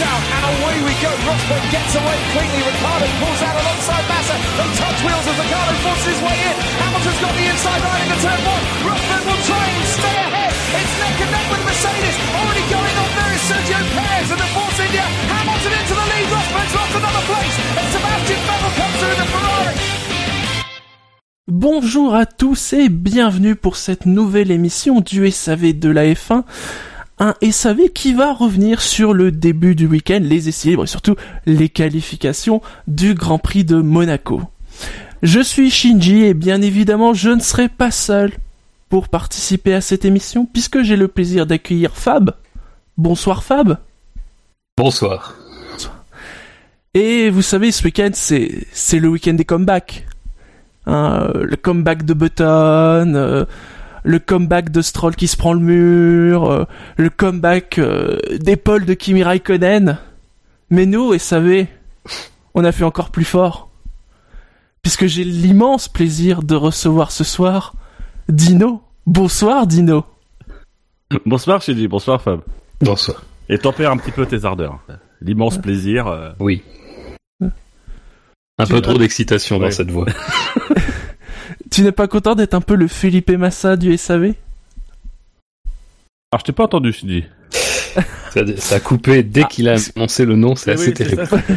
out and away we go. Rosberg gets away cleanly. Ricardo pulls out alongside Massa. They touch wheels as Ricardo forces his way in. Hamilton's got the inside line into turn one. Rosberg will try and stay ahead. It's neck and neck with Mercedes. Already going on there is Sergio Perez and the Force India. Hamilton into the lead. Rosberg's lost another place. And Sebastian Vettel comes through the Ferrari. Bonjour à tous et bienvenue pour cette nouvelle émission du SAV de la F1. Un SAV qui va revenir sur le début du week-end, les essais libres et surtout les qualifications du Grand Prix de Monaco. Je suis Shinji et bien évidemment je ne serai pas seul pour participer à cette émission puisque j'ai le plaisir d'accueillir Fab. Bonsoir Fab. Bonsoir. Et vous savez, ce week-end c'est c'est le week-end des comebacks. Hein, le comeback de Button, euh, le comeback de Stroll qui se prend le mur, euh, le comeback euh, d'épaule de Kimi Raikkonen. Mais nous, SAV, on a fait encore plus fort. Puisque j'ai l'immense plaisir de recevoir ce soir Dino. Bonsoir Dino. Bonsoir Chélie, bonsoir Fab. Bonsoir. Et tempère un petit peu tes ardeurs. L'immense plaisir. euh, Oui. Un Tu- peu trop d'excitation dans cette voix. Tu n'es pas content d'être un peu le Felipe Massa du SAV Alors je t'ai pas entendu Chélie. Ça, ça a coupé dès qu'il a annoncé le nom, c'est Ah, assez oui, terrible. ça.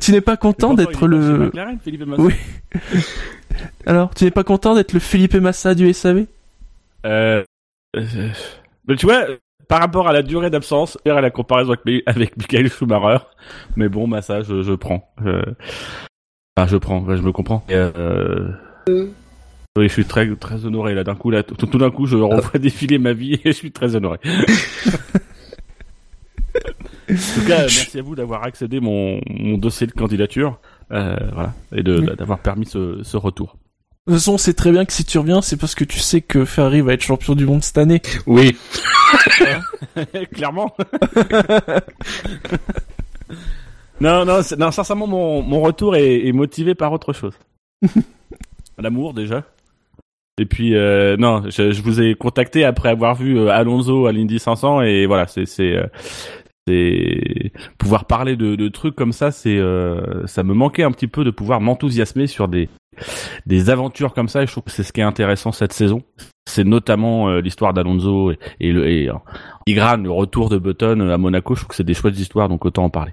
Tu n'es pas content d'être le... McLaren, Philippe Massa Oui. Alors, tu n'es pas content d'être le Felipe Massa du SAV Euh, euh, mais tu vois, par rapport à la durée d'absence et à la comparaison avec, Mi- avec Michael Schumacher, mais bon, bah ça, je, je prends. Euh, Enfin, je prends, je me comprends. Et, euh, Oui, je suis très très honoré là. D'un coup, là, tout, tout d'un coup, je revois défiler ma vie et je suis très honoré. en tout cas, merci à vous d'avoir accédé mon, mon dossier de candidature, euh, voilà, et de Oui. d'avoir permis ce, ce retour. De toute façon, c'est très bien que si tu reviens, c'est parce que tu sais que Ferrari va être champion du monde cette année. Oui. Clairement. Non, non, non, sincèrement, mon, mon retour est, est motivé par autre chose. L'amour, déjà. Et puis, euh, non, je, je vous ai contacté après avoir vu euh, Alonso à l'Indy 500 et voilà, c'est, c'est, euh, c'est pouvoir parler de, de trucs comme ça, c'est, ça me manquait un petit peu de pouvoir m'enthousiasmer sur des, des aventures comme ça. Et je trouve que c'est ce qui est intéressant cette saison. C'est notamment l'histoire d'Alonso et, et le, et, Igran, le retour de Button à Monaco, je trouve que c'est des chouettes histoires, donc autant en parler.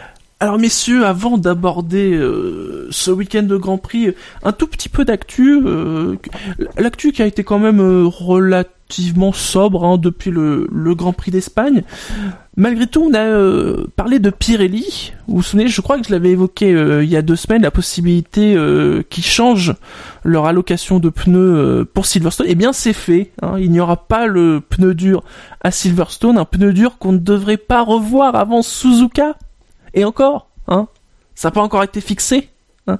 Alors messieurs, avant d'aborder euh, ce week-end de Grand Prix, euh, un tout petit peu d'actu. euh, L'actu qui a été quand même euh, relativement sobre hein, depuis le, le Grand Prix d'Espagne. Malgré tout, on a euh, parlé de Pirelli. Vous vous souvenez, je crois que je l'avais évoqué il y a deux semaines, la possibilité qu'ils changent leur allocation de pneus pour Silverstone. Eh bien, c'est fait. hein. Il n'y aura pas le pneu dur à Silverstone, un pneu dur qu'on ne devrait pas revoir avant Suzuka. Et encore, hein, ça n'a pas encore été fixé. hein.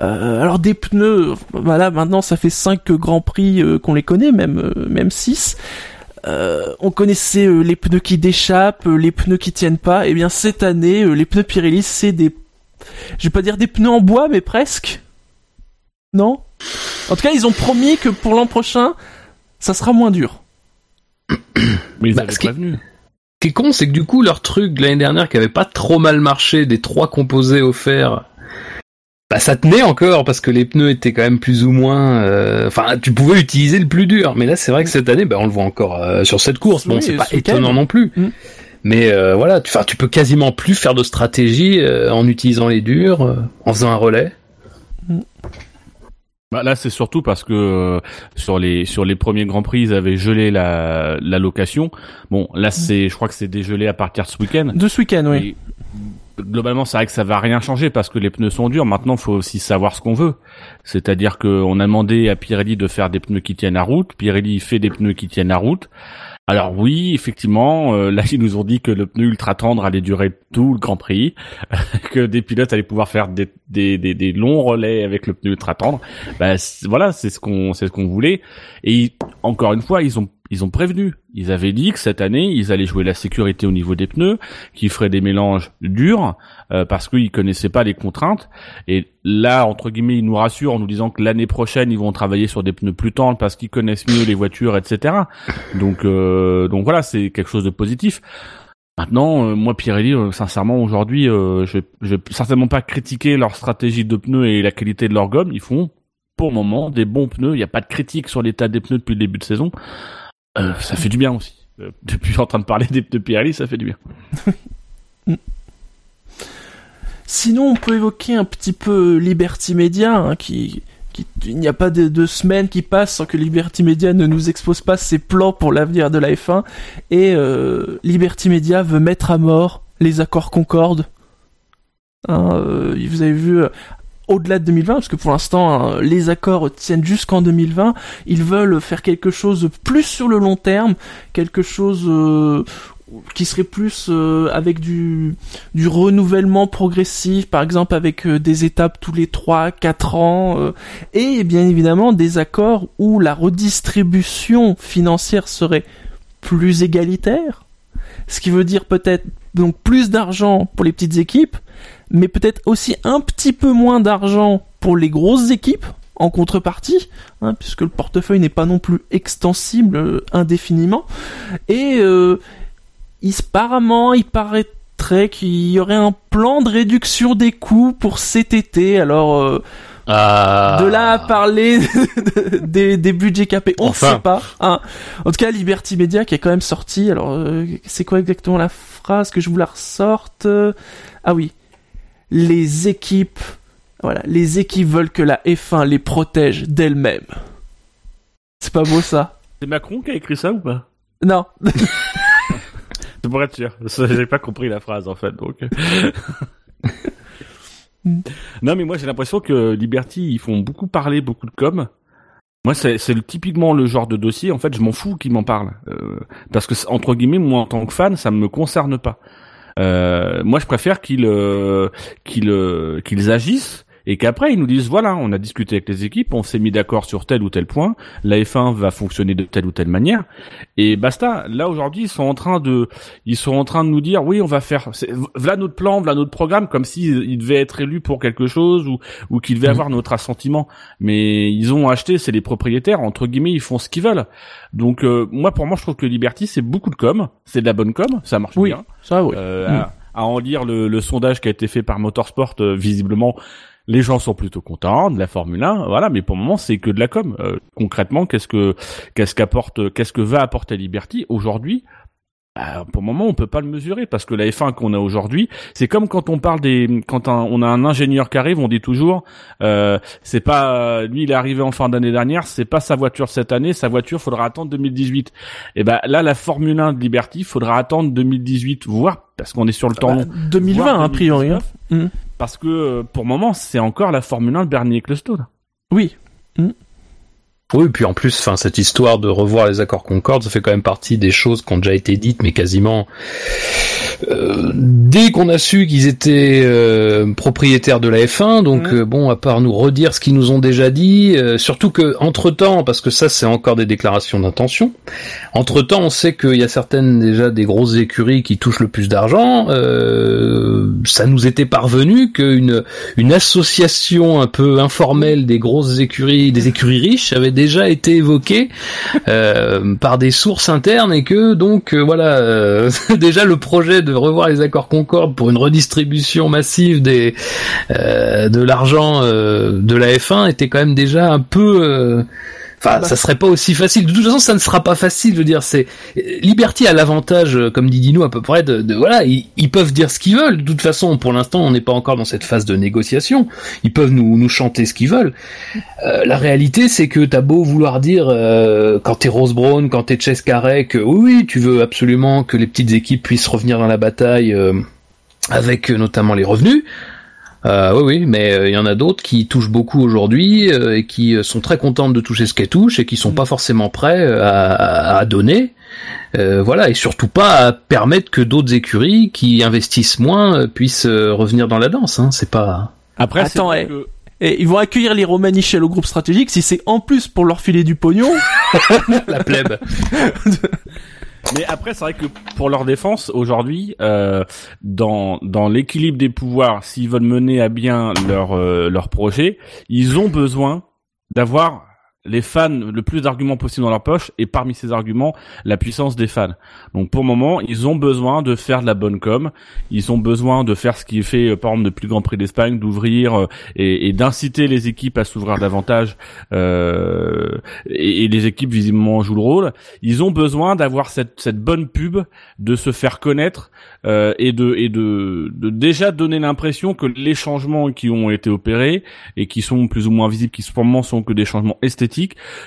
Euh, alors des pneus, voilà, maintenant ça fait 5 grands prix euh, qu'on les connaît, même euh, même 6. on connaissait euh, les pneus qui déchappent, euh, les pneus qui tiennent pas. Et bien cette année, euh, les pneus Pirelli, c'est des, je vais pas dire des pneus en bois, mais presque. Non? En tout cas, ils ont promis que pour l'an prochain, ça sera moins dur. Mais ils Bah, avaient qui- prévenu. Ce qui est con, c'est que du coup, leur truc de l'année dernière qui avait pas trop mal marché des trois composés offerts, bah ça tenait encore parce que les pneus étaient quand même plus ou moins. euh, Enfin, tu pouvais utiliser le plus dur. Mais là, c'est vrai que cette année, bah, on le voit encore euh, sur cette course. Bon, Oui, c'est pas ce étonnant non plus. Mm. Mais euh, voilà, tu, tu peux quasiment plus faire de stratégie euh, en utilisant les durs, euh, en faisant un relais. Bah, là, c'est surtout parce que euh, sur les sur les premiers grands prix, ils avaient gelé la la location. Bon, là, c'est, je crois que c'est dégelé à partir de ce week-end. De ce week-end, oui. Et globalement, c'est vrai que ça va rien changer parce que les pneus sont durs. Maintenant, faut aussi savoir ce qu'on veut. C'est-à-dire qu'on a demandé à Pirelli de faire des pneus qui tiennent à route. Pirelli fait des pneus qui tiennent à route. Alors oui, effectivement, euh, là ils nous ont dit que le pneu ultra tendre allait durer tout le Grand Prix, que des pilotes allaient pouvoir faire des, des, des, des longs relais avec le pneu ultra tendre. Bah, voilà, c'est ce qu'on c'est ce qu'on voulait. Et encore une fois, ils ont ils ont prévenu. Ils avaient dit que cette année, ils allaient jouer la sécurité au niveau des pneus, qu'ils feraient des mélanges durs, euh, parce qu'ils connaissaient pas les contraintes. Et là, entre guillemets, ils nous rassurent en nous disant que l'année prochaine, ils vont travailler sur des pneus plus tendres parce qu'ils connaissent mieux les voitures, etc. Donc, euh, donc voilà, c'est quelque chose de positif. Maintenant, euh, moi, Pirelli, euh, sincèrement, aujourd'hui, euh, je, je vais certainement pas critiquer leur stratégie de pneus et la qualité de leur gomme. Ils font, pour le moment, des bons pneus. Il n'y a pas de critique sur l'état des pneus depuis le début de saison. Euh, ça fait du bien aussi. Euh, depuis en train de parler des pneus Pirelli, ça fait du bien. Sinon, on peut évoquer un petit peu Liberty Media, hein, qui, il n'y a pas de, de semaine qui passe sans que Liberty Media ne nous expose pas ses plans pour l'avenir de la F1. Et euh, Liberty Media veut mettre à mort les accords Concorde. Hein, vous avez vu, au-delà de 2020, parce que pour l'instant, hein, les accords tiennent jusqu'en 2020, ils veulent faire quelque chose de plus sur le long terme, quelque chose euh, qui serait plus euh, avec du, renouvellement progressif, par exemple avec euh, des étapes tous les 3 4 ans et bien évidemment des accords où la redistribution financière serait plus égalitaire, ce qui veut dire peut-être donc plus d'argent pour les petites équipes, mais peut-être aussi un petit peu moins d'argent pour les grosses équipes en contrepartie, hein, puisque le portefeuille n'est pas non plus extensible euh, indéfiniment. Et euh, il, apparemment, il paraîtrait qu'il y aurait un plan de réduction des coûts pour cet été. Alors, euh, Ah. de là à parler des, des budgets capés, on ne Enfin. sait pas. hein. En tout cas, Liberty Media qui est quand même sorti. Alors, euh, c'est quoi exactement la phrase que je vous la ressorte? Ah oui, les équipes, voilà, les équipes veulent que la F1 les protège d'elles-mêmes. C'est pas beau ça? C'est Macron qui a écrit ça ou pas? Non. C'est pour être sûr. J'ai pas compris la phrase en fait. Donc. non mais moi j'ai l'impression que Liberty ils font beaucoup parler, beaucoup de com. Moi c'est typiquement le genre de dossier. En fait je m'en fous qu'ils m'en parlent Euh, parce que entre guillemets moi en tant que fan ça me concerne pas. Euh, moi je préfère qu'ils euh, qu'ils euh, qu'ils agissent et qu'après ils nous disent voilà on a discuté avec les équipes on s'est mis d'accord sur tel ou tel point la F1 va fonctionner de telle ou telle manière et basta là aujourd'hui ils sont en train de ils sont en train de nous dire oui on va faire voilà notre plan voilà notre programme comme s'ils ils devaient être élus pour quelque chose ou ou qu'ils devaient Mhm. avoir notre assentiment mais ils ont acheté c'est les propriétaires entre guillemets ils font ce qu'ils veulent donc euh, moi pour moi je trouve que Liberty c'est beaucoup de com c'est de la bonne com ça marche Oui, bien ça oui. euh, Mm. à, à en lire le, le sondage qui a été fait par Motorsport, euh, visiblement, les gens sont plutôt contents de la Formule 1. Voilà, mais pour le moment, c'est que de la com. Euh, concrètement, qu'est-ce que qu'est-ce qu'apporte, qu'est-ce que va apporter Liberty aujourd'hui? Bah, Pour le moment, on peut pas le mesurer parce que la F1 qu'on a aujourd'hui, c'est comme quand on parle des, quand un- on a un ingénieur qui arrive, on dit toujours, euh, c'est pas lui, il est arrivé en fin d'année dernière, c'est pas sa voiture cette année, sa voiture, faudra attendre 2018. Et ben là, la Formule 1 de Liberty, faudra attendre 2018, voire parce qu'on est sur le temps Bah, long. 2020 voire a priori. hein. 2019. Parce que euh, pour le moment, c'est encore la Formule 1 de Bernie Ecclestone. Oui. Oui, puis en plus, enfin, cette histoire de revoir les accords Concorde, ça fait quand même partie des choses qui ont déjà été dites, mais quasiment euh, dès qu'on a su qu'ils étaient euh, propriétaires de la F1. Donc Mhm. euh, bon, à part nous redire ce qu'ils nous ont déjà dit, euh, surtout que entre temps, parce que ça c'est encore des déclarations d'intention. Entre temps, on sait qu'il y a certaines déjà des grosses écuries qui touchent le plus d'argent. Euh, ça nous était parvenu qu'une une association un peu informelle des grosses écuries, des écuries riches, avait déjà été évoquée euh, par des sources internes et que donc euh, voilà euh, déjà le projet de revoir les accords Concorde pour une redistribution massive des de l'argent de la F1 était quand même déjà un peu Enfin, Bah. ça serait pas aussi facile. De toute façon, ça ne sera pas facile. Je veux dire, c'est Liberty a l'avantage, euh, comme dit Dino à peu près, de, de- voilà, ils, ils peuvent dire ce qu'ils veulent. De toute façon, pour l'instant, on n'est pas encore dans cette phase de négociation. Ils peuvent nous, nous chanter ce qu'ils veulent. Euh, la réalité, c'est que t'as beau vouloir dire euh, quand t'es Rose Brown, quand t'es Chess Carey, que oui, oui, tu veux absolument que les petites équipes puissent revenir dans la bataille euh, avec euh, notamment les revenus. Euh, oui, oui, mais euh, il y en a d'autres qui touchent beaucoup aujourd'hui euh, et qui euh, sont très contentes de toucher ce qu'elles touchent et qui sont pas forcément prêts euh, à, à donner. Euh, voilà, et surtout pas à permettre que d'autres écuries qui investissent moins euh, puissent euh, revenir dans la danse. Hein. C'est pas. Après, Attends, eh. que- Et ils vont accueillir les Romanichel au groupe stratégique si c'est en plus pour leur filer du pognon. La plèbe. Mais après, c'est vrai que pour leur défense, aujourd'hui, euh, dans, dans l'équilibre des pouvoirs, s'ils veulent mener à bien leur, euh, leur projet, ils ont besoin d'avoir les fans le plus d'arguments possible dans leur poche et parmi ces arguments la puissance des fans. Donc pour le moment ils ont besoin de faire de la bonne com, ils ont besoin de faire ce qui est fait euh, par exemple depuis le Grand Prix d'Espagne, d'ouvrir euh, et, d'inciter les équipes à s'ouvrir davantage euh, et, et les équipes visiblement jouent le rôle. Ils ont besoin d'avoir cette, cette bonne pub, de se faire connaître euh, et de et de, de déjà donner l'impression que les changements qui ont été opérés et qui sont plus ou moins visibles, qui pour le moment sont que des changements esthétiques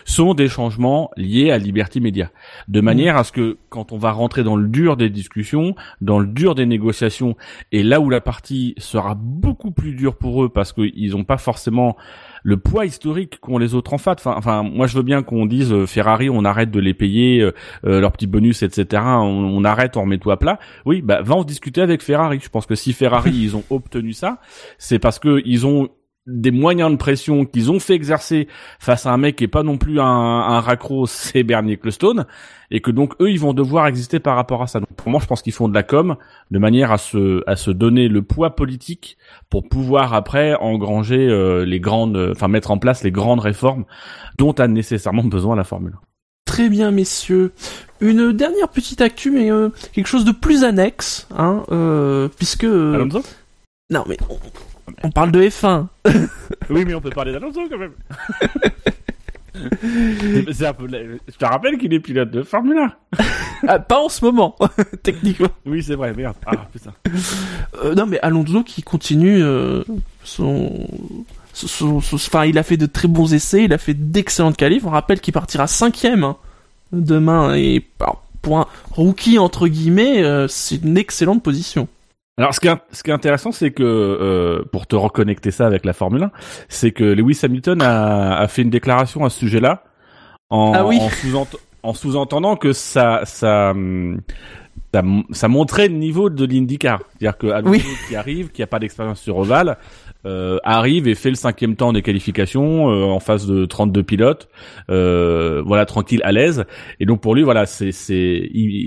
sont des changements liés à Liberty Media. De manière à ce que quand on va rentrer dans le dur des discussions, dans le dur des négociations, et là où la partie sera beaucoup plus dure pour eux parce qu'ils n'ont pas forcément le poids historique qu'ont les autres en fait. Enfin, enfin, moi je veux bien qu'on dise euh, Ferrari, on arrête de les payer euh, euh, leurs petits bonus, etc. On, on arrête, on remet tout à plat. Oui, bah va en discuter avec Ferrari. Je pense que si Ferrari ils ont obtenu ça, c'est parce que ils ont des moyens de pression qu'ils ont fait exercer face à un mec qui est pas non plus un, un raccro, c'est Bernie Ecclestone, et que donc eux ils vont devoir exister par rapport à ça. Donc pour moi je pense qu'ils font de la com de manière à se à se donner le poids politique pour pouvoir après engranger euh, les grandes, enfin mettre en place les grandes réformes dont a nécessairement besoin la Formule. 1. Très bien, messieurs. Une dernière petite actu, mais euh, quelque chose de plus annexe, hein, euh, puisque... euh, Alonso? Non, mais on, parle de F1. Oui, mais on peut parler d'Alonso quand même. C'est- c'est un peu. la- Je te rappelle qu'il est pilote de Formule 1. Ah, pas en ce moment, techniquement. Oui, c'est vrai. Merde. Ah putain. Euh, non, mais Alonso qui continue euh, son... son- son- Enfin, il a fait de très bons essais, il a fait d'excellentes qualifs. On rappelle qu'il partira cinquième hein, demain. Et alors, pour un rookie, entre guillemets, euh, c'est une excellente position. Alors, ce qui est, ce qui est intéressant, c'est que euh, pour te reconnecter ça avec la Formule 1, c'est que Lewis Hamilton a, a fait une déclaration à ce sujet-là, en, Ah oui. en sous-ent- en sous-entendant que ça, ça, ça, ça montrait le niveau de l'IndyCar, c'est-à-dire que Alonso Oui. qui arrive, qui a pas d'expérience sur ovale, euh, arrive et fait le cinquième temps des qualifications euh, en face de 32 pilotes, euh, voilà tranquille, à l'aise. Et donc pour lui, voilà, c'est,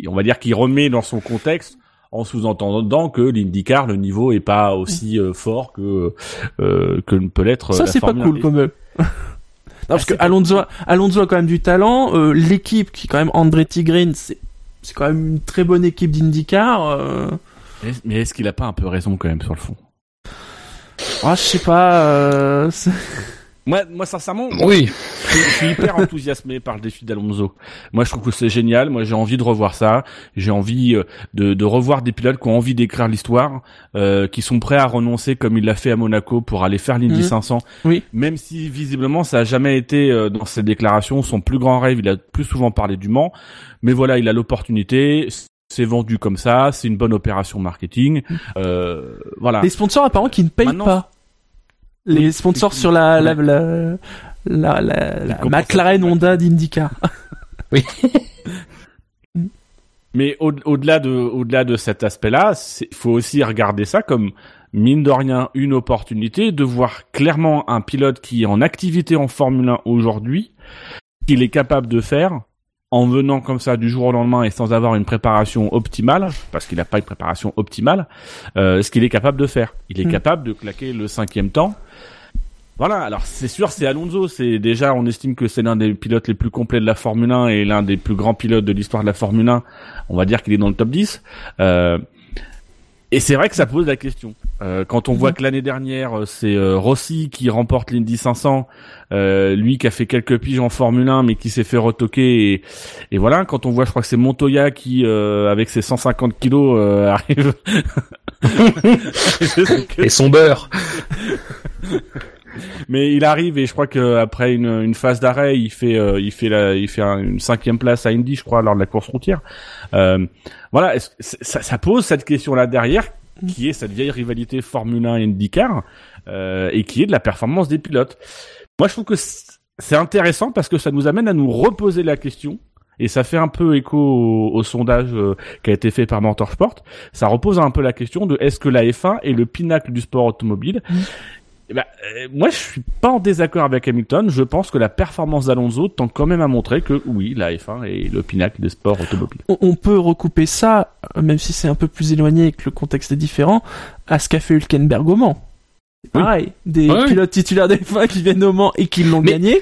on va dire qu'il remet dans son contexte en sous-entendant que l'IndyCar, le niveau est pas aussi euh, fort que euh, que ne peut l'être. Ça, c'est pas Formule 1. cool quand même. non, parce que c'est pas Alonso, a- Alonso a quand même du talent. euh, L'équipe qui est quand même Andretti Green, c'est c'est quand même une très bonne équipe d'IndyCar. Euh... Mais- est-ce qu'il a pas un peu raison quand même sur le fond? Ah, je sais pas. Euh... Moi, moi sincèrement, Oui. je, suis- je suis hyper enthousiasmé par le défi d'Alonso. Moi, je trouve que c'est génial. Moi, j'ai envie de revoir ça. J'ai envie euh, de, de revoir des pilotes qui ont envie d'écrire l'histoire, euh, qui sont prêts à renoncer comme il l'a fait à Monaco pour aller faire l'Indy Mhm. 500. Oui. Même si visiblement ça a jamais été euh, dans ses déclarations son plus grand rêve. Il a plus souvent parlé du Mans, mais voilà, il a l'opportunité. C'est vendu comme ça. C'est une bonne opération marketing. Euh, voilà. Les sponsors apparemment qui ne payent Maintenant- pas. Les sponsors sur la la la la, la. McLaren Honda d'IndyCar. Mais au- au-delà de, au-delà de cet aspect-là, il faut aussi regarder ça comme mine de rien une opportunité de voir clairement un pilote qui est en activité en Formule 1 aujourd'hui, qu'il est capable de faire en venant comme ça du jour au lendemain et sans avoir une préparation optimale, parce qu'il n'a pas une préparation optimale, euh, ce qu'il est capable de faire. Il est Mm. capable de claquer le cinquième temps. Voilà, alors c'est sûr, c'est Alonso. C'est déjà, on estime que c'est l'un des pilotes les plus complets de la Formule 1 et l'un des plus grands pilotes de l'histoire de la Formule 1. On va dire qu'il est dans le top 10. Euh, et c'est vrai que ça pose la question. Euh, quand on voit que l'année dernière, euh, c'est euh, Rossi qui remporte l'Indy 500, euh, lui qui a fait quelques piges en Formule 1 mais qui s'est fait retoquer. Et, et voilà, quand on voit, je crois que c'est Montoya qui, euh, avec ses 150 kilos, euh, arrive. Et son beurre. Mais il arrive et je crois que après une, une phase d'arrêt, il fait euh, il fait la il fait un- une cinquième place à Indy, je crois, lors de la course routière. Euh, voilà, ça, ça pose cette question-là derrière, qui est cette vieille rivalité Formule 1 et IndyCar, euh, et qui est de la performance des pilotes. Moi, je trouve que c'est intéressant parce que ça nous amène à nous reposer la question. Et ça fait un peu écho au, au sondage euh, qui a été fait par Motorsport. Ça repose un peu la question de est-ce que la F1 est le pinacle du sport automobile? Eh ben, euh, moi, je suis pas en désaccord avec Hamilton. Je pense que la performance d'Alonso tend quand même à montrer que oui, la F1 est le pinacle des sports automobiles. On, on peut recouper ça, euh, même si c'est un peu plus éloigné et que le contexte est différent, à ce qu'a fait Hülkenberg au Mans. Oui. pareil, des Ouais, ouais. pilotes titulaires des F1 qui viennent au Mans et qui l'ont gagné.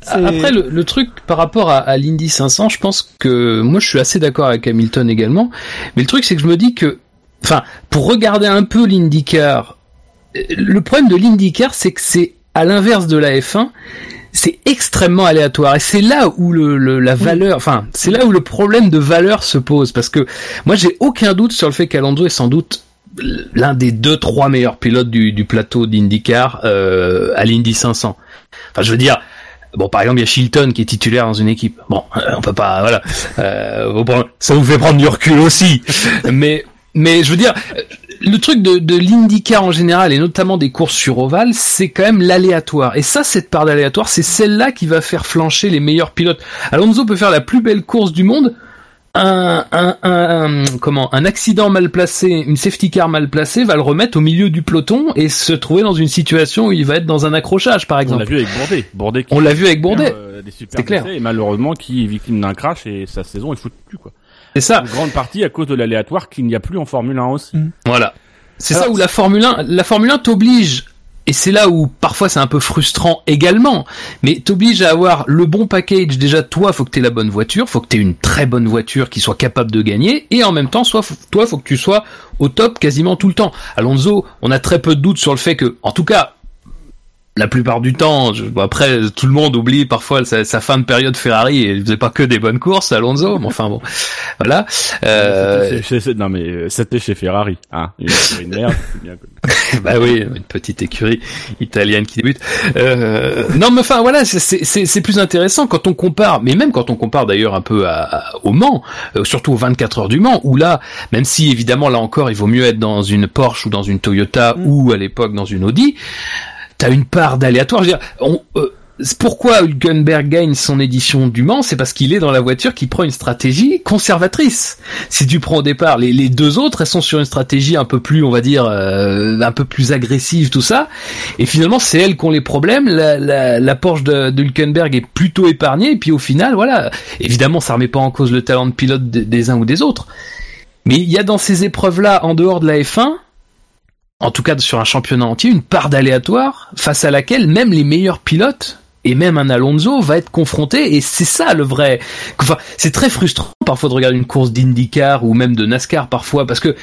C'est- Après, le, le truc par rapport à, à l'Indy 500, je pense que moi je suis assez d'accord avec Hamilton également. Mais le truc, c'est que je me dis que, enfin, pour regarder un peu l'IndyCar, euh, le problème de l'IndyCar, c'est que c'est à l'inverse de la F1, c'est extrêmement aléatoire et c'est là où le, le- la valeur, enfin, c'est là où le problème de valeur se pose parce que moi j'ai aucun doute sur le fait qu'Alonso est sans doute l'un des deux trois meilleurs pilotes du, du plateau d'IndyCar euh, à l'Indy 500. Enfin, je veux dire, Bon, par exemple, il y a Shilton qui est titulaire dans une équipe. Bon, euh, on peut pas, voilà. Euh, ça vous fait prendre du recul aussi. mais, mais je veux dire, le truc de, de l'IndyCar en général et notamment des courses sur ovale, c'est quand même l'aléatoire. Et ça, cette part d'aléatoire, c'est celle-là qui va faire flancher les meilleurs pilotes. Alonso peut faire la plus belle course du monde. Un, un, un, comment, un accident mal placé, une safety car mal placée va le remettre au milieu du peloton et se trouver dans une situation où il va être dans un accrochage, par On exemple. l'a vu avec Bourdet. Bourdet qui On l'a vu avec Bourdet. euh, C'est clair. et malheureusement qui est victime d'un crash et sa saison est foutue plus quoi. C'est ça. En grande partie à cause de l'aléatoire qu'il n'y a plus en Formule 1 aussi. Voilà. C'est ça où la Formule 1, la Formule 1 t'oblige, et c'est là où parfois c'est un peu frustrant également, mais t'oblige à avoir le bon package. Déjà, toi, faut que t'aies la bonne voiture, faut que t'aies une très bonne voiture qui soit capable de gagner, et en même temps, soit, toi, faut que tu sois au top quasiment tout le temps. Alonso, on a très peu de doutes sur le fait que, en tout cas, la plupart du temps, je- bon, après tout le monde oublie parfois sa, sa fin de période Ferrari et il faisait pas que des bonnes courses Alonso, mais enfin bon, voilà. Euh, C'était chez- chez- non mais euh, c'était chez Ferrari. Hein, une, merde. bien bah oui, une petite écurie italienne qui débute. Euh, non, mais enfin voilà, c'est- c'est c'est- c'est plus intéressant quand on compare, mais même quand on compare d'ailleurs un peu à, à- au Mans, euh, surtout aux 24 heures du Mans, où là, même si évidemment là encore, il vaut mieux être dans une Porsche ou dans une Toyota ou à l'époque dans une Audi, t'as une part d'aléatoire. Je veux dire, on, euh, pourquoi Hülkenberg gagne son édition du Mans, c'est parce qu'il est dans la voiture qui prend une stratégie conservatrice. Si tu prends au départ les, deux autres, elles sont sur une stratégie un peu plus, on va dire, euh, un peu plus agressive, tout ça. Et finalement, c'est elles qui ont les problèmes. La, la, la Porsche de, de Hülkenberg est plutôt épargnée. Et puis au final, voilà, évidemment, ça remet pas en cause le talent de pilote des uns ou des autres. Mais il y a dans ces épreuves-là, en dehors de la F1, en tout cas sur un championnat entier, une part d'aléatoire face à laquelle même les meilleurs pilotes et même un Alonso va être confronté et c'est ça le vrai. Enfin, c'est très frustrant parfois de regarder une course d'IndyCar ou même de NASCAR parfois parce que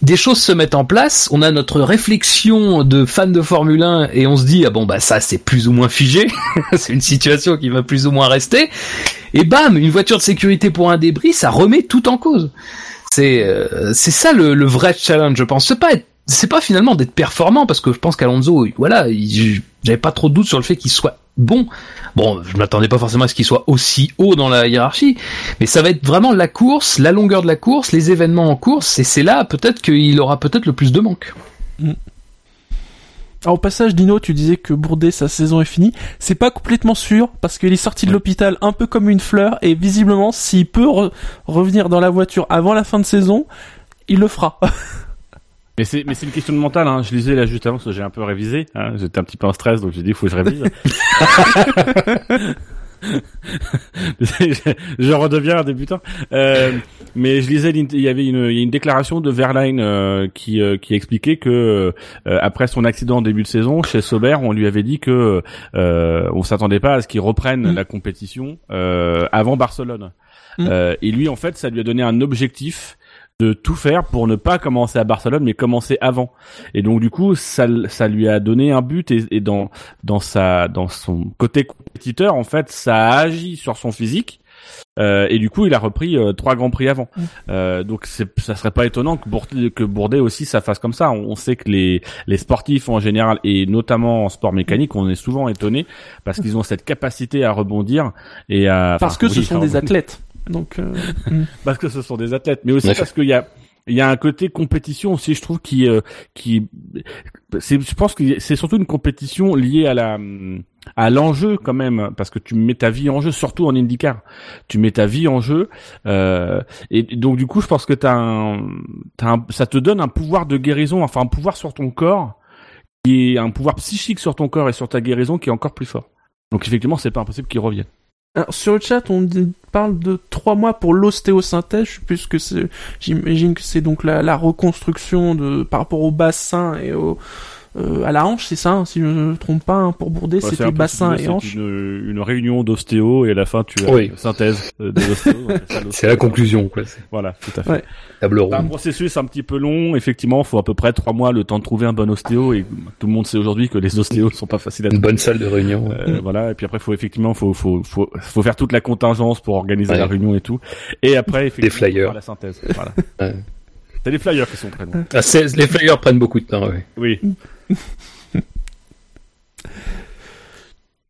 des choses se mettent en place, on a notre réflexion de fan de Formule 1 et on se dit ah bon bah ça c'est plus ou moins figé, c'est une situation qui va plus ou moins rester et bam, une voiture de sécurité pour un débris, ça remet tout en cause. C'est euh, c'est ça le, le vrai challenge, je pense. Pas être c'est pas finalement d'être performant parce que je pense qu'Alonso, voilà, il- j'avais pas trop de doute sur le fait qu'il soit bon. Bon, je m'attendais pas forcément à ce qu'il soit aussi haut dans la hiérarchie, mais ça va être vraiment la course, la longueur de la course, les événements en course, et c'est là peut-être qu'il aura peut-être le plus de manque. Alors, au passage, Dino, tu disais que Bourdet, sa saison est finie. C'est pas complètement sûr, parce qu'il est sorti de l'hôpital un peu comme une fleur, et visiblement, s'il peut re- revenir dans la voiture avant la fin de saison, il le fera. Mais c'est mais c'est une question de mental. Hein. Je lisais là juste avant parce que j'ai un peu révisé. Hein. J'étais un petit peu en stress donc j'ai dit il faut que je révise. je, je redeviens un débutant. Euh, mais je lisais, il y avait une, il y a une déclaration de Verline euh, qui, euh, qui expliquait que euh, après son accident en début de saison chez Sauber, on lui avait dit que euh, on s'attendait pas à ce qu'il reprenne Mm. la compétition euh, avant Barcelone. Mm. Euh, et lui, en fait, ça lui a donné un objectif de tout faire pour ne pas commencer à Barcelone, mais commencer avant. Et donc du coup, ça, ça lui a donné un but et, et dans dans sa dans son côté compétiteur, en fait, ça a agi sur son physique. Euh, et du coup, il a repris euh, trois grands prix avant. Euh, donc, ça serait pas étonnant que Bourdet, que Bourdet aussi ça fasse comme ça. On, on sait que les les sportifs en général et notamment en sport mécanique, on est souvent étonné parce qu'ils ont cette capacité à rebondir et à parce que ce sont des athlètes. Donc, euh, parce que ce sont des athlètes, mais aussi parce qu'il y a il y a un côté compétition aussi, je trouve, qui euh, qui c'est je pense que c'est surtout une compétition liée à la à l'enjeu quand même, parce que tu mets ta vie en jeu, surtout en IndyCar. Tu mets ta vie en jeu, euh, et donc du coup, je pense que t'as un, t'as un, ça te donne un pouvoir de guérison, enfin un pouvoir sur ton corps qui a un pouvoir psychique sur ton corps et sur ta guérison qui est encore plus fort. Donc effectivement, c'est pas impossible qu'il revienne. Alors, sur le chat, on parle de trois mois pour l'ostéosynthèse. Je sais plus ce que c'est. J'imagine que c'est donc la, la reconstruction de par rapport au bassin et au euh, à la hanche, c'est ça, hein, si je ne me trompe pas. hein, pour Bourdet, Ouais, c'est c'était bassin et hanche. C'est une, une réunion d'ostéo et à la fin tu as Oui. une synthèse des ostéos. c'est la conclusion, quoi. C'est Voilà, tout à fait. Ouais. table C'est un ronde. processus un petit peu long. Effectivement, il faut à peu près trois mois le temps de trouver un bon ostéo et tout le monde sait aujourd'hui que les ostéos sont pas faciles à Une trouver. bonne salle de réunion. Euh, Voilà, et puis après, faut effectivement, faut, faut, faut, faut faire toute la contingence pour organiser Ouais. la réunion et tout. Et après, effectivement, faut flyers. faire la synthèse. Voilà. C'est les flyers qui sont très longs. Ah, c'est- les flyers prennent beaucoup de temps. Oui.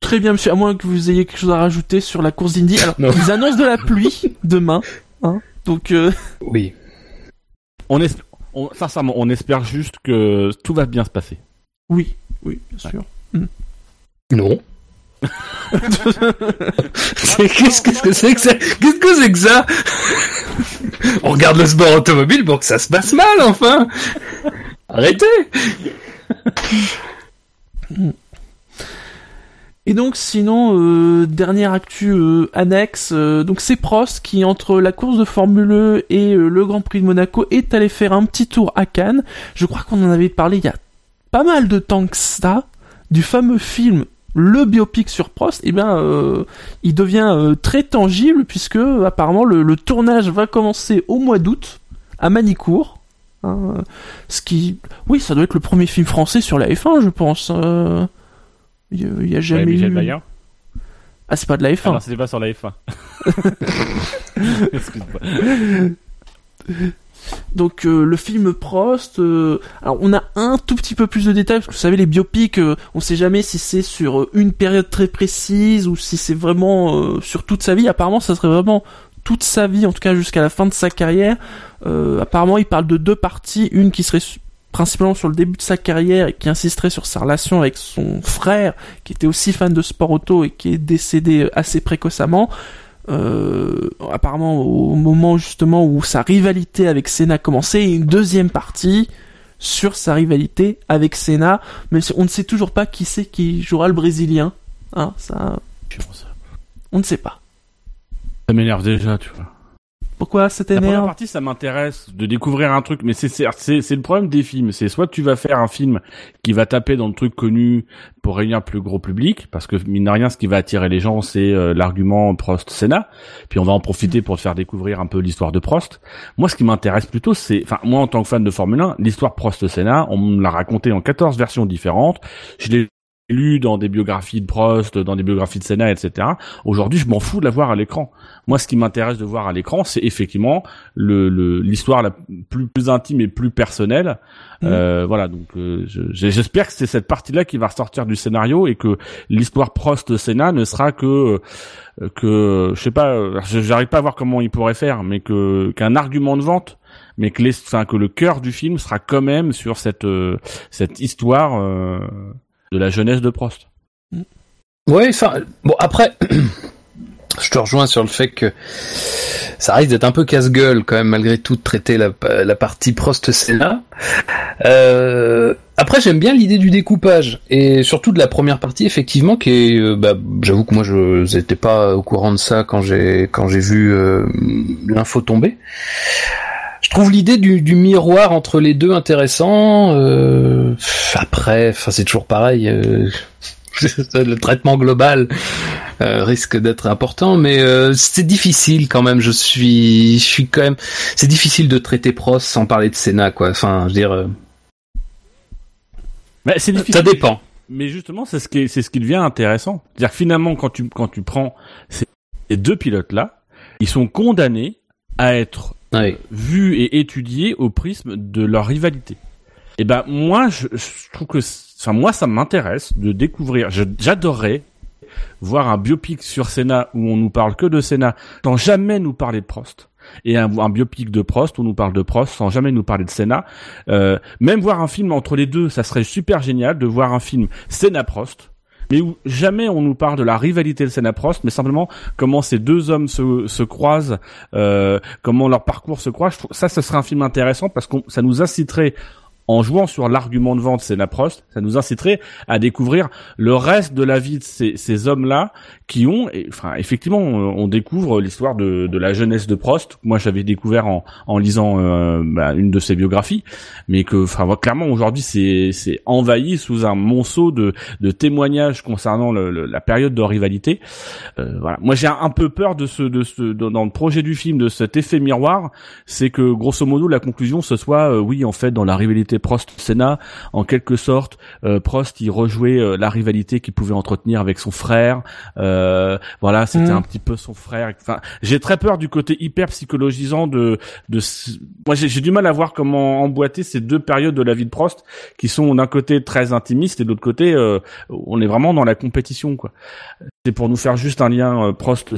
Très bien, monsieur. À moins que vous ayez quelque chose à rajouter sur la course d'Indy. Alors, Non. ils annoncent de la pluie demain. Hein, donc, euh, Oui. On espère, on, sincèrement, on espère juste que tout va bien se passer. oui, oui, bien sûr. Non. C'est- Qu'est-ce que que c'est que ça? Qu'est-ce que c'est que ça? On regarde le sport automobile pour que ça se passe mal, enfin Arrêtez Et donc sinon, euh, dernière actu euh, annexe, euh, donc c'est Prost qui entre la course de Formule E et le Grand Prix de Monaco est allé faire un petit tour à Cannes. Je crois qu'on en avait parlé il y a pas mal de temps que ça, du fameux film le biopic sur Prost, et bien euh, il devient euh, très tangible puisque apparemment le, le tournage va commencer au mois d'août à Manicourt. hein, ce qui, oui, ça doit être le premier film français sur la F1, je pense. euh. Il y a, jamais Ouais, Michel eu. Ah, c'est pas de la Ah F1. non, c'était pas sur la F1. Excuse-moi. Donc euh, le film Prost, euh, on a un tout petit peu plus de détails parce que vous savez les biopics, euh, on sait jamais si c'est sur euh, une période très précise ou si c'est vraiment sur toute sa vie. Apparemment, ça serait vraiment toute sa vie, en tout cas jusqu'à la fin de sa carrière. Apparemment, il parle de deux parties, une qui serait principalement sur le début de sa carrière et qui insisterait sur sa relation avec son frère, qui était aussi fan de sport auto et qui est décédé assez précocement. Euh, apparemment au moment justement où sa rivalité avec Senna commençait, et une deuxième partie sur sa rivalité avec Senna, mais on ne sait toujours pas qui c'est qui jouera le Brésilien. Hein, ça, on ne sait pas. Ça m'énerve déjà, tu vois. Pourquoi ça La première t'énerve partie, ça m'intéresse de découvrir un truc, mais c'est c'est c'est le problème des films. C'est soit tu vas faire un film qui va taper dans le truc connu pour réunir un plus gros public, parce que mine de rien, ce qui va attirer les gens, c'est euh, l'argument Prost-Senna. Puis on va en profiter pour te faire découvrir un peu l'histoire de Prost. Moi, ce qui m'intéresse plutôt, c'est, enfin, moi en tant que fan de Formule 1, l'histoire Prost-Senna, on me l'a raconté en 14 versions différentes. Je l'ai lu dans des biographies de Prost, dans des biographies de Senna, etc. Aujourd'hui, je m'en fous de la voir à l'écran. Moi, ce qui m'intéresse de voir à l'écran, c'est effectivement le le- l'histoire la plus plus intime et plus personnelle. Mhm. Euh, voilà, donc euh, je- j'espère que c'est cette partie-là qui va ressortir du scénario et que l'histoire Prost-Senna ne sera que euh, que je sais pas, euh, j'arrive pas à voir comment il pourrait faire, mais que qu'un argument de vente, mais que les, enfin que le cœur du film sera quand même sur cette euh, cette histoire euh, de la jeunesse de Prost. Ouais, enfin, bon, après, je te rejoins sur le fait que ça risque d'être un peu casse-gueule quand même, malgré tout, de traiter la, partie Prost-Senna. Euh, après, j'aime bien l'idée du découpage, et surtout de la première partie, effectivement, qui est, euh, bah, j'avoue que moi, je n'étais pas au courant de ça quand j'ai quand j'ai vu euh, l'info tomber. Je trouve l'idée du, du miroir entre les deux intéressant. euh, après, enfin, c'est toujours pareil. euh, le traitement global euh, risque d'être important, mais euh, c'est difficile quand même. Je suis, je suis quand même. C'est difficile de traiter Prost sans parler de Senna, quoi. Enfin, je veux dire, euh, Mais c'est difficile. ça dépend. Mais justement, c'est ce qui est, c'est ce qui devient intéressant. C'est-à-dire que finalement, quand tu quand tu prends ces ces deux pilotes là, ils sont condamnés à être Ouais. vus et étudiés au prisme de leur rivalité. Et ben moi, je, trouve que, enfin moi, ça m'intéresse de découvrir. J'adorerais voir un biopic sur Senna où on nous parle que de Senna, sans jamais nous parler de Prost. Et un, biopic de Prost où on nous parle de Prost sans jamais nous parler de Senna. Euh, même voir un film entre les deux, ça serait super génial de voir un film Senna-Prost, mais où jamais on nous parle de la rivalité de Senna-Prost, mais simplement comment ces deux hommes se, se croisent, euh, comment leur parcours se croise. Je trouve, ça, ce serait un film intéressant parce que ça nous inciterait en jouant sur l'argument de vente Senna Prost, ça nous inciterait à découvrir le reste de la vie de ces, ces hommes-là qui ont, enfin, effectivement, on, on découvre l'histoire de, de la jeunesse de Prost. Moi, j'avais découvert en, en lisant euh, bah, une de ses biographies, mais que, enfin, clairement, aujourd'hui, c'est, c'est envahi sous un monceau de, de témoignages concernant le, le- la période de rivalité. Euh, voilà. Moi, j'ai un peu peur de ce, de ce, dans le projet du film, de cet effet miroir, c'est que grosso modo, la conclusion, ce soit, euh, oui, en fait, dans la rivalité Prost-Senna, en quelque sorte, euh, Prost, il rejouait euh, la rivalité qu'il pouvait entretenir avec son frère. Euh, voilà, c'était Mm. un petit peu son frère. Enfin, j'ai très peur du côté hyper psychologisant de, de. Moi, j'ai du mal à voir comment emboîter ces deux périodes de la vie de Prost, qui sont d'un côté très intimistes et de l'autre côté, euh, on est vraiment dans la compétition, quoi. C'est pour nous faire juste un lien euh, Prost.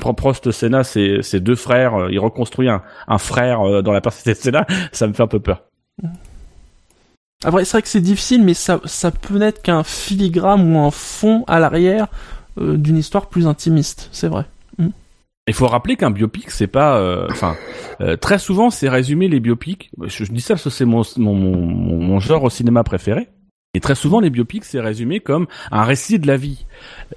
Pro- Prost Senna, c'est c'est deux frères. euh, il reconstruit un, un frère euh, dans la personnalité de Senna. Ça me fait un peu peur. C'est vrai que c'est difficile, mais ça, ça peut n'être qu'un filigrane ou un fond à l'arrière euh, d'une histoire plus intimiste, c'est vrai. Il faut rappeler qu'un biopic, c'est pas, euh, enfin, euh, très souvent, c'est résumé les biopics. Je, dis ça parce que c'est mon genre au cinéma préféré. Et très souvent, les biopics, c'est résumé comme un récit de la vie.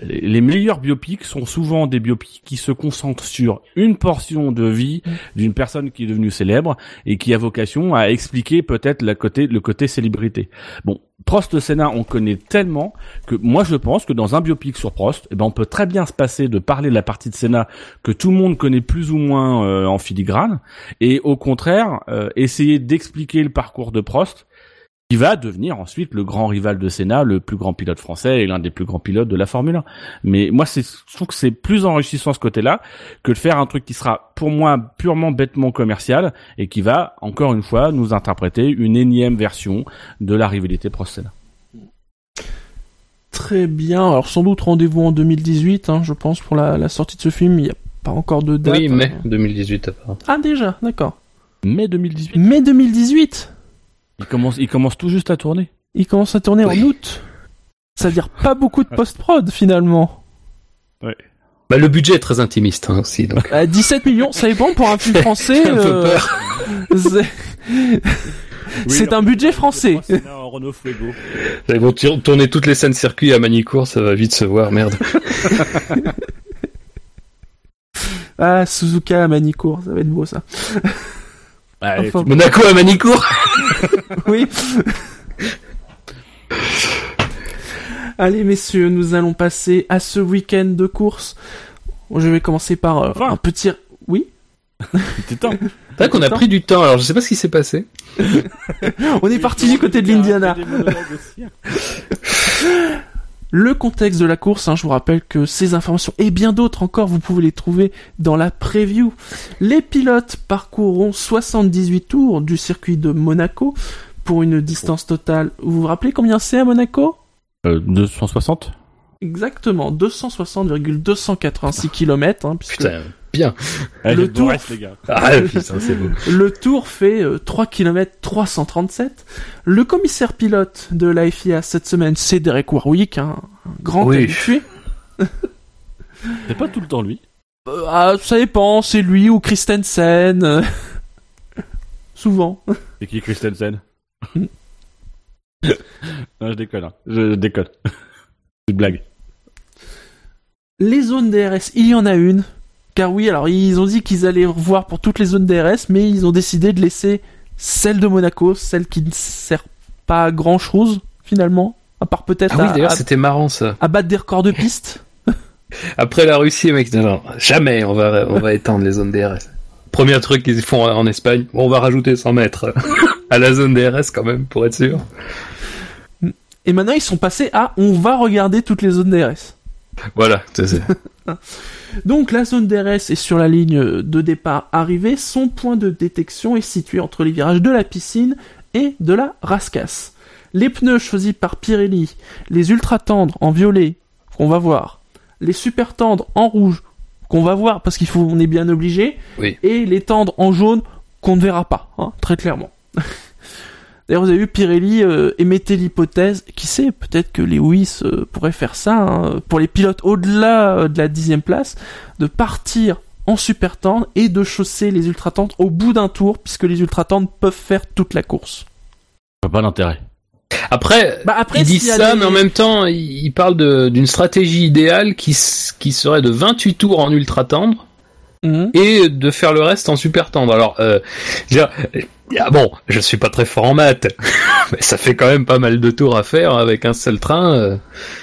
Les meilleurs biopics sont souvent des biopics qui se concentrent sur une portion de vie d'une personne qui est devenue célèbre et qui a vocation à expliquer peut-être le côté, le côté célébrité. Bon, Prost Senna, on connaît tellement que moi je pense que dans un biopic sur Prost, eh ben on peut très bien se passer de parler de la partie de Senna que tout le monde connaît plus ou moins euh, en filigrane, et au contraire euh, essayer d'expliquer le parcours de Prost, qui va devenir ensuite le grand rival de Senna, le plus grand pilote français et l'un des plus grands pilotes de la Formule 1. Mais moi, c'est, je trouve que c'est plus enrichissant ce côté-là que de faire un truc qui sera pour moi purement bêtement commercial et qui va encore une fois nous interpréter une énième version de la rivalité Prost-Senna. Très bien. Alors sans doute rendez-vous en 2018, hein, je pense, pour la, la sortie de ce film. Il n'y a pas encore de date. Oui, mai hein. 2018 apparemment. Ah déjà, d'accord. Mai 2018. Mai 2018 Il commence, il commence tout juste à tourner. Il commence à tourner Oui. en août. C'est-à-dire pas beaucoup de post-prod finalement. Bah, le budget est très intimiste hein, aussi, donc. À 17 millions, ça dépend pour un film français. Un peu euh, peur. c'est- un budget français. en Renault Fuego. Ils vont tourner toutes les scènes circuit à Manicourt, ça va vite se voir, merde. Ah, Suzuka à Manicourt, ça va être beau ça. Allez, Enfin, Monaco à Manicourt oui. Allez messieurs, nous allons passer à ce week-end de course. Je vais commencer par euh, Enfin. un petit... Oui c'était temps. C'est vrai qu'on a pris du temps, alors je sais pas ce qui s'est passé. On est parti du côté de l'Indiana. Le contexte de la course, hein, je vous rappelle que ces informations et bien d'autres encore, vous pouvez les trouver dans la preview. Les pilotes parcourront 78 tours du circuit de Monaco pour une distance totale. Vous vous rappelez combien c'est à Monaco? Euh, 260 Exactement, 260,286 km. Hein, puisque Putain, bien. Allez, Le tour. reste, les gars. Ah, putain, beau. Le tour fait euh, 3 km 337. Le commissaire pilote de la FIA cette semaine, c'est Derek Warwick, hein, un grand Oui. habitué. C'est pas tout le temps lui. Euh, ah, ça dépend, c'est lui ou Christensen. Souvent. C'est qui Christensen? Non, je déconne. hein. Je déconne. C'est une blague. Les zones DRS, il y en a une. Car oui, alors ils ont dit qu'ils allaient revoir pour toutes les zones DRS, mais ils ont décidé de laisser celle de Monaco, celle qui ne sert pas à grand chose, finalement. À part peut-être Ah oui, à, d'ailleurs, c'était marrant ça. à battre des records de piste. Après la Russie, mec, non, non, jamais on va, on va étendre les zones DRS. Premier truc qu'ils font en Espagne, on va rajouter 100 mètres à la zone DRS quand même, pour être sûr. Et maintenant, ils sont passés à on va regarder toutes les zones DRS. Voilà, c'est c'est- Donc la zone DRS est sur la ligne de départ arrivée. Son point de détection est situé entre les virages de la piscine et de la rascasse. Les pneus choisis par Pirelli, les ultra tendres en violet, qu'on va voir, les super tendres en rouge, qu'on va voir parce qu'il faut, on est bien obligé, Oui. et les tendres en jaune qu'on ne verra pas, hein, très clairement. D'ailleurs, vous avez vu, Pirelli euh, émettait l'hypothèse, qui sait, peut-être que Lewis euh, pourrait faire ça, hein, pour les pilotes au-delà euh, de la dixième place, de partir en super tendre et de chausser les ultra tendres au bout d'un tour, puisque les ultra tendres peuvent faire toute la course. vois pas l'intérêt. Après, Bah, après, ils disent ça, des- mais en même temps, ils parlent d'une stratégie idéale qui, qui serait de 28 tours en ultra tendre Mhm. et de faire le reste en super tendre. Alors, euh, je veux dire, ah bon, je suis pas très fort en maths, mais ça fait quand même pas mal de tours à faire avec un seul train. euh,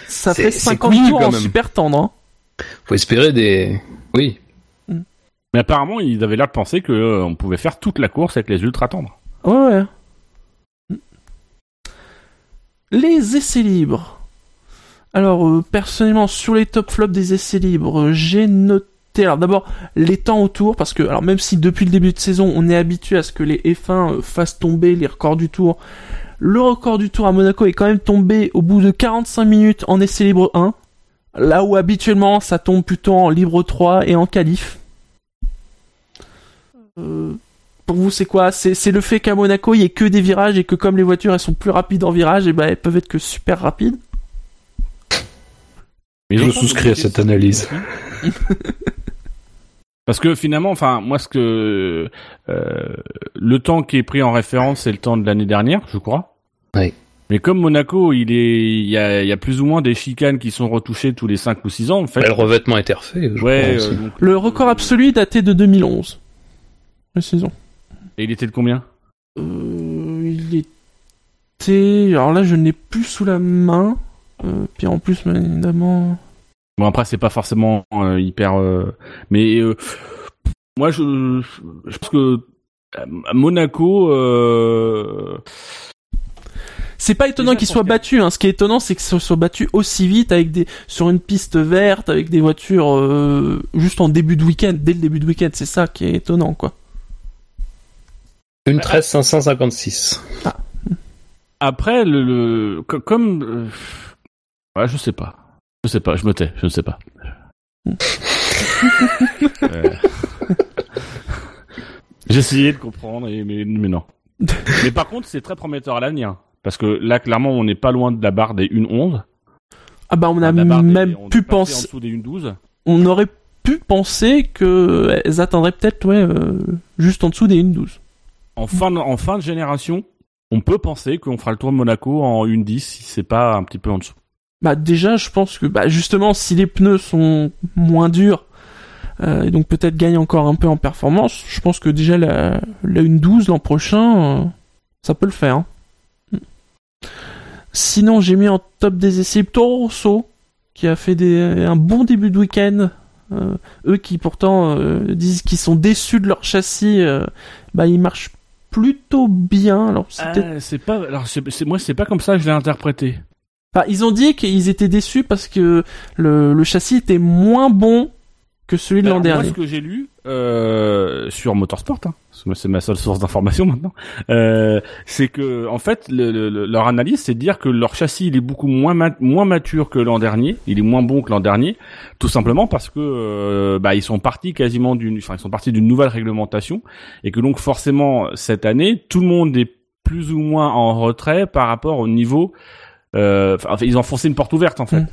Ça fait c'est 50 couillu, tours en super tendre. hein. faut espérer des. Oui. Mais apparemment, ils avaient l'air de penser que euh, on pouvait faire toute la course avec les ultra tendres. Ouais, ouais. Les essais libres. Alors, euh, personnellement, sur les top flops des essais libres, j'ai noté. Alors, d'abord, les temps autour, parce que, alors, même si depuis le début de saison, on est habitué à ce que les F1 euh, fassent tomber les records du tour, le record du tour à Monaco est quand même tombé au bout de 45 minutes en essai libre 1. Là où habituellement, ça tombe plutôt en libre 3 et en qualif. Euh, pour vous, c'est quoi? C'est c'est le fait qu'à Monaco, il y ait que des virages et que comme les voitures elles sont plus rapides en virage, et ben elles peuvent être que super rapides. Mais ils Je souscris à cette analyse. Parce que finalement, enfin, moi, ce que euh, le temps qui est pris en référence, c'est le temps de l'année dernière, je crois. Oui. Mais comme Monaco, il est, il y a, il y a plus ou moins des chicanes qui sont retouchées tous les 5 ou 6 ans, en fait. Bah, le revêtement était refait. je ouais. euh, donc, Le record absolu daté de 2011. La saison. et il était de combien? Euh, il était. Alors là, je ne l'ai plus sous la main. Euh, puis en plus, évidemment. Bon, après, c'est pas forcément euh, hyper. euh, mais euh, moi, je, je pense que à Monaco. Euh, C'est pas étonnant Déjà, qu'il je soit pense que- battu. Hein. Ce qui est étonnant, c'est que ce soit battu aussi vite avec des sur une piste verte, avec des voitures euh, juste en début de week-end, dès le début de week-end. C'est ça qui est étonnant, quoi. Une 13 556. Après, le, le co- comme. euh, ouais, je sais pas. Je sais pas, je me tais, je ne sais pas. Euh, J'ai essayé de comprendre, et, mais, mais non. mais par contre, c'est très prometteur à l'avenir. Parce que là, clairement, on n'est pas loin de la barre des 1.11. Ah bah on a des- même on pu passé En penser, dessous des 1.12. on aurait pu penser que elles attendraient peut-être ouais euh, juste en dessous des 1.12. En fin, de, en fin de génération, on peut penser qu'on fera le tour de Monaco en 1.10 si c'est pas un petit peu en dessous. Bah déjà, je pense que bah justement, si les pneus sont moins durs euh, et donc peut-être gagnent encore un peu en performance, je pense que déjà la, la 1.12 l'an prochain, euh, ça peut le faire. hein. Sinon, j'ai mis en top des essais Toro Rosso, qui a fait des, un bon début de week-end. Euh, eux qui pourtant disent qu'ils sont déçus de leur châssis, bah ils marchent plutôt bien. Alors c'est Ah, c'est pas. Alors, c'est, c'est- moi, c'est pas comme ça que je l'ai interprété. Enfin, ils ont dit qu'ils étaient déçus parce que le, le châssis était moins bon que celui de l'an dernier. Moi, ce que j'ai lu euh, sur Motorsport, hein, parce que moi, c'est ma seule source d'information maintenant, euh, c'est que en fait, le, le- le- leur analyse, c'est de dire que leur châssis il est beaucoup moins moins mature que l'an dernier, il est moins bon que l'an dernier, tout simplement parce que euh, bah, ils sont partis quasiment d'une, enfin, ils sont partis d'une nouvelle réglementation et que donc forcément cette année, tout le monde est plus ou moins en retrait par rapport au niveau. Euh, Enfin, ils ont foncé une porte ouverte en fait. Mm.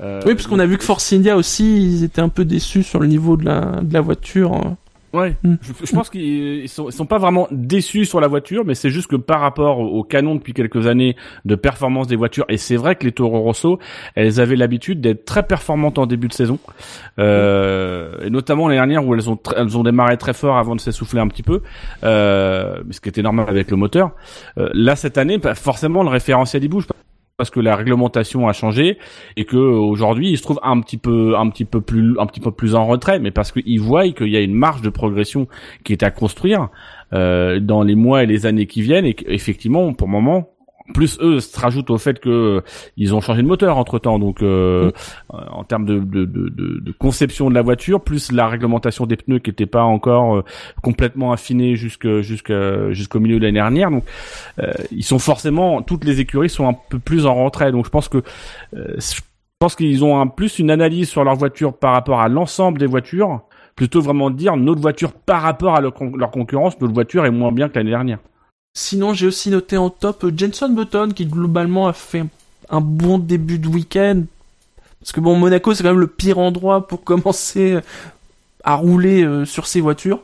Euh, Oui, parce qu'on a vu que Force India aussi, ils étaient un peu déçus sur le niveau de la, de la voiture. Ouais. Mm. Je, je pense qu'ils ils sont, sont pas vraiment déçus sur la voiture, mais c'est juste que par rapport au, canon depuis quelques années de performance des voitures, et c'est vrai que les Toro Rosso, elles avaient l'habitude d'être très performantes en début de saison, euh, et notamment l'année dernière où elles ont elles ont démarré très fort avant de s'essouffler un petit peu, euh, ce qui était normal avec le moteur. Euh, là cette année, bah, forcément le référentiel il bouge parce que la réglementation a changé et que euh, aujourd'hui ils se trouvent un petit peu un petit peu plus un petit peu plus en retrait mais parce qu'ils voient qu'il y a une marge de progression qui est à construire euh, dans les mois et les années qui viennent et qu'effectivement pour le moment plus eux se rajoutent au fait que euh, ils ont changé de moteur entre temps donc euh, en termes de, de, de, de- conception de la voiture plus la réglementation des pneus qui n'était pas encore euh, complètement affinée jusque jusqu'à jusqu'au milieu de l'année dernière. Donc euh, ils sont forcément toutes les écuries sont un peu plus en retrait. Donc je pense que euh, je pense qu'ils ont un plus une analyse sur leur voiture par rapport à l'ensemble des voitures plutôt vraiment de dire notre voiture par rapport à leur, con- leur concurrence notre voiture est moins bien que l'année dernière Sinon, j'ai aussi noté en top euh, Jenson Button, qui globalement a fait un bon début de week-end. Parce que bon, Monaco, c'est quand même le pire endroit pour commencer à rouler euh, sur ces voitures.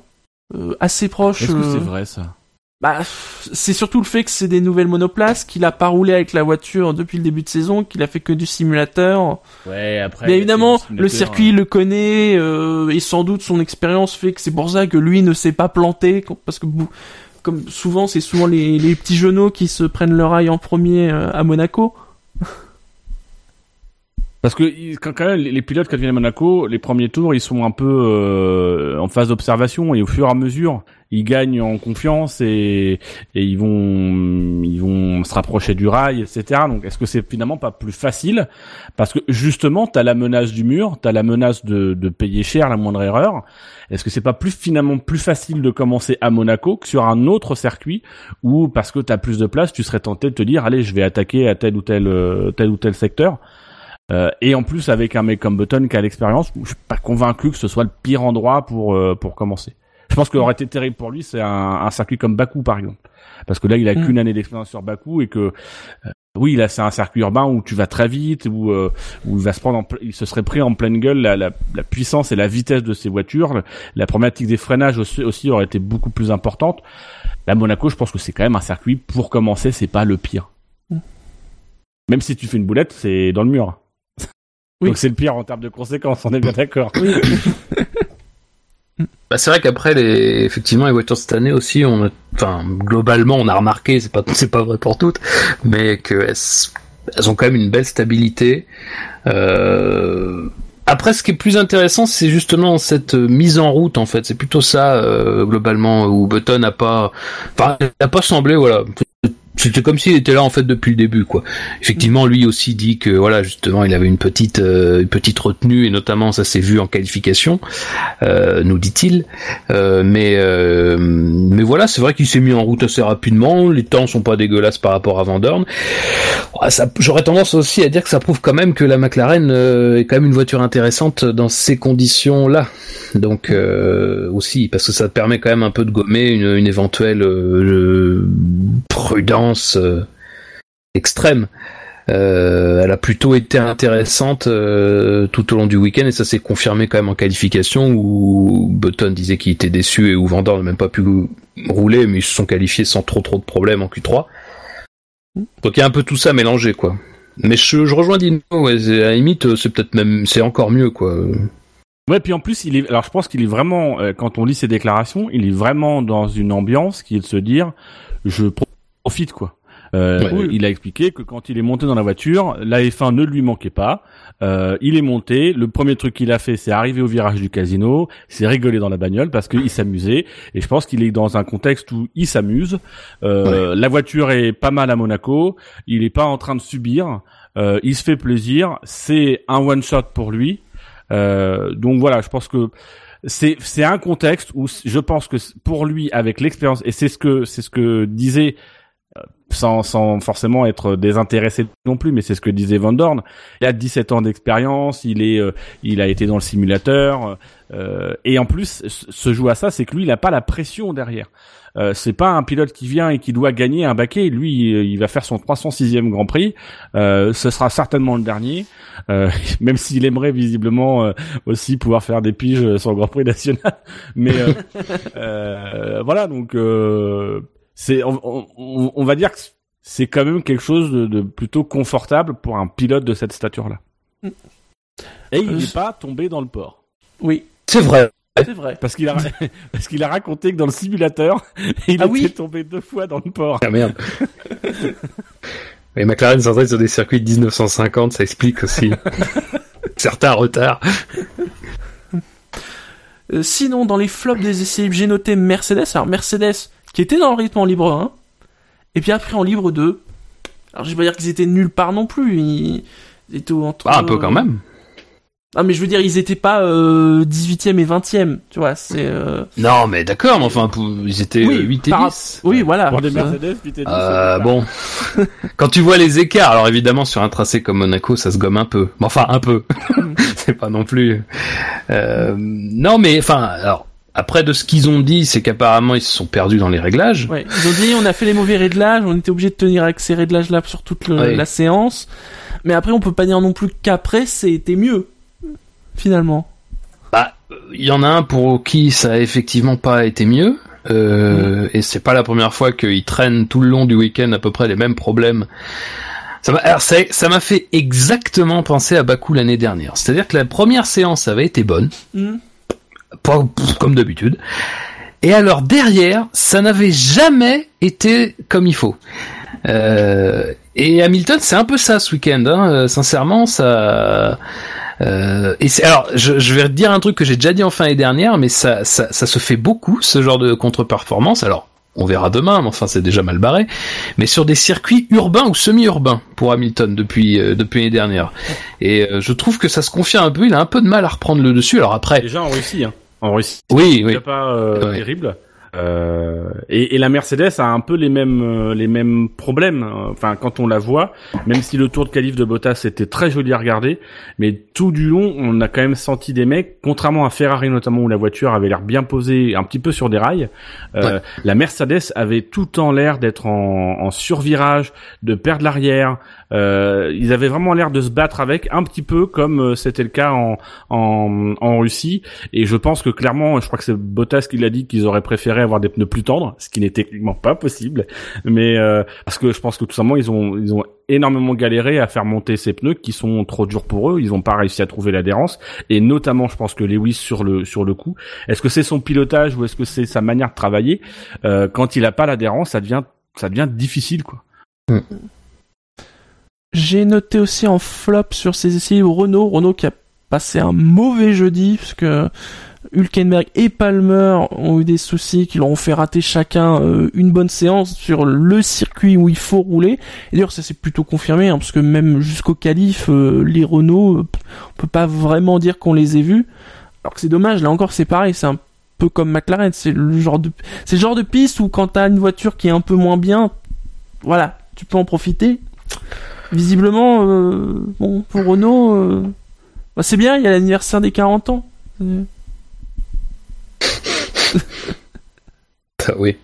Euh, assez proche. est-ce que euh, c'est vrai ça? Bah, c'est surtout le fait que c'est des nouvelles monoplaces, qu'il a pas roulé avec la voiture depuis le début de saison, qu'il a fait que du simulateur. Ouais, après. Mais évidemment, le circuit il le connaît, euh, et sans doute son expérience fait que c'est pour ça que lui ne s'est pas planté, parce que comme souvent, c'est souvent les, les petits genoux qui se prennent leur ail en premier euh, à Monaco. Parce que quand, même les les pilotes quand ils viennent à Monaco, les premiers tours, ils sont un peu euh, en phase d'observation et au fur et à mesure, ils gagnent en confiance et, et ils vont ils vont se rapprocher du rail, etc. Donc est-ce que c'est finalement pas plus facile? Parce que justement, t'as la menace du mur, t'as la menace de, de payer cher la moindre erreur. Est-ce que c'est pas plus finalement plus facile de commencer à Monaco que sur un autre circuit où parce que t'as plus de place, tu serais tenté de te dire allez, je vais attaquer à tel ou tel euh, tel ou tel secteur? Euh, et en plus avec un mec comme Button qui a l'expérience, je suis pas convaincu que ce soit le pire endroit pour euh, pour commencer. Je pense que aurait été terrible pour lui, c'est un, un circuit comme Bakou par exemple, parce que là il a Mm. qu'une année d'expérience sur Bakou et que euh, oui là c'est un circuit urbain où tu vas très vite où euh, où il va se prendre en il se serait pris en pleine gueule la, la, la puissance et la vitesse de ses voitures, la problématique des freinages aussi, aussi aurait été beaucoup plus importante. Là Monaco, je pense que c'est quand même un circuit pour commencer, c'est pas le pire. Mm. Même si tu fais une boulette, c'est dans le mur. Oui. Donc c'est le pire en termes de conséquences, on est bien d'accord. Bah, c'est vrai qu'après les effectivement les voitures cette année aussi on a enfin globalement on a remarqué c'est pas c'est pas vrai pour toutes mais que elles, elles ont quand même une belle stabilité euh... Après, ce qui est plus intéressant, c'est justement cette euh, mise en route, en fait. C'est plutôt ça, euh, globalement, où Button n'a pas, enfin, n'a pas semblé, voilà. C'était comme s'il était là, en fait, depuis le début, quoi. Effectivement, lui aussi dit que, voilà, justement, il avait une petite, euh, une petite retenue, et notamment, ça s'est vu en qualification, euh, nous dit-il. Euh, mais, mais voilà, c'est vrai qu'il s'est mis en route assez rapidement. Les temps sont pas dégueulasses par rapport à. Ouais, ça- J'aurais tendance aussi à dire que ça prouve quand même que la McLaren est quand même une voiture intéressante dans ces conditions-là. Donc euh, aussi parce que ça permet quand même un peu de gommer une, éventuelle prudence euh, extrême. Euh, elle a plutôt été intéressante euh, tout au long du week-end et ça s'est confirmé quand même en qualification où Button disait qu'il était déçu et où Van Dorn n'a même pas pu rouler mais ils se sont qualifiés sans trop trop de problèmes en Q3. Donc il y a un peu tout ça mélangé quoi. Mais je, rejoins Dino, ouais, à la limite c'est peut-être même c'est encore mieux quoi. Ouais, puis en plus, il est. Alors, je pense qu'il est vraiment. quand on lit ses déclarations, il est vraiment dans une ambiance qui est de se dire, je profite quoi. Euh, Ouais. Il a expliqué que quand il est monté dans la voiture, la F1 ne lui manquait pas. Euh, il est monté. Le premier truc qu'il a fait, c'est arriver au virage du casino, c'est rigoler dans la bagnole parce qu'il s'amusait. Et je pense qu'il est dans un contexte où il s'amuse. Euh, La voiture est pas mal à Monaco. Il est pas en train de subir. Euh, il se fait plaisir. C'est un one shot pour lui. Euh, donc voilà, je pense que c'est c'est un contexte où je pense que pour lui avec l'expérience et c'est ce que c'est ce que disait sans sans forcément être désintéressé non plus mais c'est ce que disait Van Dorn il a 17 ans d'expérience il est euh, il a été dans le simulateur euh, et en plus se joue à ça c'est que lui il a pas la pression derrière euh, c'est pas un pilote qui vient et qui doit gagner un baquet. Lui, il il va faire son 306e Grand Prix. Euh, ce sera certainement le dernier, euh, même s'il aimerait visiblement euh, aussi pouvoir faire des piges sur le Grand Prix national. Mais euh, euh, voilà, donc euh, c'est, on, on- on va dire que c'est quand même quelque chose de, de plutôt confortable pour un pilote de cette stature-là. Et il Euh, n'est pas tombé dans le port. Oui, C'est vrai. c'est vrai. Parce qu'il a, parce qu'il a raconté que dans le simulateur, il Ah était oui. tombé deux fois dans le port. Ah merde. Et McLaren s'entraîne sur des circuits de 1950, ça explique aussi certains retards. Euh, sinon, dans les flops des essais j'ai noté Mercedes. Alors Mercedes, qui était dans le rythme en libre 1, et puis après en libre 2. Alors je vais pas dire qu'ils étaient nulle part non plus. Ils, ils étaient entre. Ah, un peu quand même. Ah mais je veux dire, ils étaient pas euh, 18e et 20e, tu vois, c'est... Euh... Non, mais d'accord, mais enfin, ils étaient Oui, euh, 8 et par- 10. Oui, voilà. Pour des Mercedes, puis t'es dit, Euh, c'est bon, quand tu vois les écarts, alors évidemment sur un tracé comme Monaco, ça se gomme un peu. Mais Enfin, un peu. c'est pas non plus. Euh, non, mais enfin, alors après de ce qu'ils ont dit, c'est qu'apparemment ils se sont perdus dans les réglages. Ouais, ils ont dit on a fait les mauvais réglages, on était obligé de tenir avec ces réglages là sur toute le- la séance. Mais après on peut pas dire non plus qu'après c'était mieux finalement. Bah, il y en a un pour qui ça a effectivement pas été mieux. euh, et c'est pas la première fois qu'ils traînent tout le long du week-end à peu près les mêmes problèmes. Ça m'a, alors ça, m'a fait exactement penser à Baku l'année dernière. C'est-à-dire que la première séance avait été bonne, Hmm. Comme d'habitude. Et alors derrière, ça n'avait jamais été comme il faut. Euh, et Hamilton, c'est un peu ça ce week-end. Hein. Euh, Sincèrement, ça. Euh, et alors, je, je vais dire un truc que j'ai déjà dit en fin d'année dernière, mais ça, ça, ça se fait beaucoup ce genre de contre-performance. Alors, on verra demain, mais enfin, c'est déjà mal barré. Mais sur des circuits urbains ou semi-urbains pour Hamilton depuis euh, depuis l'année dernière. Et euh, je trouve que ça se confirme un peu. Il a un peu de mal à reprendre le dessus. Alors après, Déjà en Russie, hein. En Russie, oui, c'est oui. pas euh, Ouais. terrible. Euh, et, et la Mercedes a un peu les mêmes euh, les mêmes problèmes. Enfin, quand on la voit, même si le Tour de qualif de Bottas était très joli à regarder, mais tout du long, on a quand même senti des mecs, contrairement à Ferrari notamment où la voiture avait l'air bien posée, un petit peu sur des rails. euh, La Mercedes avait tout le temps l'air d'être en, en survirage, de perdre l'arrière. Euh, ils avaient vraiment l'air de se battre avec, un petit peu comme euh, c'était le cas en, en, en Russie. Et je pense que clairement, je crois que c'est Bottas qui l'a dit qu'ils auraient préféré avoir des pneus plus tendres, ce qui n'est techniquement pas possible. Mais euh, parce que je pense que tout simplement ils ont ils ont énormément galéré à faire monter ces pneus qui sont trop durs pour eux. Ils ont pas réussi à trouver l'adhérence. Et notamment, je pense que Lewis sur le sur le coup, est-ce que c'est son pilotage ou est-ce que c'est sa manière de travailler? Euh, Quand il a pas l'adhérence, ça devient ça devient difficile quoi. J'ai noté aussi en flop sur ces essais Renault, Renault qui a passé un mauvais jeudi parce que Hülkenberg et Palmer ont eu des soucis qui leur ont fait rater chacun euh, une bonne séance sur le circuit où il faut rouler. Et d'ailleurs ça s'est plutôt confirmé hein, parce que même jusqu'au qualif euh, les Renault, euh, on peut pas vraiment dire qu'on les ait vus. Alors que c'est dommage, là encore c'est pareil, c'est un peu comme McLaren, c'est le genre de c'est le genre de piste où quand t'as une voiture qui est un peu moins bien, voilà, tu peux en profiter. Visiblement, euh, bon, pour Renault, euh, bah, c'est bien, il y a l'anniversaire des 40 ans. Ah oui.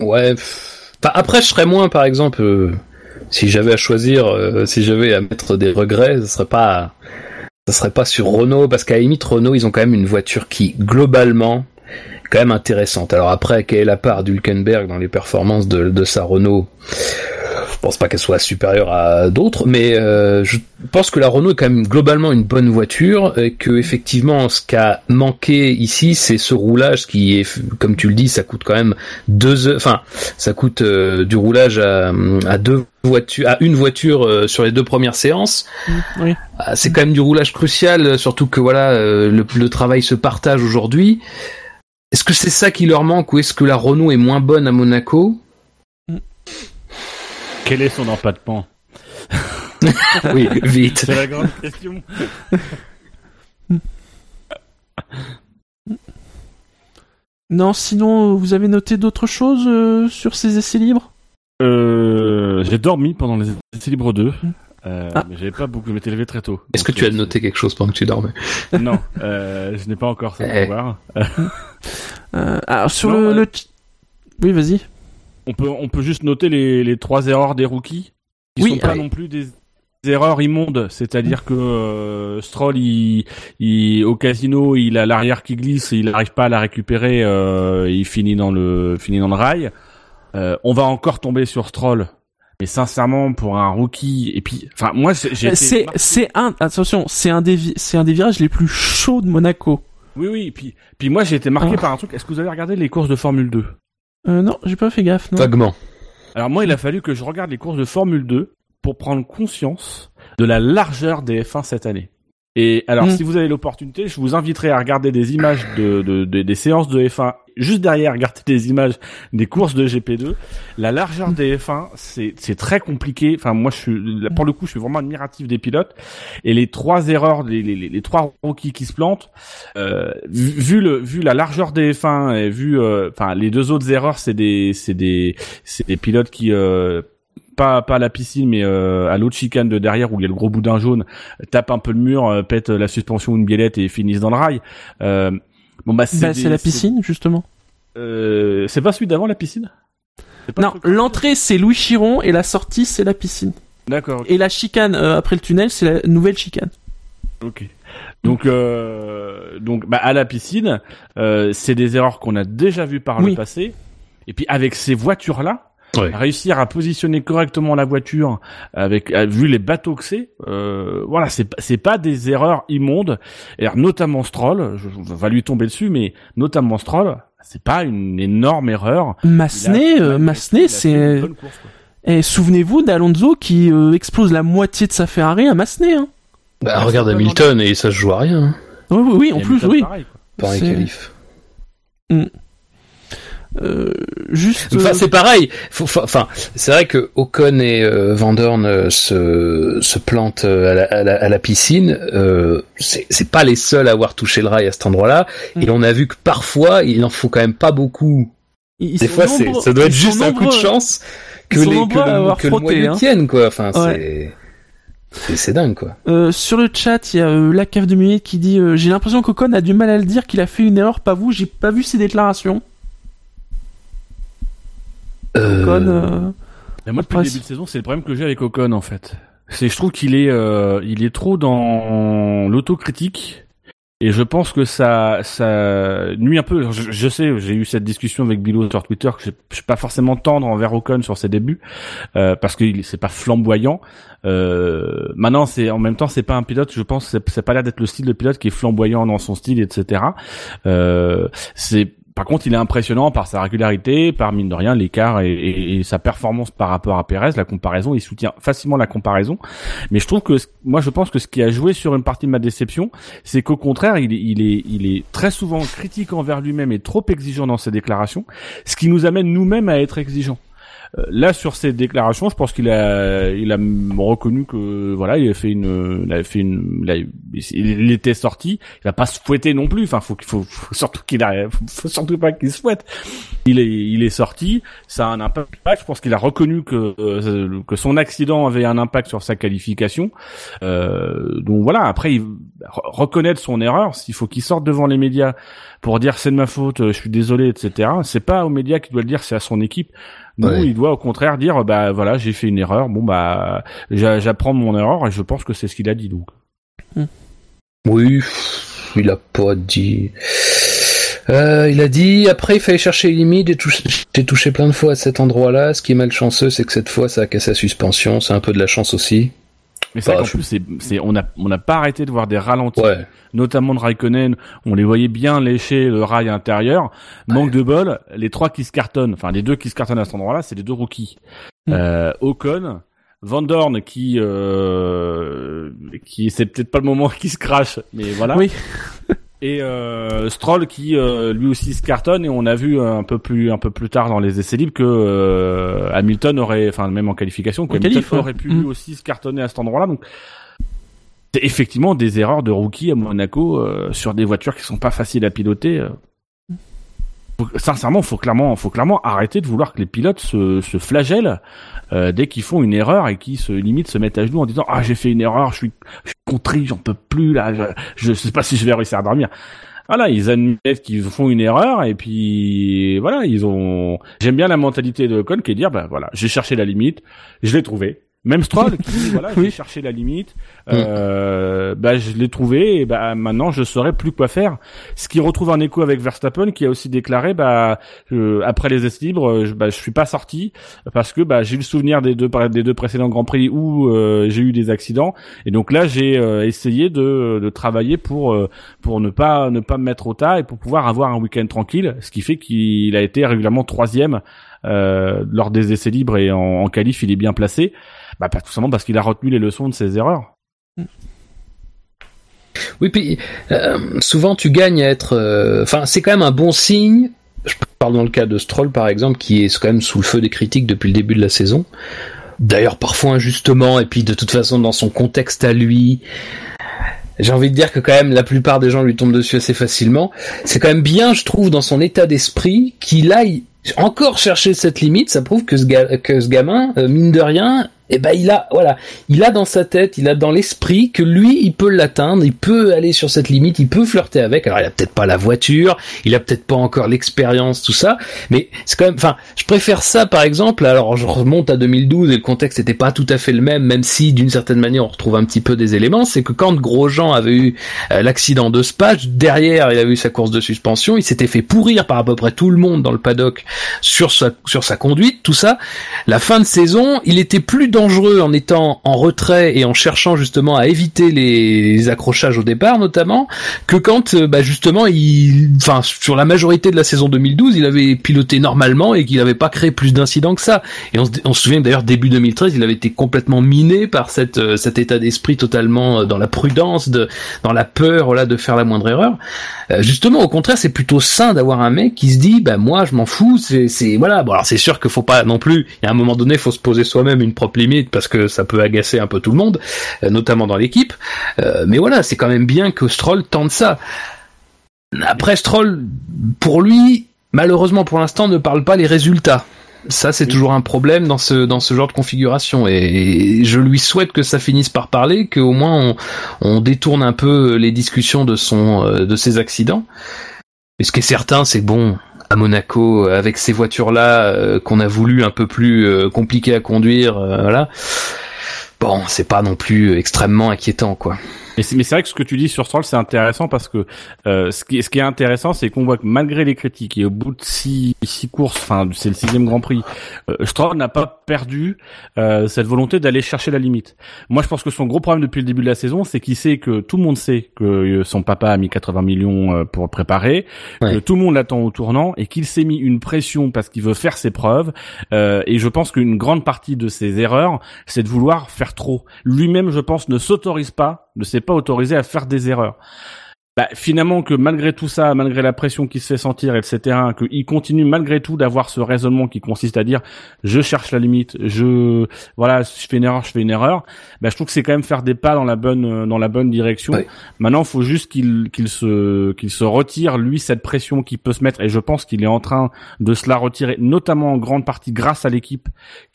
ouais. Enfin, après, je serais moins, par exemple, euh, si j'avais à choisir, si j'avais à mettre des regrets, ce serait pas, ça serait pas sur Renault, parce qu'à limite, Renault, ils ont quand même une voiture qui, globalement, quand même intéressante. Alors après, quelle est la part d'Hülkenberg dans les performances de, sa Renault? Pense pas qu'elle soit supérieure à d'autres, mais euh, je pense que la Renault est quand même globalement une bonne voiture, et que effectivement, ce qu'a manqué ici, c'est ce roulage qui est, comme tu le dis, ça coûte quand même deux heures, enfin, ça coûte euh, du roulage à, à deux voitures, à une voiture euh, sur les deux premières séances. oui. Ah, C'est quand même du roulage crucial, surtout que voilà, euh, le, le travail se partage aujourd'hui. Est-ce que c'est ça qui leur manque ou est-ce que la Renault est moins bonne à Monaco? Quel est son empattement Oui, vite. C'est la grande question. Non, sinon, vous avez noté d'autres choses euh, sur ces essais libres? Euh, j'ai dormi pendant les essais libres 2. Euh, Ah. mais j'avais pas beaucoup, je m'étais levé très tôt. Est-ce que tu as euh, noté quelque chose pendant que tu dormais? Non, euh, je n'ai pas encore ça Eh. pour voir. euh, Alors, sur Non, le, euh, Oui, vas-y. On peut, on peut juste noter les, les trois erreurs des rookies, qui Oui, sont pas oui. non plus des erreurs immondes. C'est-à-dire que euh, Stroll, il, il- au casino, il a l'arrière qui glisse, il n'arrive pas à la récupérer, euh, il finit dans le, finit dans le rail. Euh, on va encore tomber sur Stroll. Mais sincèrement, pour un rookie, et puis, enfin, moi, j'ai été C'est c'est un attention, c'est un des c'est un des virages les plus chauds de Monaco. Oui, oui, puis, puis moi, j'ai été marqué Ah. par un truc. Est-ce que vous avez regardé les courses de Formule 2 Euh, non, j'ai pas fait gaffe. Non. Vaguement. Alors moi, il a fallu que je regarde les courses de Formule 2 pour prendre conscience de la largeur des F1 cette année. Et alors, Mm. si vous avez l'opportunité, je vous inviterai à regarder des images de, de- de- des séances de F1. Juste derrière, regardez des images des courses de GP2. La largeur des F1, c'est très compliqué. Enfin, moi, je suis là, pour le coup, je suis vraiment admiratif des pilotes. Et les trois erreurs, les, les, les- les trois rookies qui se plantent, euh, vu, le vu la largeur des F1 et vu, euh, enfin, les deux autres erreurs, c'est des c'est des c'est des pilotes qui euh, pas pas à la piscine mais euh, à l'autre chicane de derrière où il y a le gros boudin jaune tapent un peu le mur euh, pètent la suspension ou une biellette et finissent dans le rail euh, bon bah c'est Bah, des- la piscine justement. euh, c'est pas celui d'avant la piscine? Non, l'entrée c'est Louis Chiron et la sortie c'est la piscine. d'accord Et la chicane euh, après le tunnel c'est la nouvelle chicane. ok Donc, euh, donc, bah, à la piscine, c'est des erreurs qu'on a déjà vues par Oui. le passé. Et puis avec ces voitures-là, Ouais. réussir à positionner correctement la voiture avec euh, vu les bateaux que c'est, euh, voilà, c'est pas- c'est pas des erreurs immondes. Et alors, notamment Stroll, je, je va lui tomber dessus, mais notamment Stroll, c'est pas une énorme erreur. Massenet, euh, Massenet, c'est. Et souvenez-vous d'Alonso qui euh, explose la moitié de sa Ferrari à Massenet. Hein. Bah, Ah, regarde Hamilton et ça se joue à rien. hein. Oui, oui, oui, en plus, Hamilton, oui. pareil. Pareil qualif. Euh, juste. Enfin, euh, c'est pareil. Enfin, c'est vrai que Ocon et euh, Van Dorn euh, se, se plantent à la, à la, à la piscine. Euh, c'est pas les seuls à avoir touché le rail à cet endroit-là. Mm. Et on a vu que parfois, il en faut quand même pas beaucoup. ils Des fois, ça doit être juste un coup de chance que, les, que le, que frotté, hein. tienne, quoi. Enfin, Ouais. c'est, c'est, dingue, quoi. Euh, sur le chat, il y a euh, la cave de minutes qui dit euh, J'ai l'impression qu'Ocon a du mal à le dire, qu'il a fait une erreur, pas vous, j'ai pas vu ses déclarations. Euh, Ocon, euh, Mais moi, depuis le début de saison, c'est le problème que j'ai avec Ocon, en fait. C'est, je trouve qu'il est, euh, il est trop dans l'autocritique. Et je pense que ça, ça nuit un peu. Je, je sais, j'ai eu cette discussion avec Bilo sur Twitter que je je suis pas forcément tendre envers Ocon sur ses débuts euh, parce que c'est pas flamboyant. Euh, maintenant, c'est en même temps, c'est pas un pilote. Je pense, c'est, c'est pas l'air d'être le style de pilote qui est flamboyant dans son style, etc. Euh, c'est par contre, il est impressionnant par sa régularité, par mine de rien l'écart et, sa performance par rapport à Perez. La comparaison, il soutient facilement la comparaison. Mais je trouve que moi, je pense que ce qui a joué sur une partie de ma déception, c'est qu'au contraire, il est, il est, il est très souvent critique envers lui-même et trop exigeant dans ses déclarations, ce qui nous amène nous-mêmes à être exigeants. Euh, Là, sur ses déclarations, je pense qu'il a, il a reconnu que voilà, il a fait une, il a fait une, il, a- il était sorti. Il va pas se fouetter non plus. Enfin, faut qu'il faut, faut surtout qu'il faut surtout pas qu'il se fouette. Il est, il est sorti. Ça a un impact. Je pense qu'il a reconnu que euh, que son accident avait un impact sur sa qualification. Euh, donc voilà. Après, il, re- reconnaître son erreur. S'il faut qu'il sorte devant les médias pour dire c'est de ma faute, je suis désolé, etc. C'est pas aux médias qui doit le dire, c'est à son équipe. Non, Ouais. il doit au contraire dire bah voilà, j'ai fait une erreur. Bon bah j'a- j'apprends de mon erreur et je pense que c'est ce qu'il a dit donc. Oui, pff, il a pas dit. Euh, il a dit après il fallait chercher les limites. J'ai touché, touché plein de fois à cet endroit-là. Ce qui est malchanceux, c'est que cette fois ça a cassé la suspension. C'est un peu de la chance aussi. Mais c'est Bah, je- plus c'est c'est on a on n'a pas arrêté de voir des ralentis, Ouais. notamment de Raikkonen. On les voyait bien lécher le rail intérieur. Manque de bol, les trois qui se cartonnent, enfin les deux qui se cartonnent à cet endroit-là, c'est les deux rookies. Mm. Euh, Ocon, Van Dorn qui euh, qui c'est peut-être pas le moment qui se crache, mais voilà. Oui. Et euh, Stroll qui euh, lui aussi se cartonne et on a vu un peu plus un peu plus tard dans les essais libres que euh, Hamilton aurait enfin même en qualification que Hamilton qualif, aurait pu Mm. lui aussi se cartonner à cet endroit-là donc c'est effectivement des erreurs de rookie à Monaco euh, sur des voitures qui sont pas faciles à piloter. Faut- sincèrement, faut clairement, faut clairement arrêter de vouloir que les pilotes se, se flagellent euh, dès qu'ils font une erreur et qui se limite se mettent à genoux en disant ah j'ai fait une erreur, je suis, je suis contrit, j'en peux plus là, je, je sais pas si je vais réussir à dormir. Voilà, ils admettent qu'ils font une erreur et puis voilà, ils ont. J'aime bien la mentalité de Ocon qui est de dire bah voilà, j'ai cherché la limite, je l'ai trouvé. Même Stroll qui voilà, Oui. j'ai cherché la limite, euh, bah je l'ai trouvé et bah maintenant je saurais plus quoi faire. Ce qui retrouve un écho avec Verstappen qui a aussi déclaré bah euh, après les essais libres, euh, je, bah je suis pas sorti parce que bah j'ai eu le souvenir des deux des deux précédents grands prix où euh, j'ai eu des accidents et donc là j'ai euh, essayé de, de travailler pour euh, pour ne pas ne pas me mettre au tas et pour pouvoir avoir un week-end tranquille, ce qui fait qu'il a été régulièrement troisième euh, lors des essais libres et en, en qualif il est bien placé. Bah tout simplement parce qu'il a retenu les leçons de ses erreurs. Oui, puis euh, souvent tu gagnes à être. euh, Enfin, c'est quand même un bon signe. Je parle dans le cas de Stroll par exemple, qui est quand même sous le feu des critiques depuis le début de la saison. D'ailleurs, parfois injustement, et puis de toute façon dans son contexte à lui. J'ai envie de dire que quand même la plupart des gens lui tombent dessus assez facilement. C'est quand même bien, je trouve, dans son état d'esprit, qu'il aille encore chercher cette limite. Ça prouve que ce, ga- que ce gamin, euh, mine de rien, et ben il a voilà, il a dans sa tête, il a dans l'esprit que lui il peut l'atteindre, il peut aller sur cette limite, il peut flirter avec. Alors il a peut-être pas la voiture, il a peut-être pas encore l'expérience tout ça, mais c'est quand même enfin, je préfère ça par exemple. Alors je remonte à 2012 et le contexte n'était pas tout à fait le même même si d'une certaine manière on retrouve un petit peu des éléments, c'est que quand Grosjean avait eu euh, l'accident de Spa, derrière il a eu sa course de suspension, il s'était fait pourrir par à peu près tout le monde dans le paddock sur sa sur sa conduite, tout ça. La fin de saison, il était plus dangereux en étant en retrait et en cherchant justement à éviter les, accrochages au départ notamment que quand euh, bah, justement il enfin sur la majorité de la saison 2012 il avait piloté normalement et qu'il n'avait pas créé plus d'incidents que ça. Et on, se souvient d'ailleurs début 2013 il avait été complètement miné par cette euh, cet état d'esprit totalement euh, dans la prudence de dans la peur là de faire la moindre erreur. Justement au contraire c'est plutôt sain d'avoir un mec qui se dit bah moi je m'en fous c'est voilà. Bon alors c'est sûr qu'il faut pas non plus il y a un moment donné faut se poser soi-même une propre limite parce que ça peut agacer un peu tout le monde, euh, notamment dans l'équipe. Euh, mais voilà, c'est quand même bien que Stroll tente ça. Après Stroll, pour lui, malheureusement pour l'instant, ne parle pas les résultats. Ça, c'est toujours un problème dans ce dans ce genre de configuration. Et, je lui souhaite que ça finisse par parler, qu'au moins on, on, détourne un peu les discussions de son euh, de ses accidents. Et ce qui est certain, c'est bon, à Monaco avec ces voitures là euh, qu'on a voulu un peu plus euh, compliquées à conduire euh, voilà. Bon c'est pas non plus extrêmement inquiétant quoi mais c'est vrai que ce que tu dis sur Stroll, c'est intéressant parce que euh, ce, qui, ce qui est intéressant, c'est qu'on voit que malgré les critiques et au bout de six, six courses, enfin c'est le sixième Grand Prix, euh, Stroll n'a pas perdu euh, cette volonté d'aller chercher la limite. Moi, je pense que son gros problème depuis le début de la saison, c'est qu'il sait que tout le monde sait que euh, son papa a mis 80 millions euh, pour préparer, que tout le monde l'attend au tournant et qu'il s'est mis une pression parce qu'il veut faire ses preuves. Euh, et je pense qu'une grande partie de ses erreurs, c'est de vouloir faire trop. Lui-même, je pense, ne s'autorise pas ne s'est pas autorisé à faire des erreurs bah, finalement que malgré tout ça, malgré la pression qui se fait sentir, etc., qu'il continue malgré tout d'avoir ce raisonnement qui consiste à dire je cherche la limite, je voilà, si je fais une erreur, je fais une erreur. Bah, je trouve que c'est quand même faire des pas dans la bonne dans la bonne direction. Maintenant, il faut juste qu'il qu'il se qu'il se retire lui cette pression qui peut se mettre, et je pense qu'il est en train de se la retirer, notamment en grande partie grâce à l'équipe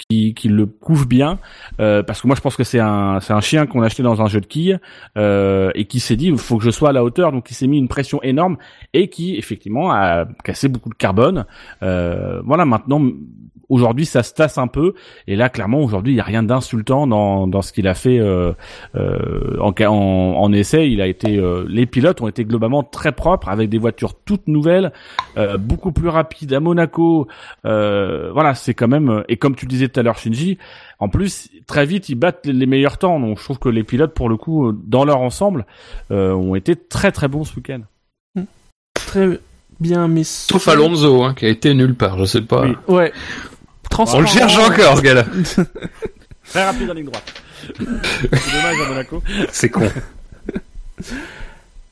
qui qui le couvre bien, euh, parce que moi je pense que c'est un c'est un chien qu'on a acheté dans un jeu de quilles euh, et qui s'est dit il faut que je sois à la hauteur donc il s'est mis une pression énorme et qui effectivement a cassé beaucoup de carbone. Euh, voilà, maintenant aujourd'hui ça se tasse un peu et là clairement aujourd'hui il y a rien d'insultant dans, dans ce qu'il a fait euh, euh, en, en, essai il a été les pilotes ont été globalement très propres avec des voitures toutes nouvelles beaucoup plus rapides à Monaco voilà c'est quand même et comme tu le disais tout à l'heure Shinji en plus, très vite, ils battent les meilleurs temps. Donc, je trouve que les pilotes, pour le coup, dans leur ensemble, euh, ont été très très bons ce week-end. Hmm. Très bien, mais sauf Alonso, hein, qui a été nulle part. Je sais pas. Oui. Ouais. On le cherche encore, ce gars-là. très rapide en ligne droite. C'est dommage à Monaco. C'est con.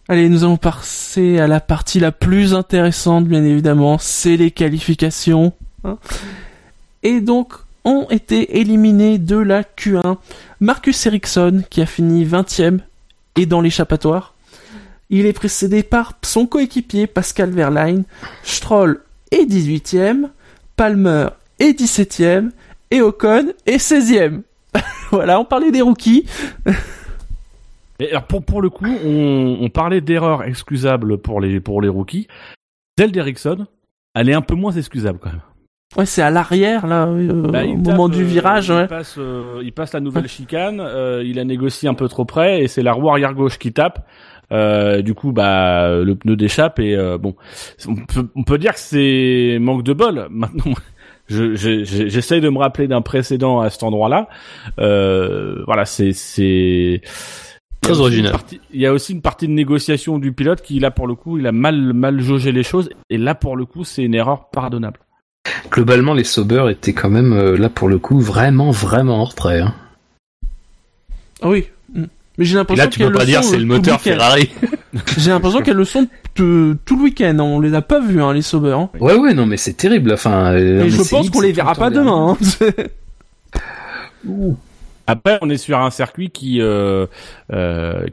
Allez, nous allons passer à la partie la plus intéressante, bien évidemment, c'est les qualifications. Hein. Et donc, ont été éliminés de la Q1. Marcus Ericsson, qui a fini 20ème, est dans l'échappatoire. Il est précédé par son coéquipier Pascal Verlaine. Stroll est 18ème. Palmer est 17ème. Et Ocon est 16ème. voilà, on parlait des rookies. Et alors pour, pour le coup, on, on parlait d'erreurs excusables pour les, pour les rookies. Celle elle est un peu moins excusable quand même. Ouais, c'est à l'arrière là, euh, bah, au moment du euh, virage. Il, passe, euh, il passe la nouvelle chicane, il a négocié un peu trop près et c'est la roue arrière gauche qui tape. du coup, bah le pneu d'échappe et bon, on peut, on peut, dire que c'est manque de bol. Maintenant, j'essaye je, de me rappeler d'un précédent à cet endroit-là. voilà, c'est c'est très original. il y a aussi une partie de négociation du pilote qui là pour le coup, il a mal mal jaugé les choses et là pour le coup, c'est une erreur pardonnable globalement, les Sauber étaient quand même, euh, là pour le coup, vraiment, vraiment en retrait. Hein. Ah oui. Mais j'ai l'impression Là, tu peux pas dire c'est le moteur Ferrari. j'ai l'impression qu'elles le sont tout le week-end. On les a pas vus, hein, les Sauber. Hein. Ouais, ouais, non, mais c'est terrible. Enfin, euh, Et je pense qu'on les verra pas demain. Après, on est sur un circuit qui euh,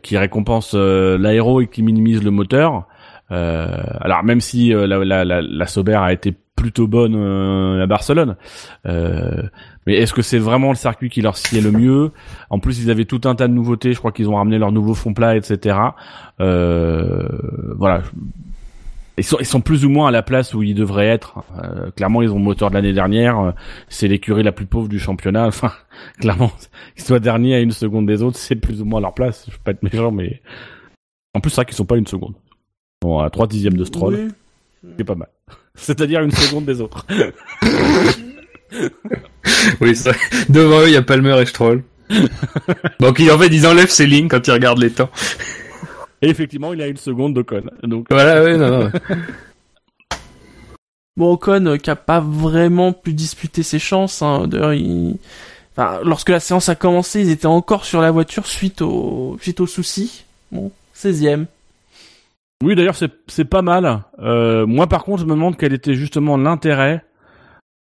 qui récompense l'aéro et qui minimise le moteur. alors même si la, la, la, la Sauber a été plutôt bonne euh, à Barcelone. Mais est-ce que c'est vraiment le circuit qui leur sied le mieux? En plus, ils avaient tout un tas de nouveautés. Je crois qu'ils ont ramené leur nouveau fond plat, etc. Euh, voilà. Ils sont, ils sont plus ou moins à la place où ils devraient être. Euh, clairement, ils ont le moteur de l'année dernière. Euh, c'est l'écurie la plus pauvre du championnat. Enfin, clairement, qu'ils soient derniers à une seconde des autres, c'est plus ou moins leur place. Je veux pas être méchant, mais en plus, c'est vrai qu'ils sont pas une seconde. Bon, à 3 dixièmes de Stroll, Oui. c'est pas mal. C'est-à-dire une seconde des autres. Oui, c'est vrai. Devant eux, il y a Palmer et Stroll. Donc, ils- en fait, ils enlèvent ces lignes quand ils regardent les temps. Et effectivement, il a une seconde d'Ocon. Donc, Voilà, oui, non, non. Bon, Ocon euh, qui a pas vraiment pu disputer ses chances. Hein. D'ailleurs, il... enfin, lorsque la séance a commencé, ils étaient encore sur la voiture suite au suite au souci. Bon, 16e. Oui, d'ailleurs, c'est c'est pas mal. Euh, moi, par contre, je me demande quel était justement l'intérêt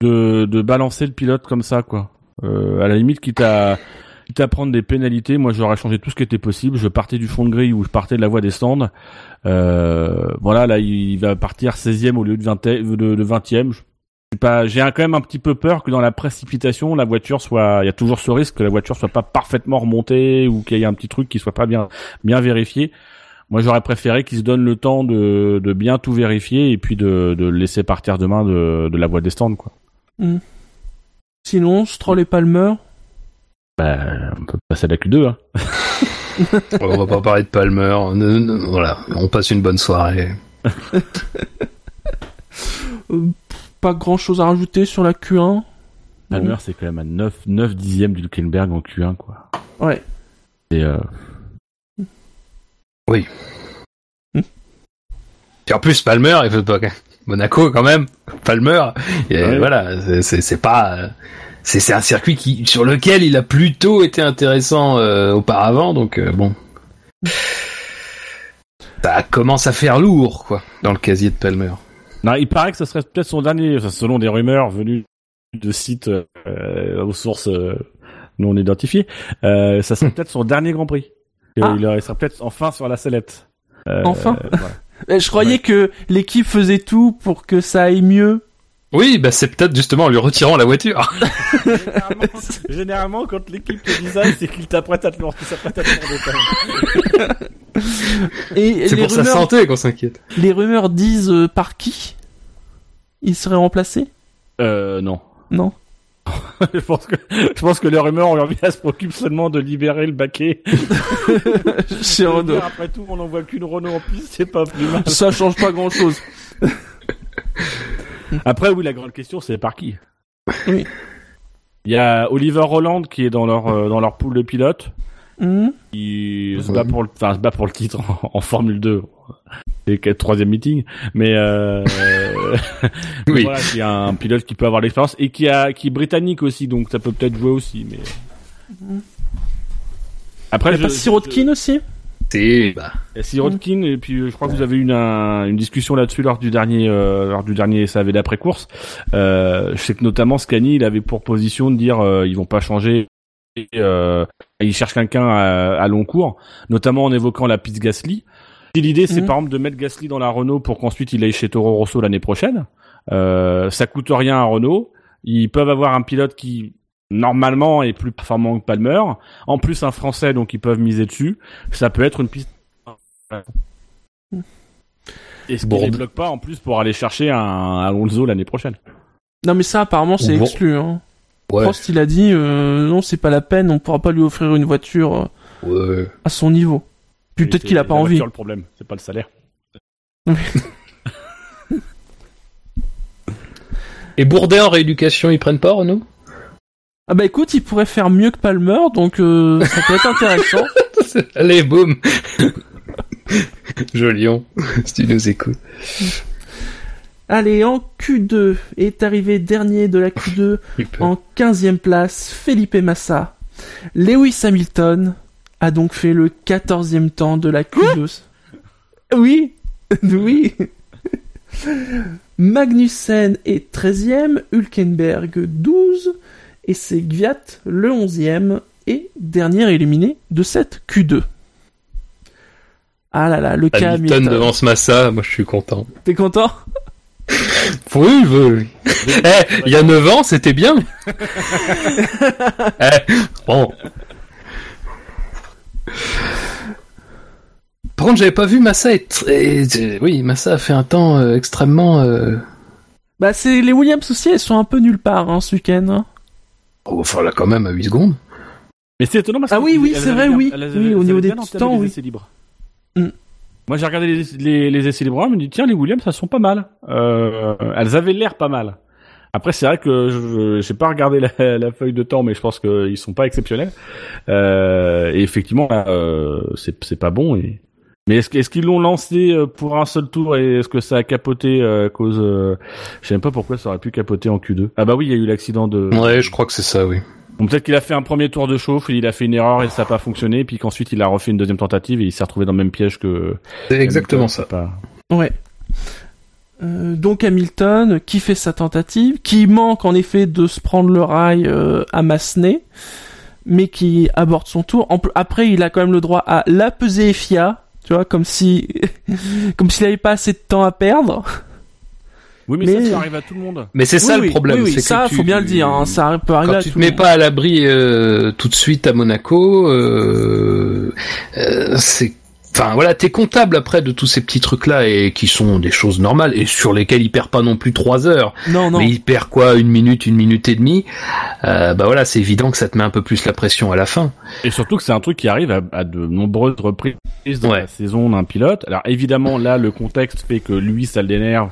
de balancer le pilote comme ça, quoi. Euh, à la limite, quitte à quitte à prendre des pénalités, moi, j'aurais changé tout ce qui était possible. Je partais du fond de grille ou je partais de la voie des stands. Euh, voilà, là, il va partir 16e au lieu de 20 de, de 20e. Je suis pas, j'ai quand même un petit peu peur que dans la précipitation, la voiture soit, il y a toujours ce risque que la voiture soit pas parfaitement remontée ou qu'il y ait un petit truc qui soit pas bien bien vérifié. Moi, j'aurais préféré qu'ils se donnent le temps de, bien tout vérifier et puis de, de laisser partir demain de, de la voie des stands, quoi. Sinon, Stroll et Palmer. Bah, on peut passer à la Q2, hein. On va pas parler de Palmer. Ne- ne- Voilà, on passe une bonne soirée. euh, pas grand chose à rajouter sur la Q1. Palmer, c'est quand même à 9, 9 dixièmes du Hülkenberg en Q1, quoi. Ouais. Et, euh, Et en plus, Palmer, il faut pas... Monaco quand même. Palmer, et Ouais. voilà, c'est- pas... C'est un circuit qui sur lequel il a plutôt été intéressant euh, auparavant, donc euh, bon. Ça commence à faire lourd, quoi, dans le casier de Palmer. non, il paraît que ce serait peut-être son dernier, selon des rumeurs venues de sites euh, aux sources euh, non identifiées, euh, ça serait peut-être son dernier Grand Prix. Et Ah. Il serait peut-être enfin sur la sellette. Euh, Enfin voilà. Euh, Je croyais Ouais. que l'équipe faisait tout pour que ça aille mieux. Oui, bah c'est peut-être justement en lui retirant la voiture. Généralement, généralement, quand l'équipe te dit ça, c'est qu'il t'apprête à te s'apprête à te Et C'est pour sa santé qu'on s'inquiète. les rumeurs disent euh, par qui Il serait remplacé? Euh, non. Non? je pense que, je pense que les rumeurs, elle se préoccupe seulement de libérer le baquet. Chez Renault. Après tout, on n'en voit qu'une Renault en plus, c'est pas plus mal. Ça change pas grand chose. Après, oui, la grande question, c'est par qui? Oui. Il y a Oliver Roland qui est dans leur, euh, dans leur pool de pilotes. Hmm qui se bat pour le, enfin, se bat pour le titre en, en Formule 2. C'est le troisième meeting, mais euh, Oui. voilà, qui a un pilote qui peut avoir l'expérience et qui a, qui est britannique aussi, donc ça peut peut-être jouer aussi, mais. Après, Il y a je- pas Sirotkin aussi C'est bah, il y a Sirotkin et puis je crois que vous avez eu une, un- une discussion là-dessus lors du dernier euh, lors du dernier SAV d'après course. Euh, je sais que notamment Scani, il avait pour position de dire euh, ils vont pas changer. Euh, ils cherchent quelqu'un à, à long cours, notamment en évoquant la piste Gasly. Si L'idée, c'est Mhm. par exemple de mettre Gasly dans la Renault pour qu'ensuite il aille chez Toro Rosso l'année prochaine. Euh, ça coûte rien à Renault. Ils peuvent avoir un pilote qui normalement est plus performant que Palmer. En plus, un Français, donc ils peuvent miser dessus. Ça peut être une piste. Et ce qui Bourde. les bloque pas en plus pour aller chercher un Alonso l'année prochaine. Non mais ça apparemment c'est Bon. exclu. Hein. Ouais, Prost il a dit euh, non c'est pas la peine, on pourra pas lui offrir une voiture euh, ouais. à son niveau. Puis peut-être c'est qu'il a pas la envie. voiture, le problème, c'est pas le salaire. Et Bourdin en rééducation, ils prennent pas Renault Ah bah écoute, il pourrait faire mieux que Palmer, donc euh, ça peut être intéressant. Allez, boum Jolion, si tu nous écoutes. Allez, en Q2 est arrivé dernier de la Q2 en 15e place Felipe Massa. Lewis Hamilton a donc fait le 14e temps de la Q2. oui, oui. Magnussen est 13e, Hülkenberg 12 et c'est Gviat le 11e et dernier éliminé de cette Q2. Ah là là, le Hamilton. devance Massa, moi je suis content. T'es content? Oui, oui. Eh, il y a 9 ans, c'était bien. Eh, bon. Par contre, j'avais pas vu Massa être... et- Oui, Massa a fait un temps euh, extrêmement... euh, Bah, c'est les Williams aussi, elles sont un peu nulle part hein, ce week-end. hein. Oh, enfin, là, quand même, à 8 secondes. Mais c'est étonnant parce Ah que oui, oui, elles c'est vrai, bien- oui. Oui, au niveau des temps, oui. essais libres. Mm. Moi, j'ai regardé les, les, les essais libres, je me dis tiens, les Williams, ça sont pas mal. Euh, elles avaient l'air pas mal. Après, c'est vrai que je j'ai pas regardé la, feuille de temps, mais je pense qu'ils sont pas exceptionnels. Euh, et effectivement, euh, c'est pas bon. Mais est-ce, qu'ils l'ont lancé pour un seul tour et est-ce que ça a capoté à cause Je sais même pas pourquoi ça aurait pu capoter en Q2. Ah bah oui, il y a eu l'accident de. Ouais, je crois que c'est ça, oui. Bon, peut-être qu'il a fait un premier tour de chauffe, il a fait une erreur et ça n'a pas fonctionné, puis qu'ensuite il a refait une deuxième tentative et il s'est retrouvé dans le même piège que. C'est exactement Hamilton, ça. Pas... Ouais. Euh, donc Hamilton, qui fait sa tentative, qui manque en effet de se prendre le rail euh, à Massenet, mais qui aborde son tour. En après, il a quand même le droit à la pesée FIA, tu vois, comme si, comme s'il avait pas assez de temps à perdre. Oui, mais, Mais- ça, ça arrive à tout le monde. Mais c'est ça Oui, le problème. Oui, oui, c'est que ça, tu- faut bien le dire. Hein, ça peut arriver Quand à tu tout te le mets monde. pas à l'abri euh, tout de suite à Monaco, euh, euh, c'est Enfin voilà, t'es comptable après de tous ces petits trucs là et qui sont des choses normales et sur lesquelles il perd pas non plus trois heures. Non, non. Mais il perd quoi une minute, une minute et demie? Euh, bah voilà, c'est évident que ça te met un peu plus la pression à la fin. Et surtout que c'est un truc qui arrive à, à de nombreuses reprises dans Ouais. la saison d'un pilote. Alors évidemment là le contexte fait que lui ça le dénerve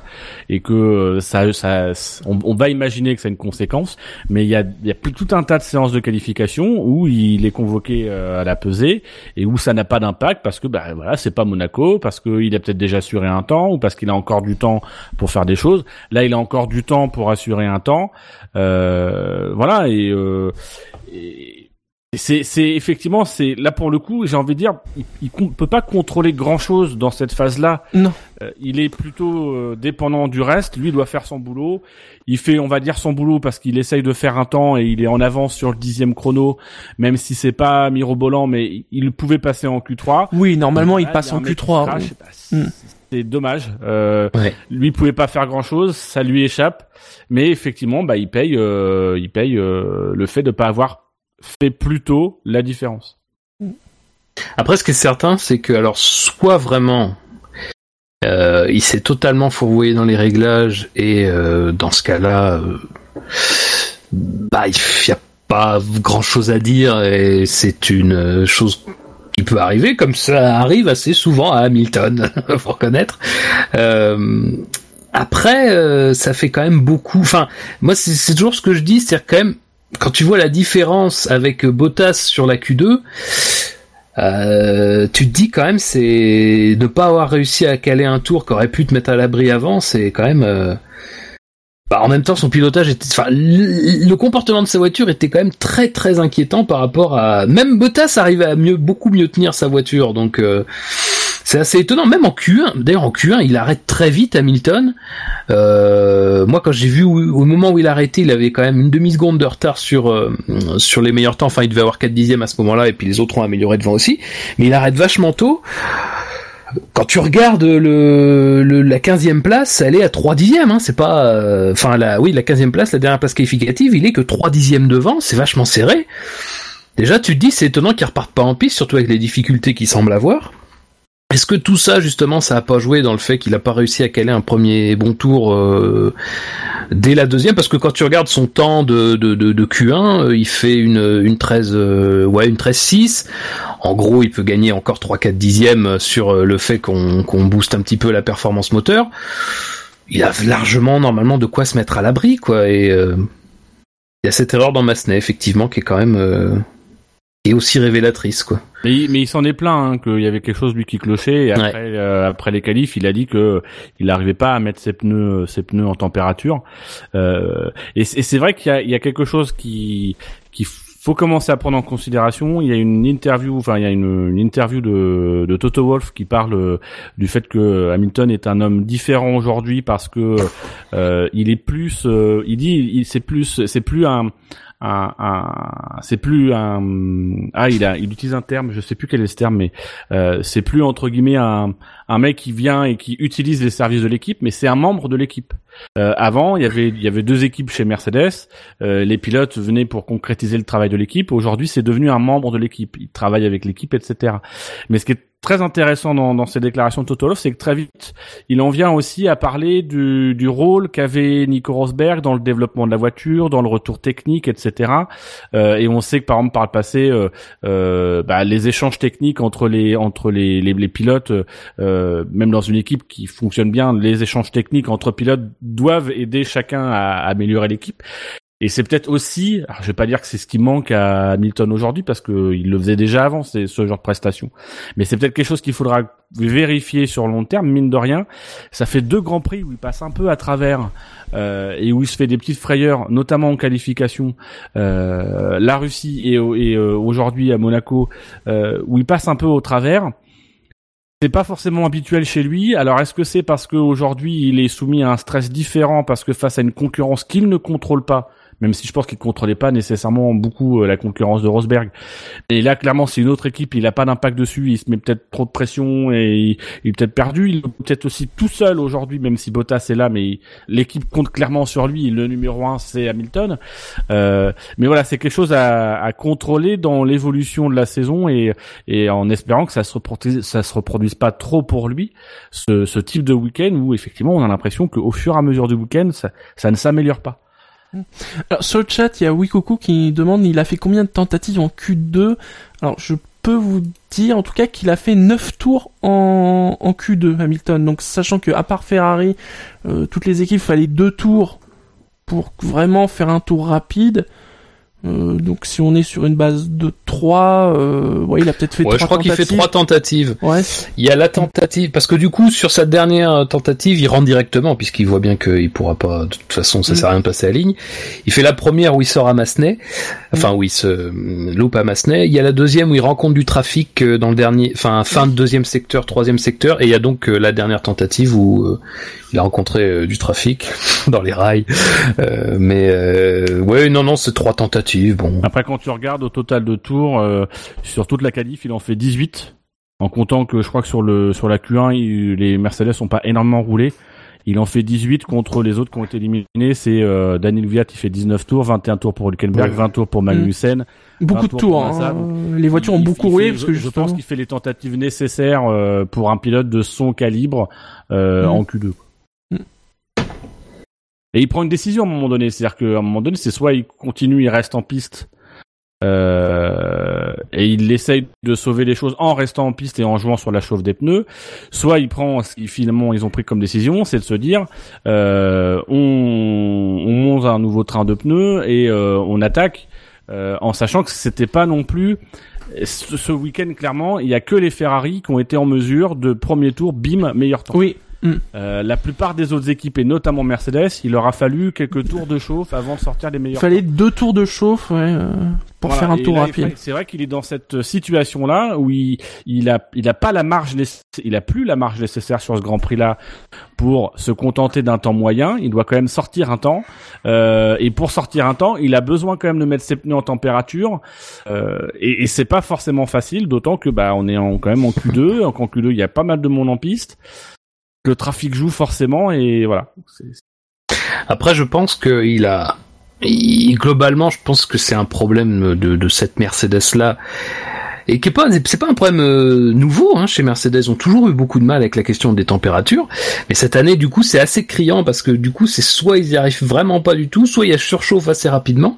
et que euh, ça, ça on, on va imaginer que ça a une conséquence. Mais il y a, il y a plus tout un tas de séances de qualification où il est convoqué euh, à la pesée et où ça n'a pas d'impact parce que bah voilà c'est pas Monaco parce qu'il a peut-être déjà assuré un temps ou parce qu'il a encore du temps pour faire des choses. Là il a encore du temps pour assurer un temps. Euh, voilà et, euh, et et c'est, c'est effectivement, c'est là pour le coup, j'ai envie de dire, il, il con- peut pas contrôler grand chose dans cette phase-là. Non. Euh, il est plutôt euh, dépendant du reste. Lui il doit faire son boulot. Il fait, on va dire, son boulot parce qu'il essaye de faire un temps et il est en avance sur le dixième chrono, même si c'est pas mirobolant, mais il- pouvait passer en Q3. Oui, normalement, il passe en mec qui Q3. crache, oui. bah, c'est, Mm. c'est dommage. Euh, Ouais. lui pouvait pas faire grand chose, ça lui échappe. Mais effectivement, bah il paye, euh, il paye euh, le fait de pas avoir fait plus tôt la différence. Après, ce qui est certain, c'est que alors soit vraiment euh, il s'est totalement fourvoyé dans les réglages et euh, dans ce cas-là, euh, bah il y a pas grand chose à dire et c'est une chose qui peut arriver comme ça arrive assez souvent à Hamilton, faut reconnaître. Euh, après, euh, ça fait quand même beaucoup. Enfin, moi, c'est toujours ce que je dis, c'est quand même quand tu vois la différence avec Bottas sur la Q2, euh, tu te dis quand même c'est ne pas avoir réussi à caler un tour qui aurait pu te mettre à l'abri avant, c'est quand même. euh, Bah, en même temps, son pilotage était, enfin, le comportement de sa voiture était quand même très très inquiétant par rapport à. Même Bottas arrivait à mieux, beaucoup mieux tenir sa voiture, donc. euh, c'est assez étonnant, même en Q1. D'ailleurs, en Q1, il arrête très vite Hamilton. Euh, moi, quand j'ai vu au moment où il a arrêté, il avait quand même une demi seconde de retard sur euh, sur les meilleurs temps. Enfin, il devait avoir 4 dixièmes à ce moment-là, et puis les autres ont amélioré devant aussi. Mais il arrête vachement tôt. Quand tu regardes la 15e place, elle est à 3 dixièmes. Hein, c'est pas, euh, enfin la, oui, la 15e place, la dernière place qualificative, il est que 3 dixièmes devant. C'est vachement serré. Déjà, tu te dis, c'est étonnant qu'il reparte pas en piste, surtout avec les difficultés qu'il semble avoir. Est-ce que tout ça, justement, ça a pas joué dans le fait qu'il a pas réussi à caler un premier bon tour euh, dès la deuxième? Parce que quand tu regardes son temps de, de, de, de Q1, euh, il fait une, une 13, euh, 13-6. En gros, il peut gagner encore 3-4 dixièmes sur le fait qu'on booste un petit peu la performance moteur. Il a largement, normalement, de quoi se mettre à l'abri, quoi. Et il y a cette erreur dans Massenet, effectivement, qui est quand même... est aussi révélatrice, quoi. Mais, il- mais il s'en est plaint hein, qu'il y avait quelque chose lui qui clochait et après, euh, après les qualifs, il a dit que il n'arrivait pas à mettre ses pneus ses pneus en température. Euh, et c'est et vrai qu'il y y a quelque chose qui qui faut commencer à prendre en considération. Il y a une interview, enfin il y a une, une interview de, de Toto Wolff qui parle euh, du fait que Hamilton est un homme différent aujourd'hui parce que euh, il est plus, euh, il dit, il c'est plus, c'est plus un c'est plus un ah il a il utilise un terme je sais plus quel est ce terme mais euh, c'est plus entre guillemets un un mec qui vient et qui utilise les services de l'équipe mais c'est un membre de l'équipe Euh, avant, il y avait il y avait deux équipes chez Mercedes. Euh, les pilotes venaient pour concrétiser le travail de l'équipe. Aujourd'hui, c'est devenu un membre de l'équipe. Ils travaillent avec l'équipe, etc. Mais ce qui est très intéressant dans, dans ces déclarations de Toto c'est que très vite, il en vient aussi à parler du, du rôle qu'avait Nico Rosberg dans le développement de la voiture, dans le retour technique, etc. Euh, et on sait que par exemple par le passé, euh, euh, bah, les échanges techniques entre les entre les, les pilotes, euh, même dans une équipe qui fonctionne bien, les échanges techniques entre pilotes doivent aider chacun à, améliorer l'équipe. Et c'est peut-être aussi, alors je vais pas dire que c'est ce qui manque à Hamilton aujourd'hui parce que il le faisait déjà avant, ce genre de prestation. Mais c'est peut-être quelque chose qu'il faudra vérifier sur long terme, mine de rien. Ça fait deux grands prix où il passe un peu à travers euh, et où il se fait des petites frayeurs, notamment en qualification. Euh, la Russie et, et euh, aujourd'hui à Monaco, euh, où il passe un peu au travers. C'est pas forcément habituel chez lui. Alors est-ce que c'est parce qu'aujourd'hui il est soumis à un stress différent parce que face à une concurrence qu'il ne contrôle pas, même si je pense qu'il contrôlait pas nécessairement beaucoup euh, la concurrence de Rosberg. Et là, clairement, c'est une autre équipe, il a pas d'impact dessus, il se met peut-être trop de pression et il, est peut-être perdu. Il est peut-être aussi tout seul aujourd'hui, même si Bottas est là, mais l'équipe compte clairement sur lui. Le numéro un, c'est Hamilton. Euh, mais voilà, c'est quelque chose à, contrôler dans l'évolution de la saison et, en espérant que ça se reproduise, ça se reproduise pas trop pour lui, ce, type de week-end où effectivement on a l'impression qu'au fur et à mesure du week-end, ça ne s'améliore pas. Alors sur le chat, il y a Wikoku qui demande il a fait combien de tentatives en Q2 Alors je peux vous dire en tout cas qu'il a fait 9 tours en, en Q2 Hamilton. Donc sachant que à part Ferrari, euh, toutes les équipes fallait deux tours pour vraiment faire un tour rapide. Euh, donc si on est sur une base de 3, euh, ouais, il a peut-être fait ouais, 3 je crois qu'il fait trois tentatives. Ouais. Il y a la tentative parce que du coup sur sa dernière tentative, il rentre directement puisqu'il voit bien qu'il pourra pas de toute façon ça Mm. sert à rien de passer la ligne. Il fait la première où il sort à Massenet, enfin où il se euh, loupe à Massenet. Il y a la deuxième où il rencontre du trafic euh, dans le dernier, enfin fin de deuxième secteur, troisième secteur, et il y a donc euh, la dernière tentative où euh, il a rencontré euh, du trafic dans les rails. Euh, mais euh, ouais non non c'est trois tentatives bon. Après, quand tu regardes au total de tours, euh, sur toute la qualif, il en fait 18. En comptant que je crois que sur le sur la Q1, il- les Mercedes sont pas énormément roulés. Il en fait 18 contre les autres qui ont été éliminés. C'est euh, Daniel Viat, il fait 19 tours, 21 tours pour Hülkenberg, Ouais. 20 tours pour Magnussen. Beaucoup de tours hein. Les voitures ont beaucoup roulé parce que je, justement. pense qu'il fait les tentatives nécessaires euh, pour un pilote de son calibre euh, Mm. en Q2. Et il prend une décision à un moment donné, c'est-à-dire qu'à un moment donné, c'est soit il continue, il reste en piste euh, et il essaye de sauver les choses en restant en piste et en jouant sur la chauffe des pneus, soit il prend ce qu'ils finalement ils ont pris comme décision, c'est de se dire euh, on, on monte un nouveau train de pneus et euh, on attaque euh, en sachant que c'était pas non plus ce, ce week-end clairement il y a que les Ferrari qui ont été en mesure de premier tour bim meilleur temps. Oui. Euh, la plupart des autres équipes et notamment Mercedes, il leur a fallu quelques tours de chauffe avant de sortir les Il meilleurs. fallait deux tours de chauffe ouais, euh, pour Voilà, faire un tour là, il rapide. C'est vrai qu'il est dans cette situation là où il il a il a pas la marge il a plus la marge nécessaire sur ce Grand Prix là pour se contenter d'un temps moyen. Il doit quand même sortir un temps euh, et pour sortir un temps, il a besoin quand même de mettre ses pneus en température euh, et, et c'est pas forcément facile, d'autant que bah on est en, quand même en Q2. En Q2, il y a pas mal de monde en piste. Le trafic joue forcément et voilà. Après, je pense qu'il a, globalement, je pense que c'est un problème de, cette Mercedes là. Et qui est pas, c'est pas un problème euh, nouveau hein, chez Mercedes. Ils ont toujours eu beaucoup de mal avec la question des températures, mais cette année, du coup, c'est assez criant parce que du coup, c'est soit ils y arrivent vraiment pas du tout, soit il y a surchauffe assez rapidement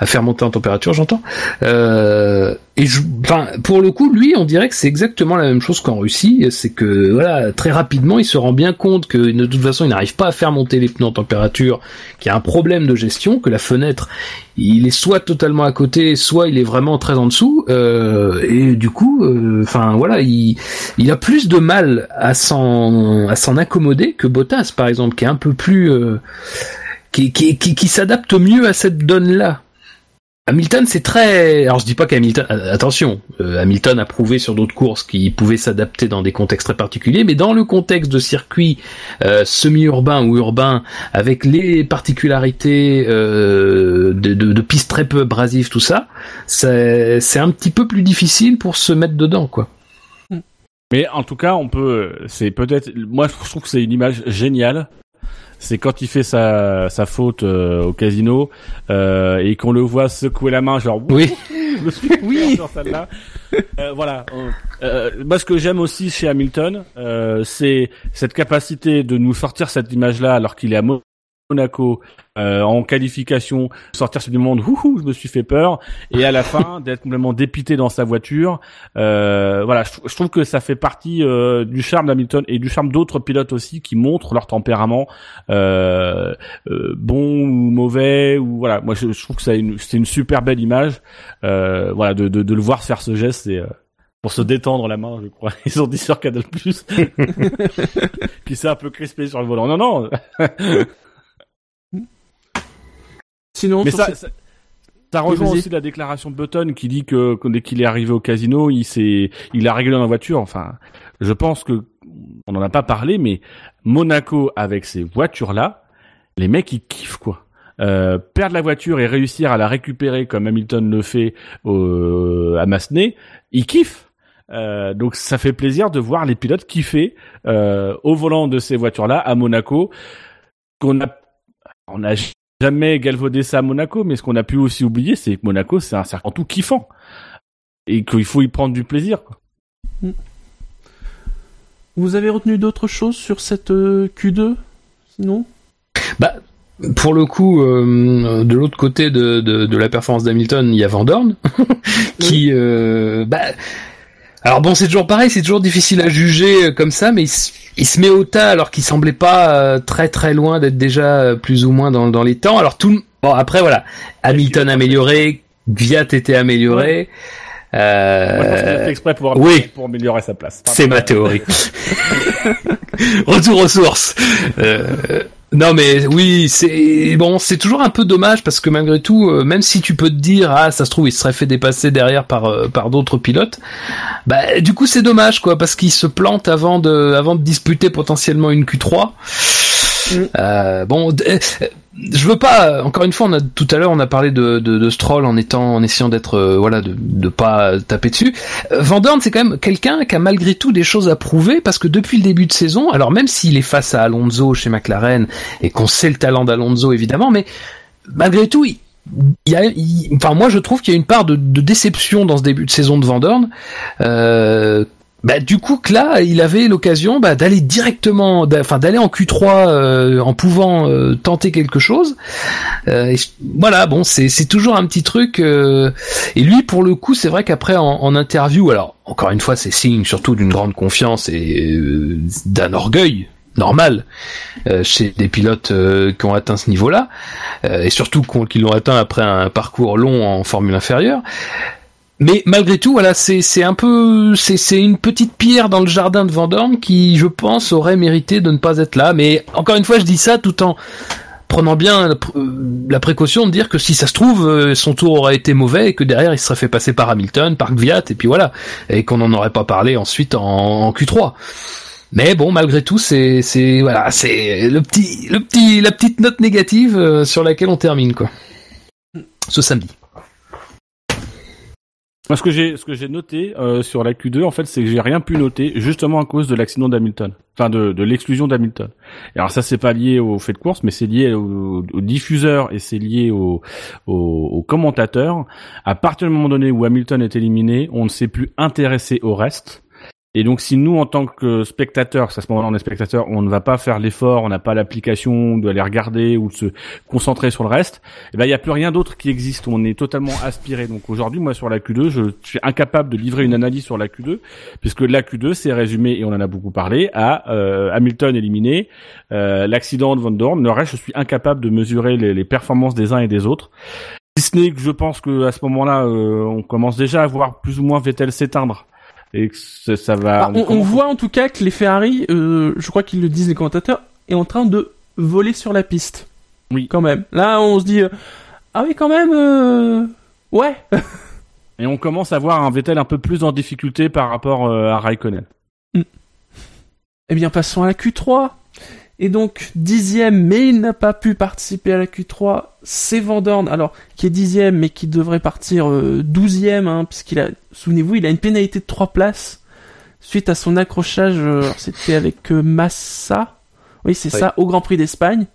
à faire monter en température, j'entends. Euh, et je, enfin, pour le coup, lui, on dirait que c'est exactement la même chose qu'en Russie. C'est que voilà, très rapidement, il se rend bien compte que de toute façon, il n'arrive pas à faire monter les pneus en température, qu'il y a un problème de gestion, que la fenêtre, il est soit totalement à côté, soit il est vraiment très en dessous. Euh, et du coup, euh, enfin voilà, il, il a plus de mal à s'en à s'en accommoder que Bottas, par exemple, qui est un peu plus euh, qui, qui, qui, qui s'adapte mieux à cette donne-là. Hamilton, c'est très. Alors, je dis pas qu'Hamilton. euh, Attention, euh, Hamilton a prouvé sur d'autres courses qu'il pouvait s'adapter dans des contextes très particuliers, mais dans le contexte de circuit euh, semi-urbain ou urbain, avec les particularités euh, de, de, de pistes très peu abrasives, tout ça, c'est c'est un petit peu plus difficile pour se mettre dedans, quoi. Mais en tout cas, on peut. C'est peut-être. Moi, je trouve que c'est une image géniale. C'est quand il fait sa, sa faute euh, au casino euh, et qu'on le voit secouer la main, genre Oui. suis oui sur celle-là. Euh, voilà. Euh, moi, ce que j'aime aussi chez Hamilton, euh, c'est cette capacité de nous sortir cette image-là alors qu'il est à Monaco euh, en qualification, sortir sur du monde, ouhou, je me suis fait peur, et à la fin d'être complètement dépité dans sa voiture. Euh, voilà, je, je trouve que ça fait partie euh, du charme d'Hamilton et du charme d'autres pilotes aussi qui montrent leur tempérament, euh, euh, bon ou mauvais ou voilà. Moi, je, je trouve que a une- c'est une super belle image. Euh, voilà, de, de, de le voir faire ce geste, c'est euh, pour se détendre la main, je crois. Ils ont dit sur Canal+. Puis c'est un peu crispé sur le volant. Non, non. Sinon, Mais ça, ça, ça rejoint aussi la déclaration de Button qui dit que, que dès qu'il est arrivé au casino, il s'est, il a réglé dans la voiture. Enfin, je pense que on n'en a pas parlé, mais Monaco avec ces voitures-là, les mecs ils kiffent quoi. Euh, perdre la voiture et réussir à la récupérer comme Hamilton le fait au, à Massenet, ils kiffent. Euh, donc ça fait plaisir de voir les pilotes kiffer euh, au volant de ces voitures-là à Monaco qu'on a on a jamais galvaudé ça à Monaco, mais ce qu'on a pu aussi oublier, c'est que Monaco, c'est un circuit tout kiffant. Et qu'il faut y prendre du plaisir. Quoi. vous avez retenu d'autres choses sur cette euh, Q2 Sinon? Bah, pour le coup, euh, de l'autre côté de, de, de la performance d'Hamilton, il y a Van Dorn, qui, euh, bah, alors bon, c'est toujours pareil, c'est toujours difficile à juger euh, comme ça, mais il, se- il se met au tas alors qu'il semblait pas euh, très très loin d'être déjà euh, plus ou moins dans, dans les temps. Alors tout, bon après voilà, Hamilton amélioré, Gviat était amélioré. Euh, Moi, je pense qu'il a fait exprès pour, oui. pour améliorer sa place. c'est ma théorie. Retour aux sources. Euh, non mais oui, c'est bon, c'est toujours un peu dommage parce que malgré tout, euh, même si tu peux te dire ah ça se trouve il se serait fait dépasser derrière par euh, par d'autres pilotes, bah du coup c'est dommage quoi parce qu'il se plante avant de avant de disputer potentiellement une Q3. Euh, bon, euh, je veux pas. Encore une fois, on a tout à l'heure on a parlé de, de, de Stroll en étant en essayant d'être euh, voilà de de pas taper dessus. Euh, Van c'est quand même quelqu'un qui a malgré tout des choses à prouver parce que depuis le début de saison, alors même s'il est face à Alonso chez McLaren et qu'on sait le talent d'Alonso évidemment, mais malgré tout, il, y a, il- enfin moi je trouve qu'il y a une part de, de déception dans ce début de saison de Van. Euh, bah, du coup que là il avait l'occasion bah, d'aller directement enfin d'aller en Q3 euh, en pouvant euh, tenter quelque chose. Euh, voilà bon c'est toujours un petit truc euh, et lui pour le coup c'est vrai qu'après en, interview alors encore une fois c'est signe surtout d'une grande confiance et euh, d'un orgueil normal euh, chez des pilotes qui ont atteint ce niveau-là et surtout qu'on- qui l'ont atteint après un parcours long en formule inférieure mais malgré tout, voilà, c'est un peu, c'est une petite pierre dans le jardin de Vendorme qui, je pense, aurait mérité de ne pas être là. Mais encore une fois, je dis ça tout en prenant bien la, euh, la précaution de dire que si ça se trouve, euh, son tour aurait été mauvais et que derrière il se serait fait passer par Hamilton, par Gviat, et puis voilà, et qu'on n'en aurait pas parlé ensuite en, en Q3. Mais bon, malgré tout, c'est c'est voilà, c'est le petit le petit la petite note négative euh, sur laquelle on termine quoi. Ce samedi. Moi, ce que j'ai, ce que j'ai noté euh, sur la Q2, en fait, c'est que j'ai rien pu noter, justement à cause de l'accident d'Hamilton, enfin de, de l'exclusion d'Hamilton. Alors ça, c'est pas lié au fait de course, mais c'est lié au, au diffuseur et c'est lié au, au, au commentateur. À partir du moment donné où Hamilton est éliminé, on ne s'est plus intéressé au reste. Et donc, si nous, en tant que spectateurs, à ce moment-là, on est spectateurs, on ne va pas faire l'effort, on n'a pas l'application d'aller regarder ou de se concentrer sur le reste, eh ben, il n'y a plus rien d'autre qui existe. On est totalement aspiré. Donc, aujourd'hui, moi, sur la Q2, je suis incapable de livrer une analyse sur la Q2, puisque la Q2, c'est résumé, et on en a beaucoup parlé, à euh, Hamilton éliminé, euh, l'accident de Van Dorn. Le reste, je suis incapable de mesurer les, les performances des uns et des autres. Que je pense que à ce moment-là, euh, on commence déjà à voir plus ou moins Vettel s'éteindre. Et que ça, ça va... Ah, on, voit en tout cas que les Ferrari, euh, je crois qu'ils le disent les commentateurs, est en train de voler sur la piste. Oui. Quand même. Là, on se dit, euh, ah oui, quand même, euh, ouais. Et on commence à voir un Vettel un peu plus en difficulté par rapport à Raikkonen. Eh bien, passons à la Q3. Et donc, dixième, mais il n'a pas pu participer à la Q3, c'est Van Dorn, alors, qui est dixième, mais qui devrait partir euh, douzième, hein, puisqu'il a, souvenez-vous, il a une pénalité de trois places, suite à son accrochage, euh, alors, c'était avec euh, Massa, Oui, c'est Oui. ça, au Grand Prix d'Espagne.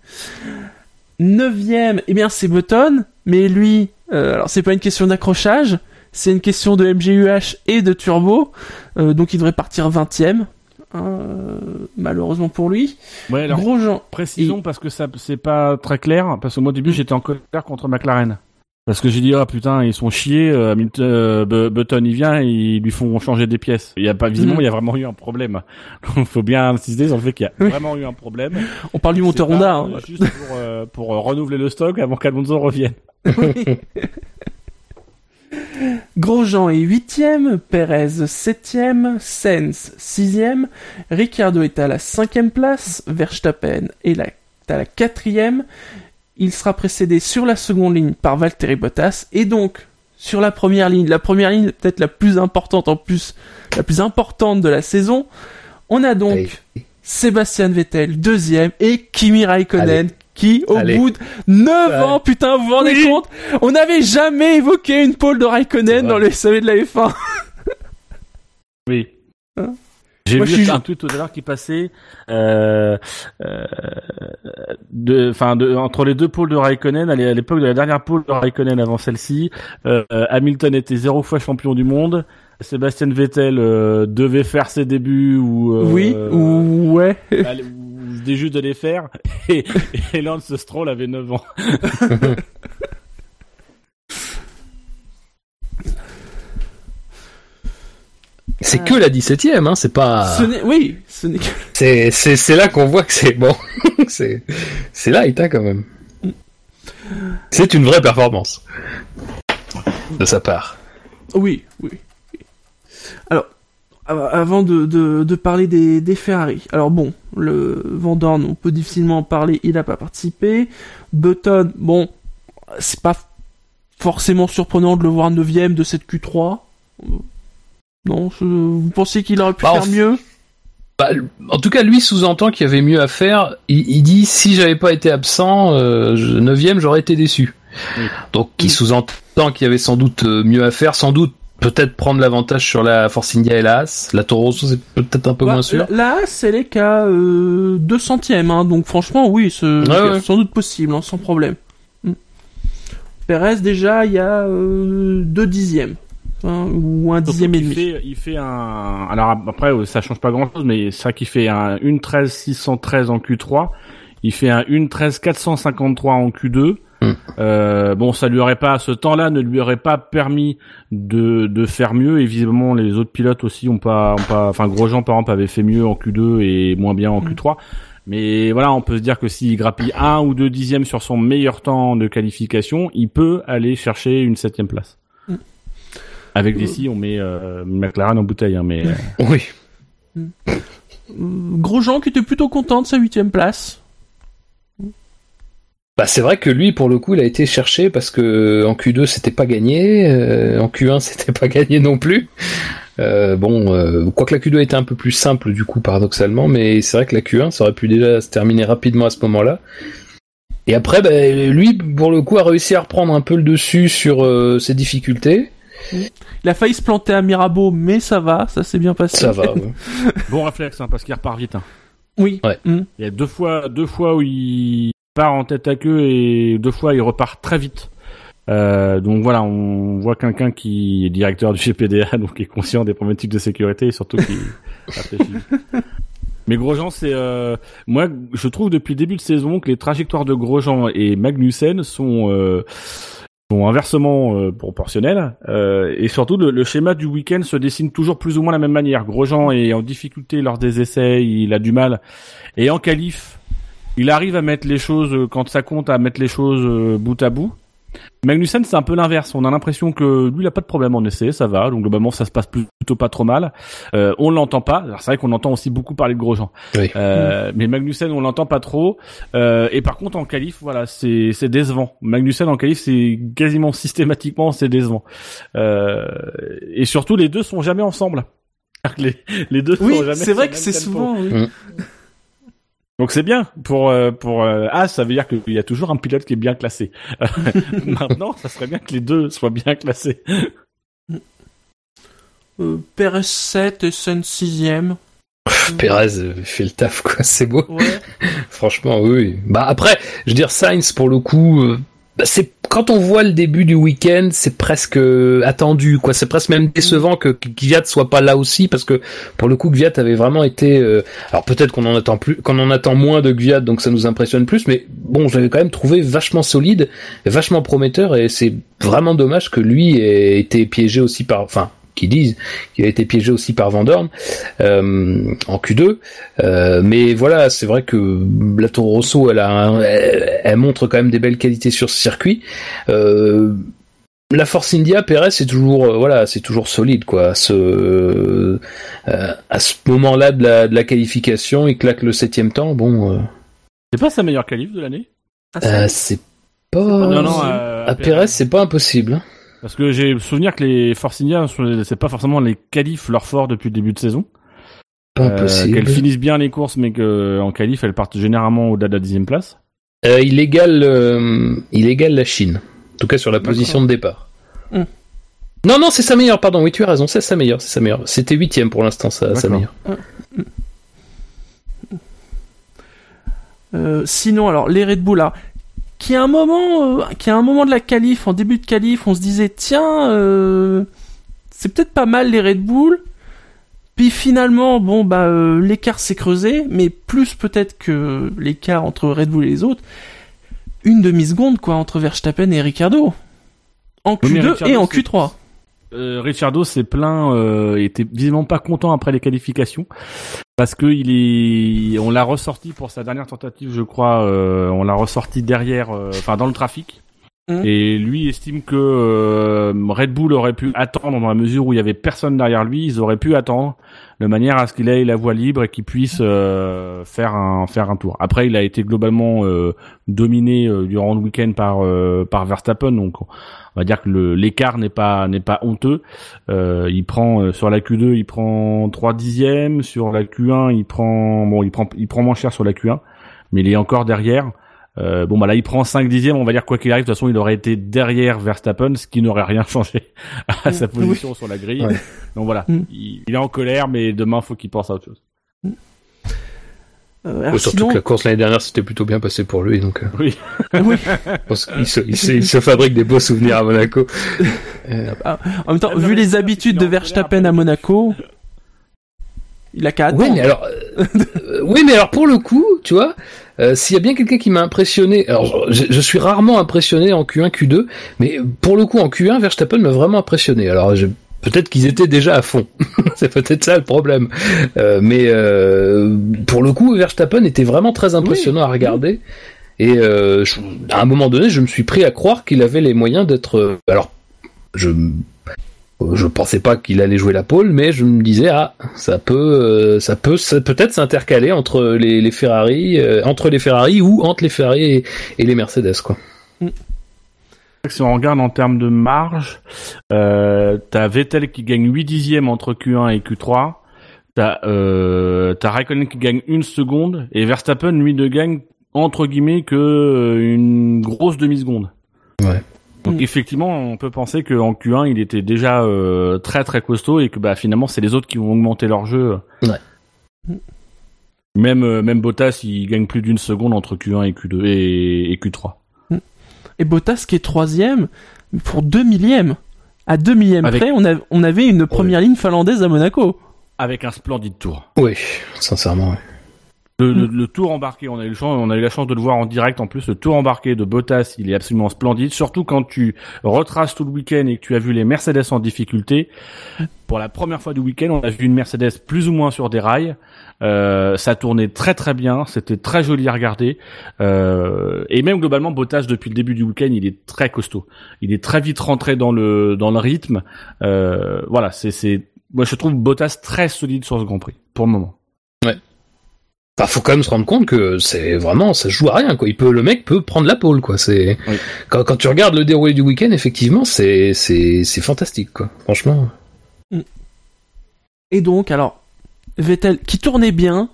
Neuvième, eh bien c'est Button, mais lui, euh, alors c'est pas une question d'accrochage, c'est une question de MGUH et de turbo, euh, donc il devrait partir 20ème, euh, malheureusement pour lui. Ouais, alors, Grosjean, précision parce que ça c'est pas très clair parce que moi au début j'étais en colère contre McLaren. Parce que j'ai dit ah putain ils sont chiés euh, Hamilton euh, Bu- Button il vient et ils lui font changer des pièces. Il y a pas visiblement Mhm. il y a vraiment eu un problème. Donc faut bien insister sur le fait qu'il y a Oui. vraiment eu un problème. on parle du moteur Honda. hein. juste pour euh, pour euh, renouveler le stock avant qu'Alonso revienne. Grosjean est huitième, Perez septième, Sainz sixième, Ricciardo est à la cinquième place, Verstappen est la- à la quatrième. Il sera précédé sur la seconde ligne par Valtteri Bottas et donc sur la première ligne, la première ligne peut-être la plus importante en plus, la plus importante de la saison. On a donc Allez. Sébastien Vettel deuxième et Kimi Raikkonen qui au Allez. bout de 9 Ouais. ans, putain, vous vous rendez Oui. compte On n'avait jamais évoqué une pole de Raikkonen dans le SAV de la F1. Oui. Hein J'ai vu suis- un tweet tout à l'heure qui passait euh, euh, de, enfin, de, entre les deux pôles de Raikkonen, à l'é- à l'époque de la dernière pôle de Raikkonen avant celle-ci, euh, Hamilton était zéro fois champion du monde. Sébastien Vettel devait faire ses débuts ou oui, ou ouais. juste de les faire et, et Lance Stroll avait 9 ans. C'est que la 17ème, hein, c'est pas. Ce oui, ce n'est que... C'est c'est c'est là qu'on voit que c'est bon. c'est c'est light hein, quand même. C'est une vraie performance de sa part. Oui, oui. Alors, avant de, de, de parler des, des Ferrari. Alors bon, le Vandorn, on peut difficilement en parler, il n'a pas participé. Button, bon, c'est pas forcément surprenant de le voir 9ème de cette Q3. Euh, Non, je- vous pensez qu'il aurait pu Bah, faire en- mieux? Bah, en tout cas, lui sous-entend qu'il y avait mieux à faire. Il, il dit si j'avais pas été absent, euh, je- neuvième, j'aurais été déçu. Oui. Donc, il Mm. sous-entend qu'il y avait sans doute euh, mieux à faire, sans doute peut-être prendre l'avantage sur la Force India et la Haas. La Toro Rosso, c'est peut-être un peu Bah, moins sûr. la- Là, c'est les qu'à euh, 2 centièmes, hein, donc franchement, oui, c'est Ouais, c'est ouais. sans doute possible, hein, sans problème. Mm. Perez, déjà, il y a 2 dixièmes, hein, ou un dixième et il demi. fait, il fait un. Alors après, euh, ça change pas grand-chose, mais c'est ça qui fait un 1.13 613 en Q3. Il fait un 1.13 453 en Q2. Hmm. Euh, bon, ça lui aurait pas, ce temps-là ne lui aurait pas permis de, de faire mieux. Et visiblement, les autres pilotes aussi ont pas, ont pas, enfin, Grosjean par exemple avait fait mieux en Q2 et moins bien en Hmm. Q3. Mais voilà, on peut se dire que s'il grappille un ou deux dixièmes sur son meilleur temps de qualification, il peut aller chercher une septième place. Mm. Avec des si, on met euh, McLaren en bouteille, hein, mais euh, Oui. Grosjean qui était plutôt content de sa huitième place. Bah, c'est vrai que lui, pour le coup, il a été cherché parce que en Q2 c'était pas gagné, euh, en Q1 c'était pas gagné non plus. Euh, bon, euh, quoique la Q2 était un peu plus simple du coup, paradoxalement, mais c'est vrai que la Q1 ça aurait pu déjà se terminer rapidement à ce moment-là. Et après, bah, lui, pour le coup, a réussi à reprendre un peu le dessus sur euh, ses difficultés. Il a failli se planter à Mirabeau, mais ça va, ça s'est bien passé. Ça va. ouais. bon réflexe, hein, parce qu'il repart vite. hein. Oui. Ouais. Mm. Il y a deux fois, deux fois où il part en tête à queue et deux fois il repart très vite. Euh, donc voilà, on voit quelqu'un qui est directeur du GPDA, donc qui est conscient des problématiques de sécurité et surtout qui réfléchit. Mais Grosjean, c'est euh, moi, je trouve depuis le début de saison que les trajectoires de Grosjean et Magnussen sont euh, sont inversement euh, proportionnelles euh, et surtout le, le schéma du week-end se dessine toujours plus ou moins de la même manière. Grosjean est en difficulté lors des essais, il a du mal et en qualif, il arrive à mettre les choses euh, quand ça compte à mettre les choses euh, bout à bout. Magnussen, c'est un peu l'inverse. On a l'impression que lui, il a pas de problème en essai, ça va. Donc globalement, ça se passe plutôt pas trop mal. Euh, on l'entend pas. Alors c'est vrai qu'on entend aussi beaucoup parler de Grosjean. Oui. Euh, Mais Magnussen, on l'entend pas trop. Euh, et par contre, en qualif, voilà, c'est c'est décevant. Magnussen en qualif, c'est quasiment systématiquement c'est décevant. Euh, et surtout, les deux sont jamais ensemble. Les, les deux Oui, sont jamais c'est vrai que c'est souvent. oui. Donc c'est bien pour euh, pour euh, As, ça veut dire qu'il y a toujours un pilote qui est bien classé. Maintenant, ça serait bien que les deux soient bien classés. Euh, Perez 7 et Sainz 6ème. Pérez euh, fait le taf, quoi. C'est beau. Ouais. Franchement, oui. Bah après, je veux dire, Sainz, pour le coup, euh, bah, c'est quand on voit le début du week-end, c'est presque euh, attendu, quoi. C'est presque même décevant que Kvyat soit pas là aussi, parce que pour le coup, Kvyat avait vraiment été. euh, alors peut-être qu'on en attend plus, qu'on en attend moins de Kvyat, donc ça nous impressionne plus, mais bon, je l'avais quand même trouvé vachement solide, vachement prometteur, et c'est vraiment dommage que lui ait été piégé aussi par, enfin, qui disent qu'il a été piégé aussi par Van Dorn euh, en Q2. Euh, mais voilà, c'est vrai que la Toro Rosso, elle, a un- elle, elle montre quand même des belles qualités sur ce circuit. Euh, la Force India, Perez, c'est toujours euh, voilà, c'est toujours solide quoi. À ce euh, à ce moment-là de la, de la qualification, il claque le septième temps. Bon, euh, C'est pas sa meilleure qualif de l'année? Ah, euh, c'est pas Non, non, euh, à Perez, c'est pas impossible. hein. Parce que j'ai le souvenir que les Force India, c'est pas forcément les qualifs leur fort depuis le début de saison. Pas Euh. Qu'elles finissent bien les courses, mais qu'en qualif, elles partent généralement au-delà de la dixième place. Euh, il égale, euh, il égale la Chine. En tout cas sur la position de départ. Hmm. Non, non, c'est sa meilleure, pardon. Oui, tu as raison, c'est sa meilleure, c'est sa meilleure. C'était huitième pour l'instant, sa, sa meilleure. Euh, sinon, alors les Red Bull, là, qui à un moment, euh, qui à un moment de la qualif, en début de qualif, on se disait tiens, euh, c'est peut-être pas mal les Red Bull. Puis finalement, bon bah euh, l'écart s'est creusé, mais plus peut-être que l'écart entre Red Bull et les autres, une demi seconde quoi entre Verstappen et Ricardo. En Oui, mais Q2 Ricciardo, et en c'est- Q3. Euh, Ricciardo s'est plaint, euh, était visiblement pas content après les qualifications parce que il est, on l'a ressorti pour sa dernière tentative, je crois, euh, on l'a ressorti derrière, euh, enfin dans le trafic. Mhm. Et lui estime que euh, Red Bull aurait pu attendre dans la mesure où il y avait personne derrière lui, ils auraient pu attendre de manière à ce qu'il ait la voie libre et qu'il puisse euh, faire un faire un tour. Après, il a été globalement euh, dominé durant le week-end par par Verstappen, donc on va dire que l'écart n'est pas n'est pas honteux. Il prend sur la Q2, il prend 3 dixièmes, sur la Q1, il prend bon, il prend il prend moins cher sur la Q1, mais il est encore derrière. Euh, bon bah là il prend 5 dixièmes, on va dire quoi qu'il arrive, de toute façon il aurait été derrière Verstappen, ce qui n'aurait rien changé à sa Oui. position sur la grille. Ouais. Donc voilà, Mm. il, il est en colère, mais demain faut qu'il pense à autre chose. Euh, alors Ouais, surtout sinon- que la course l'année dernière s'était plutôt bien passée pour lui, donc euh, Oui. oui. pense qu'il se, il se, il se fabrique des beaux souvenirs à Monaco. Euh, En même temps, Ah, non, vu les habitudes de Verstappen à Monaco, il a qu'à attendre. Oui, mais alors, euh, euh, oui, mais alors pour le coup, tu vois, euh, s'il y a bien quelqu'un qui m'a impressionné, alors je, je suis rarement impressionné en Q1, Q2, mais pour le coup en Q1, Verstappen m'a vraiment impressionné. Alors je- peut-être qu'ils étaient déjà à fond, c'est peut-être ça le problème. Euh, mais euh, pour le coup, Verstappen était vraiment très impressionnant à regarder. Et euh, je- à un moment donné, je me suis pris à croire qu'il avait les moyens d'être. euh, alors, je je pensais pas qu'il allait jouer la pole, mais je me disais ah ça peut euh, ça peut peut-être s'intercaler entre les, les Ferrari euh, entre les Ferrari ou entre les Ferrari et, et les Mercedes quoi. Si on regarde en termes de marge, euh, t'as Vettel qui gagne 8 dixièmes entre Q1 et Q3. T'as euh, t'as Raikkonen qui gagne une seconde et Verstappen lui ne gagne entre guillemets que euh, une grosse demi seconde. Ouais. Donc Mm. effectivement, on peut penser qu'en Q1 il était déjà euh, très très costaud et que bah finalement c'est les autres qui vont augmenter leur jeu. Ouais. Même euh, même Bottas il gagne plus d'une seconde entre Q1 et Q2 et, et Q3. Et Bottas qui est troisième pour deux millièmes. À deux millièmes Avec- près, on, a- on avait une première ligne finlandaise à Monaco. Avec un splendide tour. Oui, sincèrement. Le, le, Mm. le tour embarqué, on a eu le chance, on a eu la chance de le voir en direct. En plus, le tour embarqué de Bottas, il est absolument splendide. Surtout quand tu retraces tout le week-end et que tu as vu les Mercedes en difficulté. Pour la première fois du week-end, on a vu une Mercedes plus ou moins sur des rails. Euh, ça tournait très très bien, c'était très joli à regarder. Euh, et même globalement, Bottas depuis le début du week-end, il est très costaud. Il est très vite rentré dans le dans le rythme. Euh, voilà, c'est c'est moi je trouve Bottas très solide sur ce Grand Prix pour le moment. Enfin, faut quand même se rendre compte que c'est vraiment ça joue à rien quoi. Il peut le mec peut prendre la pole quoi. C'est Oui. quand, quand tu regardes le déroulé du week-end, effectivement, c'est c'est c'est fantastique quoi. Franchement. Et donc, alors, Vettel qui tournait bien.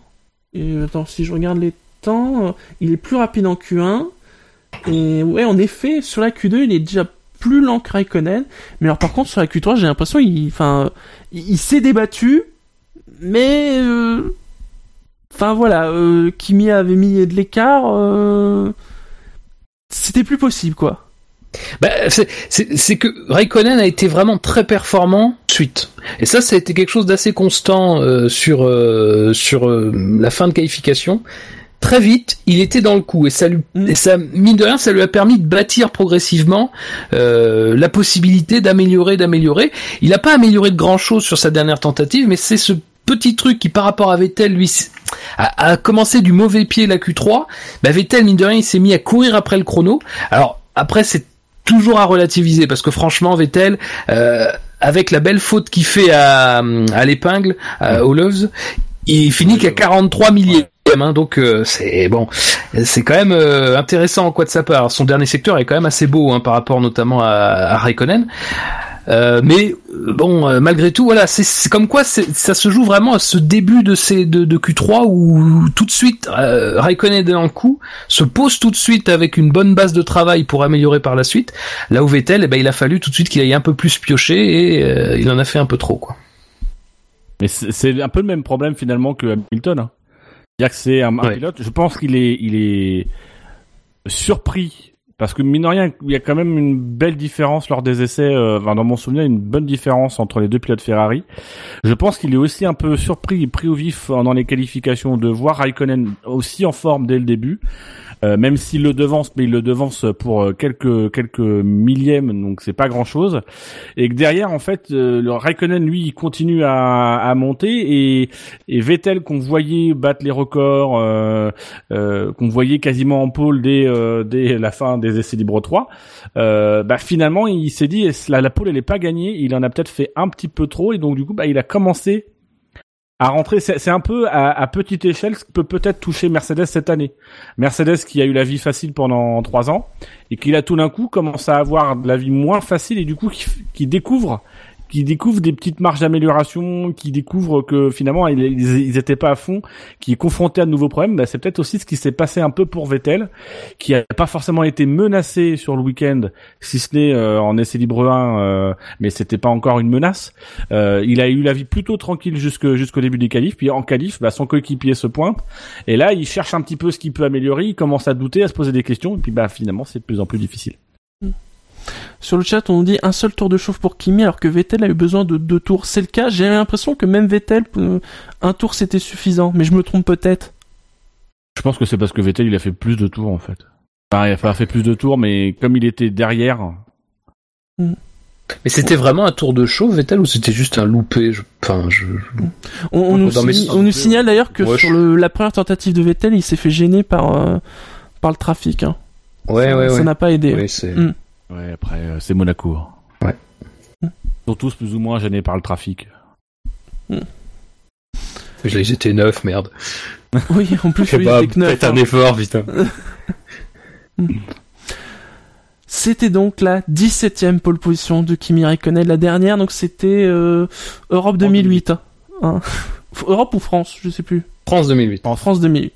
Et, attends, si je regarde les temps, il est plus rapide en Q1. Et ouais, en effet, sur la Q2, il est déjà plus lent que Raikkonen. Mais alors, par contre, sur la Q3, j'ai l'impression il, enfin, il, il s'est débattu, mais euh, Enfin voilà, euh, Kimi avait mis de l'écart, euh, c'était plus possible quoi. Bah, c'est- que Raikkonen a été vraiment très performant suite. Et ça, ça a été quelque chose d'assez constant euh, sur euh, sur euh, la fin de qualification. Très vite, il était dans le coup et ça lui Mm. et ça mine de rien, ça lui a permis de bâtir progressivement euh, la possibilité d'améliorer, d'améliorer. Il n'a pas amélioré de grand chose sur sa dernière tentative, mais c'est ce petit truc qui, par rapport à Vettel, lui, a, a commencé du mauvais pied la Q3. Bah, Vettel, mine de rien, il s'est mis à courir après le chrono. Alors après, c'est toujours à relativiser parce que franchement, Vettel, euh, avec la belle faute qu'il fait à, à l'épingle, à aux Loves, il finit qu'à 43 millième. Hein, donc euh, c'est bon, c'est quand même euh, intéressant quoi de sa part. Son dernier secteur est quand même assez beau hein, par rapport notamment à, à Raikkonen. Euh, mais euh, bon, euh, malgré tout, voilà, c'est- comme quoi ça se joue vraiment à ce début de ces de, de Q3 où tout de suite euh, Raikkonen est dans le coup, se pose tout de suite avec une bonne base de travail pour améliorer par la suite. Là où Vettel, eh ben, il a fallu tout de suite qu'il aille un peu plus piocher et euh, il en a fait un peu trop quoi. Mais c'est un peu le même problème finalement que Hamilton. Hein. C'est-à-dire que c'est un, pilote. Je pense qu'il est, il est surpris parce que mine de rien, il y a quand même une belle différence lors des essais. euh, enfin, dans mon souvenir, une bonne différence entre les deux pilotes Ferrari. Je pense qu'il est aussi un peu surpris pris au vif dans les qualifications de voir Raikkonen aussi en forme dès le début. Euh, même s'il le devance, mais il le devance pour euh, quelques quelques millièmes, donc c'est pas grand chose. Et que derrière, en fait, euh, le Raikkonen lui, il continue à, à monter et, et Vettel qu'on voyait battre les records, euh, euh, qu'on voyait quasiment en pôle dès dès la fin des essais libres 3, euh, bah finalement il s'est dit la, la pôle elle est pas gagnée, il en a peut-être fait un petit peu trop. Et donc du coup bah il a commencé à rentrer, c'est un peu à, petite échelle ce qui peut peut-être toucher Mercedes cette année. Mercedes qui a eu la vie facile pendant trois ans et qui là tout d'un coup commence à avoir la vie moins facile et du coup qui découvre qui découvre des petites marges d'amélioration, qui découvre que finalement ils, ils, ils étaient pas à fond, qui est confronté à de nouveaux problèmes, bah, c'est peut-être aussi ce qui s'est passé un peu pour Vettel, qui a pas forcément été menacé sur le week-end, si ce n'est euh, en essai libre 1, euh, mais c'était pas encore une menace. Euh, il a eu la vie plutôt tranquille jusque jusqu'au début des qualifs, puis en qualif, bah, son coéquipier se pointe, et là il cherche un petit peu ce qu'il peut améliorer, il commence à douter, à se poser des questions, et puis bah finalement c'est de plus en plus difficile. Sur le chat, on nous dit un seul tour de chauffe pour Kimi alors que Vettel a eu besoin de deux tours. C'est le cas. J'ai l'impression que même Vettel, euh, un tour c'était suffisant, mais je me trompe peut-être. Je pense que c'est parce que Vettel il a fait plus de tours en fait. Enfin, il a fait plus de tours, mais comme il était derrière, Mais c'était vraiment un tour de show Vettel ou c'était juste un loupé je... Enfin, je... On, nous, on signale d'ailleurs que Ouais, sur je- le, la première tentative de Vettel, il s'est fait gêner par euh, par le trafic. Hein. Ouais, ça, ouais, ça ouais. n'a pas aidé. Mm. Ouais, après euh, c'est Monaco. Ouais. Ils sont tous plus ou moins gênés par le trafic. Ils étaient neufs, merde. Oui, en plus, Fais oui, pas, c'était que neuf, faites un hein. effort, putain. C'était donc la 17e pole position de Kimi Raikkonen. La dernière, donc c'était euh, Europe 2008. hein. Hein. Europe ou France, je sais plus. France 2008. En France 2008.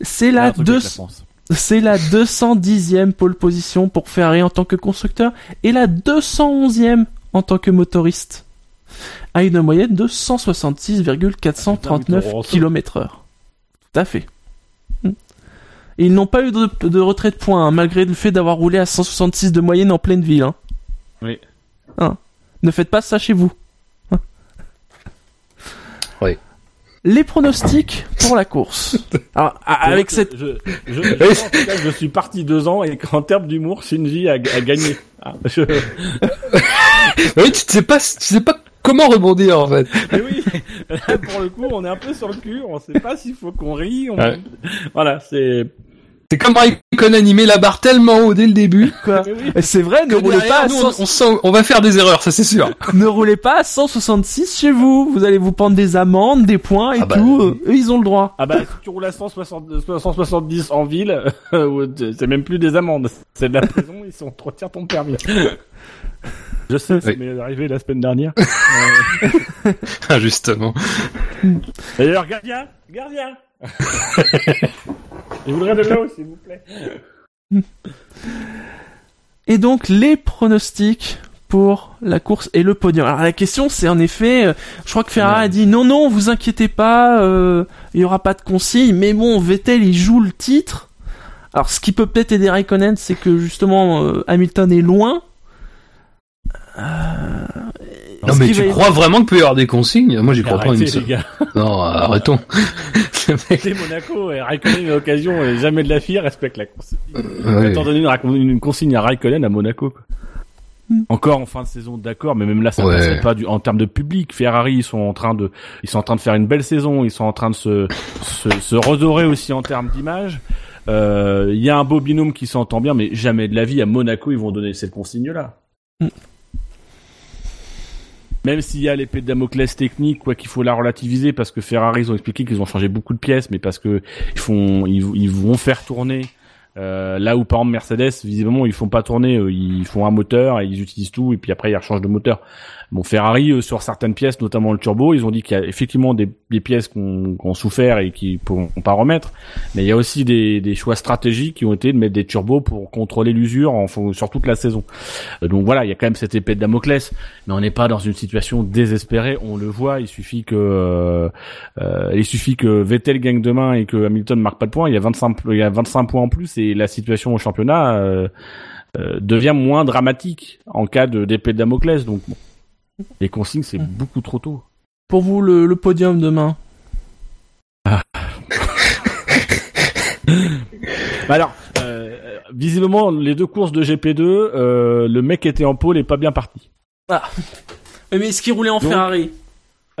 C'est la, truc deux- la France. C'est la 210e pole position pour Ferrari en tant que constructeur et la 211e en tant que motoriste. À une moyenne de 166,439 km heure. Tout à fait. Hmm. Et ils n'ont pas eu de, de retrait de points, hein, malgré le fait d'avoir roulé à 166 de moyenne en pleine ville. hein. Oui. Hein. Ne faites pas ça chez vous. Hein. Oui. Les pronostics pour la course. Alors, avec Je- cette... je, je, je, pense, en tout cas, que je suis parti deux ans et qu'en termes d'humour, Shinji a, a gagné. Ah, je- Oui, tu sais pas, tu sais pas comment rebondir, en fait. Mais oui, là, pour le coup, on est un peu sur le cul, on sait pas s'il faut qu'on rie. on- Ouais. Voilà, c'est. C'est comme Raikkonen animé la barre tellement haut dès le début. Quoi Mais oui. Et C'est vrai, ne que roulez, derrière, pas à nous, 100 on, on sent- on va faire des erreurs, ça c'est sûr. ne roulez pas à 166 chez vous. Vous allez vous prendre des amendes, des points et Ah bah, tout. Euh, Eux, ils ont le droit. Ah bah, si tu roules à 160, 170 en ville, euh, c'est même plus des amendes. C'est de la prison, ils sont trop retire ton permis. Je sais, ça Oui. m'est arrivé la semaine dernière. Justement. D'ailleurs, gardien, gardien. Je voudrais de l'eau, s'il vous plaît. Et donc, les pronostics pour la course et le podium. Alors la question c'est en effet, euh, je crois que Ferrari a dit non non, vous inquiétez pas, euh, il y aura pas de consigne, mais bon, Vettel il joue le titre. Alors ce qui peut peut-être aider Raikkonen, c'est que justement euh, Hamilton est loin. Non mais tu crois vraiment qu'il peut y avoir des consignes Moi j'y crois pas une seule. Non, arrêtons. C'est Monaco et Raikkonen a l'occasion et jamais de la FIA respecte la consigne. ouais. Étant donné une, consigne à Raikkonen à Monaco. Quoi. Encore en fin de saison, d'accord, mais même là, ça Ouais. passerait pas du, en termes de public. Ferrari, ils sont en train de, ils sont en train de faire une belle saison. Ils sont en train de se, se, se redorer aussi en termes d'image. Euh, Il y a un beau binôme qui s'entend bien, mais jamais de la vie à Monaco, ils vont donner cette consigne-là. Mm. Même s'il y a l'épée de Damoclès technique, quoi qu'il faut la relativiser, parce que Ferrari, ils ont expliqué qu'ils ont changé beaucoup de pièces, mais parce que ils font, ils vont faire tourner. Euh, là où par exemple Mercedes, visiblement, ils font pas tourner, euh, ils font un moteur et ils utilisent tout, et puis après ils rechangent de moteur. Bon, Ferrari euh, sur certaines pièces, notamment le turbo, ils ont dit qu'il y a effectivement des, pièces qu'on qu'on souffert et qui pourront pas remettre, mais il y a aussi des, des choix stratégiques qui ont été de mettre des turbos pour contrôler l'usure sur toute la saison. Euh, Donc voilà, il y a quand même cette épée de Damoclès, mais on n'est pas dans une situation désespérée. On le voit, il suffit que il suffit que Vettel gagne demain et que Hamilton marque pas de points. Il y a 25 il y a 25 points en plus la situation au championnat euh, euh, devient moins dramatique en cas de d'épée de Damoclès. Donc bon, les consignes c'est beaucoup trop tôt. Pour vous le, le podium demain. Bah alors, euh, visiblement les deux courses de GP2, euh, le mec était en pôle et pas bien parti. Mais est-ce qu'il roulait en Donc- Ferrari?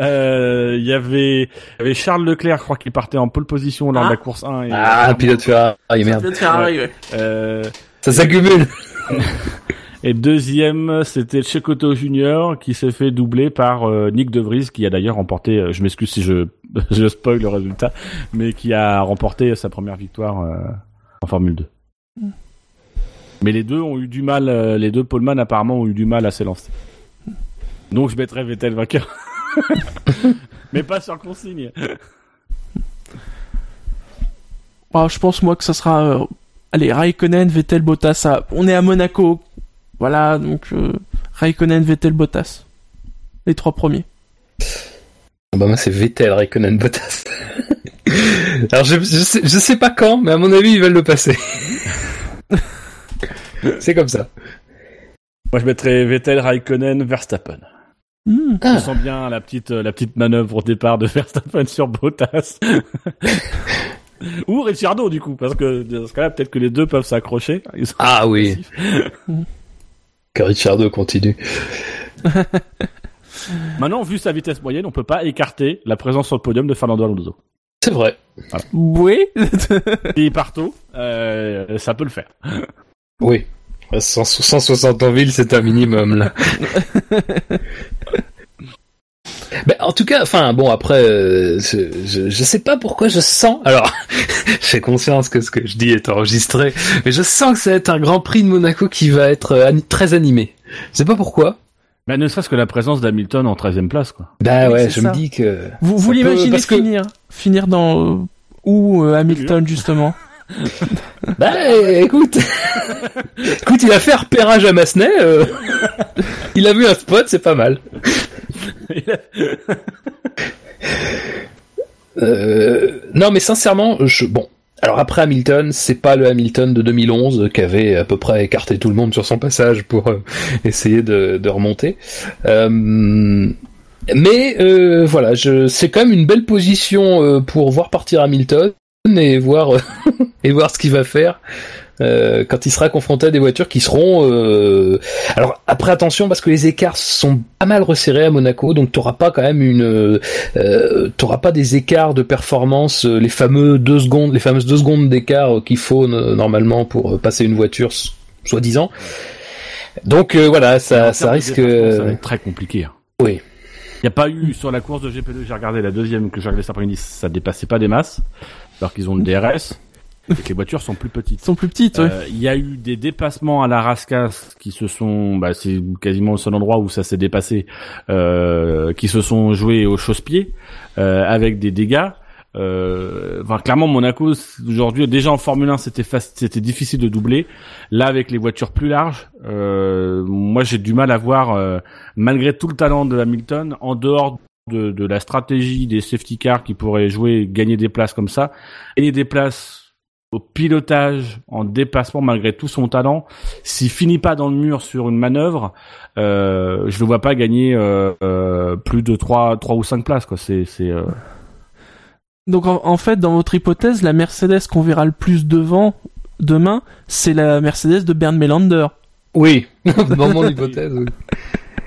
Euh, Il y avait il y avait Charles Leclerc, je crois qu'il partait en pole position lors Ah. de la course 1. Et, Ah, pilote Ferrari, merde. Peut-être Ferrari, ouais. euh, Ça s'accumule. Et deuxième, c'était Checoto Junior qui s'est fait doubler par euh, Nick De Vries qui a d'ailleurs remporté, euh, je m'excuse si je, je spoil le résultat, mais qui a remporté sa première victoire euh, en Formule 2. Mais les deux ont eu du mal, euh, les deux Poleman apparemment ont eu du mal à s'élancer. Donc je mettrais Vettel vainqueur. mais pas sur consigne. Ah, je pense moi que ça sera euh, allez Raikkonen, Vettel, Bottas. On est à Monaco, voilà donc euh, Raikkonen, Vettel, Bottas, les trois premiers. Ah bah moi c'est Vettel, Raikkonen, Bottas. Alors je, je, sais, je sais pas quand, mais à mon avis ils veulent le passer. c'est comme ça. Moi je mettrais Vettel, Raikkonen, Verstappen. Hmm. Je sens bien la petite, euh, la petite manœuvre au départ de Verstappen sur Bottas. Ou Ricciardo, du coup, parce que dans ce cas-là, peut-être que les deux peuvent s'accrocher. Ah oui, agressifs. que Ricciardo continue. Maintenant, vu sa vitesse moyenne, on peut pas écarter la présence sur le podium de Fernando Alonso. C'est vrai. Oui. Et partout, euh, ça peut le faire. Oui. 100 160 en ville, c'est un minimum là. Ben, en tout cas, enfin bon après, euh, je, je, je sais pas pourquoi je sens. Alors, j'ai conscience que ce que je dis est enregistré, mais je sens que ça va être un Grand Prix de Monaco qui va être euh, très animé. Je sais pas pourquoi. Mais ne serait-ce que la présence d'Hamilton en 13 e place, quoi. Bah Oui, ouais, je ça. me dis que. Vous, vous l'imaginez que- finir, finir dans euh, où euh, Hamilton justement? Bah écoute, écoute, il a fait repérage à Massenet. euh, il a vu un spot, c'est pas mal. Euh, non, mais sincèrement, je, bon. Alors après Hamilton, c'est pas le Hamilton de 2011 qui avait à peu près écarté tout le monde sur son passage pour euh, essayer de, de remonter. Euh, mais euh, voilà, je, c'est quand même une belle position euh, pour voir partir Hamilton et voir et voir ce qu'il va faire euh, quand il sera confronté à des voitures qui seront. euh, Alors après attention parce que les écarts sont pas mal resserrés à Monaco, donc t'auras pas quand même une, euh, t'auras pas des écarts de performance, euh, les fameux deux secondes, les fameuses deux secondes d'écart euh, qu'il faut euh, normalement pour euh, passer une voiture, soi-disant. Donc euh, voilà, ça, ça risque. Ça va euh, être très compliqué. hein. Oui. Il n'y a pas eu sur la course de GP2, j'ai regardé la deuxième que j'ai regardé cet après-midi, ça dépassait pas des masses, alors qu'ils ont le DRS et que les voitures sont plus petites. Ils sont plus petites, ouais. Euh, Il y a eu des dépassements à la Rascasse qui se sont, bah, c'est quasiment le seul endroit où ça s'est dépassé, euh, qui se sont joués au chausse-pied euh, avec des dégâts. Euh, enfin, clairement, Monaco aujourd'hui déjà en Formule 1, c'était c'était difficile de doubler. Là, avec les voitures plus larges, euh, moi j'ai du mal à voir, euh, malgré tout le talent de Hamilton, en dehors de, de la stratégie des safety cars qui pourraient jouer, gagner des places comme ça, gagner des places au pilotage, en dépassement malgré tout son talent, s'il finit pas dans le mur sur une manœuvre, euh, je le vois pas gagner euh, euh, plus de 3, 3 ou 5 places. Quoi. C'est, c'est, euh, Donc en, fait, dans votre hypothèse, la Mercedes qu'on verra le plus devant demain, c'est la Mercedes de Bernd Melander. Oui, dans mon hypothèse. Oui.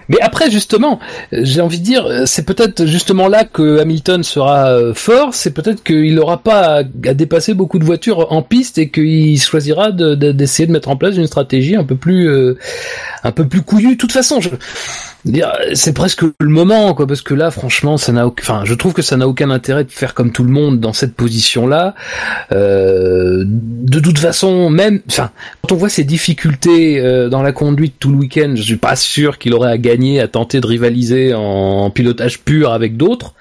Mais après, justement, j'ai envie de dire, c'est peut-être justement là que Hamilton sera euh, fort, c'est peut-être qu'il n'aura pas à, dépasser beaucoup de voitures en piste et qu'il choisira d'essayer de, de, mettre en place une stratégie un peu plus, euh, un peu plus couillue. De toute façon, je, c'est presque le moment, quoi, parce que là, franchement, ça n'a, enfin, je trouve que ça n'a aucun intérêt de faire comme tout le monde dans cette position-là. Euh, de toute façon, même, enfin, quand on voit ses difficultés euh, dans la conduite tout le week-end, je suis pas sûr qu'il aurait à gagner, à tenter de rivaliser en, pilotage pur avec d'autres.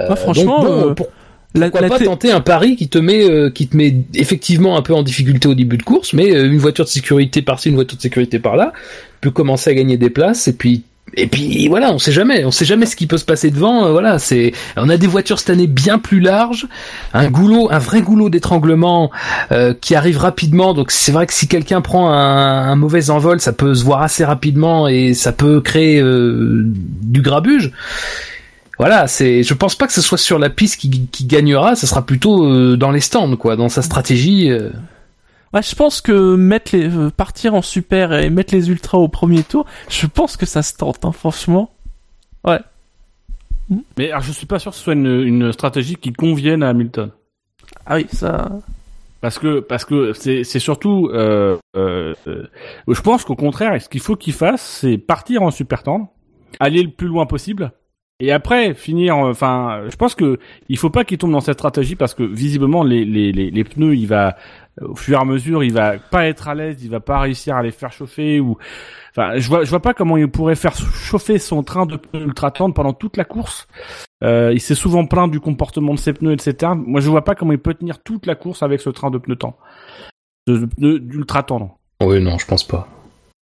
Euh, franchement, donc, pour, pourquoi pas tenter un pari qui te met, qui te met effectivement un peu en difficulté au début de course, mais une voiture de sécurité par-ci, une voiture de sécurité par-là, peut commencer à gagner des places et puis et puis voilà, on sait jamais, on sait jamais ce qui peut se passer devant. Euh, voilà, c'est, on a des voitures cette année bien plus larges, un goulot, un vrai goulot d'étranglement euh, qui arrive rapidement. Donc c'est vrai que si quelqu'un prend un, mauvais envol, ça peut se voir assez rapidement et ça peut créer euh, du grabuge. Voilà, c'est, je pense pas que ce soit sur la piste qui, qui gagnera, ça sera plutôt dans les stands, quoi, dans sa stratégie. Ouais, je pense que mettre les euh, partir en super et mettre les ultras au premier tour, je pense que ça se tente, hein, franchement. Ouais. Mais alors, je suis pas sûr que ce soit une, une stratégie qui convienne à Hamilton. Ah oui, ça. Parce que parce que c'est c'est surtout, euh, euh, euh je pense qu'au contraire, ce qu'il faut qu'il fasse, c'est partir en super tendre, aller le plus loin possible, et après finir. Enfin, je pense que il faut pas qu'il tombe dans cette stratégie parce que visiblement les les les, les pneus, il va au fur et à mesure, il va pas être à l'aise, il va pas réussir à les faire chauffer ou enfin, je vois je vois pas comment il pourrait faire chauffer son train de pneus ultra tendre pendant toute la course. Euh, il s'est souvent plaint du comportement de ses pneus, etc. Moi, je vois pas comment il peut tenir toute la course avec ce train de pneus tendre, de pneus d'ultra tendre. Oui, non, je pense pas.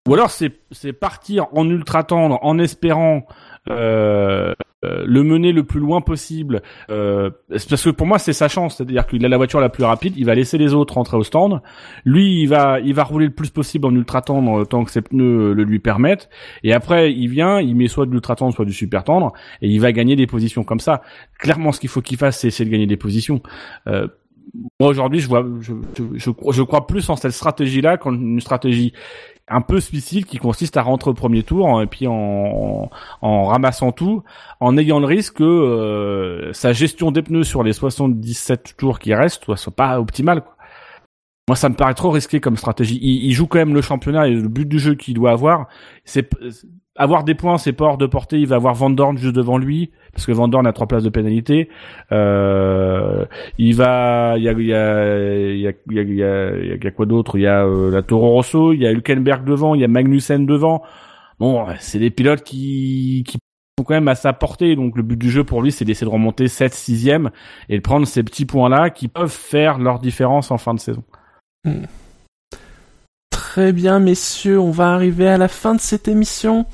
Ou alors c'est c'est partir en ultra tendre en espérant euh, euh, le mener le plus loin possible. Euh, parce que pour moi, c'est sa chance. C'est-à-dire qu'il a la voiture la plus rapide, il va laisser les autres rentrer au stand. Lui, il va, il va rouler le plus possible en ultra tendre tant que ses pneus le lui permettent. Et après, il vient, il met soit de l'ultra tendre, soit du super tendre, et il va gagner des positions comme ça. Clairement, ce qu'il faut qu'il fasse, c'est essayer de gagner des positions. Euh, moi aujourd'hui, je vois, je, je, je, crois plus en cette stratégie-là qu'une stratégie un peu suicide qui consiste à rentrer au premier tour et puis en, en, ramassant tout, en ayant le risque que euh, sa gestion des pneus sur les 77 tours qui restent soit pas optimale. Quoi. Moi, ça me paraît trop risqué comme stratégie. Il, il joue quand même le championnat et le but du jeu qu'il doit avoir, c'est avoir des points, c'est pas hors de portée. Il va avoir Van Dorn juste devant lui parce que Van Dorn a trois places de pénalité. Euh, il va, il y a, il y a, il y a, il y a, quoi d'autre? Il y a la Toro Rosso, il y a Hülkenberg devant, il y a Magnussen devant. Bon, c'est des pilotes qui, qui sont quand même à sa portée. Donc le but du jeu pour lui, c'est d'essayer de remonter 7 6 et de prendre ces petits points-là qui peuvent faire leur différence en fin de saison. Hmm. Très bien, messieurs, on va arriver à la fin de cette émission.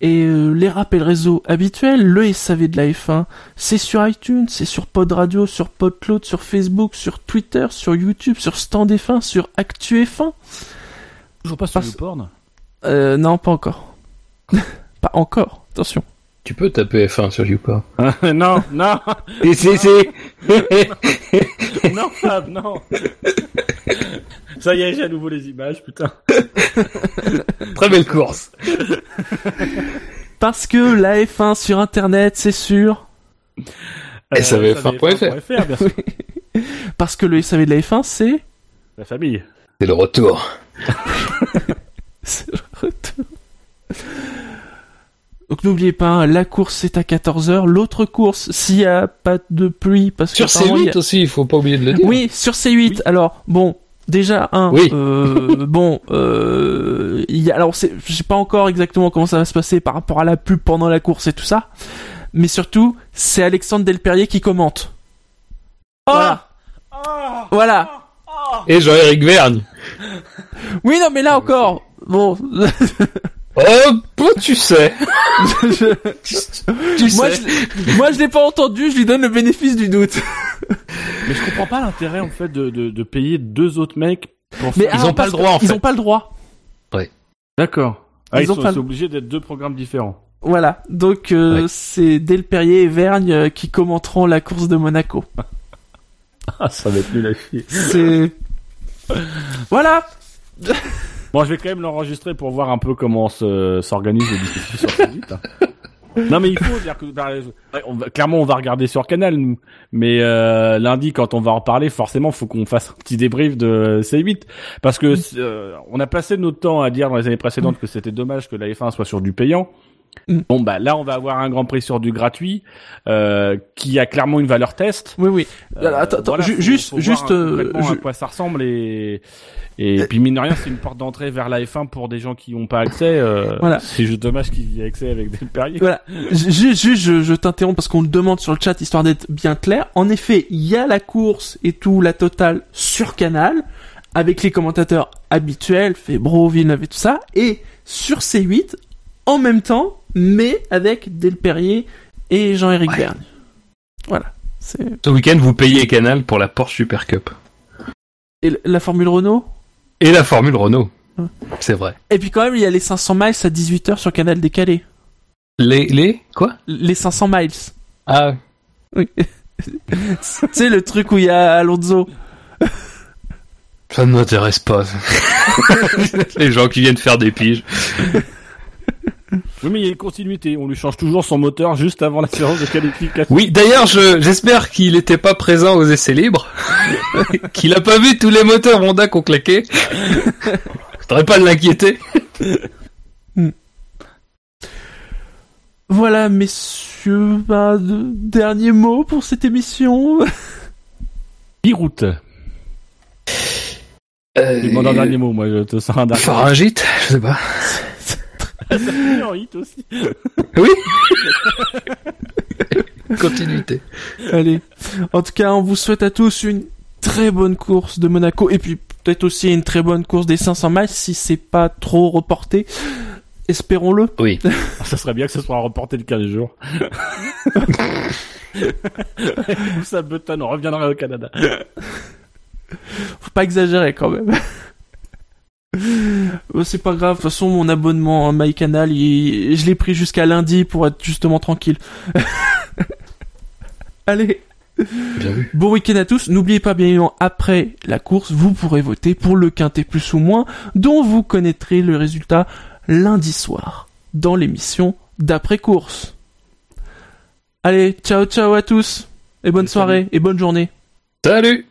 Et euh, les rappels réseau habituels, le SAV de la F1, c'est sur iTunes, c'est sur Pod Radio, sur PodCloud, sur Facebook, sur Twitter, sur YouTube, sur Stand F1, sur Actu F1. Toujours pas sur Euh, non, pas encore. pas encore, attention. Tu peux taper F1 sur YouPorn. non, non. Et c'est, non, Fab, non. Ça y est, j'ai à nouveau les images, putain. Très belle course. Parce que la F1 sur Internet, c'est sûr. Euh, SAVF1.fr. bien sûr. Parce que le SAV de la F1, c'est... La famille. C'est le retour. c'est le retour. Donc n'oubliez pas, la course c'est à 14h. L'autre course, s'il n'y a pas de pluie, parce sur que sur C8 aussi, il faut pas oublier de le dire. Oui, sur C8. Alors bon, déjà un. Euh, bon, euh, y a, alors je sais pas encore exactement comment ça va se passer par rapport à la pub pendant la course et tout ça, mais surtout c'est Alexandre Delperrier qui commente. Voilà. Et Jean-Éric Vergne. Oui, non, mais là encore. Bon, Oh, bon, tu sais. je- Tu moi, sais. je, moi, je l'ai pas entendu. Je lui donne le bénéfice du doute. Mais je comprends pas l'intérêt en fait de, de, de payer deux autres mecs pour Mais faire... Ils ont pas le droit, en Ils ont pas le droit. D'accord. Ah, Ils ils, ont sont pas- obligés d'être deux programmes différents. Voilà. Donc euh, Ouais. c'est Delperrier et Vergne euh, qui commenteront la course de Monaco. Ah, ça va être nul à chier. C'est voilà. Bon, je vais quand même l'enregistrer pour voir un peu comment se- s'organise le dispositif sur ce site. Non mais il faut dire que bah, on va- clairement on va regarder sur Canal nous, mais euh, lundi quand on va en parler forcément faut qu'on fasse un petit débrief de C8 parce que euh, on a passé notre temps à dire dans les années précédentes que c'était dommage que la F1 soit sur du payant. Mm. Bon bah là on va avoir un Grand Prix sur du gratuit euh, qui a clairement une valeur test. Oui oui. Euh, attends, attends, voilà, ju- faut- juste faut juste euh, je- à quoi ça ressemble et et puis mine de rien c'est une porte d'entrée vers la F1 pour des gens qui n'ont pas accès. euh, Voilà. C'est juste dommage qu'ils y aient accès avec des Perrier. Voilà. Juste, juste, je, je t'interromps parce qu'on le demande sur le chat histoire d'être bien clair. En effet, il y a la course et tout, la totale sur Canal, avec les commentateurs habituels, Febro, Villeneuve et tout ça, et sur C8, en même temps, mais avec Delperrier et Jean-Éric Ouais. Vergne. Voilà. C'est... Ce week-end, vous payez Canal pour la Porsche Super Cup. Et la Formule Renault? Et la Formule Renault. Ouais. C'est vrai. Et puis quand même, il y a les 500 miles à 18h sur Canal décalé. Les, les, quoi? Les 500 miles. Ah, Oui. tu sais, le truc où il y a Alonso. ça ne m'intéresse pas. les gens qui viennent faire des piges. Oui, mais il y a une continuité. On lui change toujours son moteur juste avant la séance de qualification. Oui, d'ailleurs, je, j'espère qu'il n'était pas présent aux essais libres. qu'il a pas vu tous les moteurs Honda qu'on claqué. Faudrait pas l'inquiéter. Voilà, messieurs, bah, de- dernier mot pour cette émission. Biroute. Je demande un dernier mot, moi, je te sens un dernier Pharyngite, je sais pas. Mot. en hit aussi. Oui. Continuité. Allez. En tout cas, on vous souhaite à tous une très bonne course de Monaco et puis peut-être aussi une très bonne course des 500 miles si c'est pas trop reporté. Espérons-le. Oui. Ça serait bien que ce soit reporté le 15 jours. ça Button, on reviendra au Canada. Faut pas exagérer quand même. Bon, c'est pas grave, de toute façon mon abonnement à MyCanal, il- je l'ai pris jusqu'à lundi pour être justement tranquille. Allez, Bien vu. bon week-end à tous. N'oubliez pas bien évidemment, après la course, vous pourrez voter pour le quintet plus ou moins, dont vous connaîtrez le résultat lundi soir, dans l'émission d'après-course. Allez, ciao ciao à tous, et bonne Et salut. soirée, et bonne journée. Salut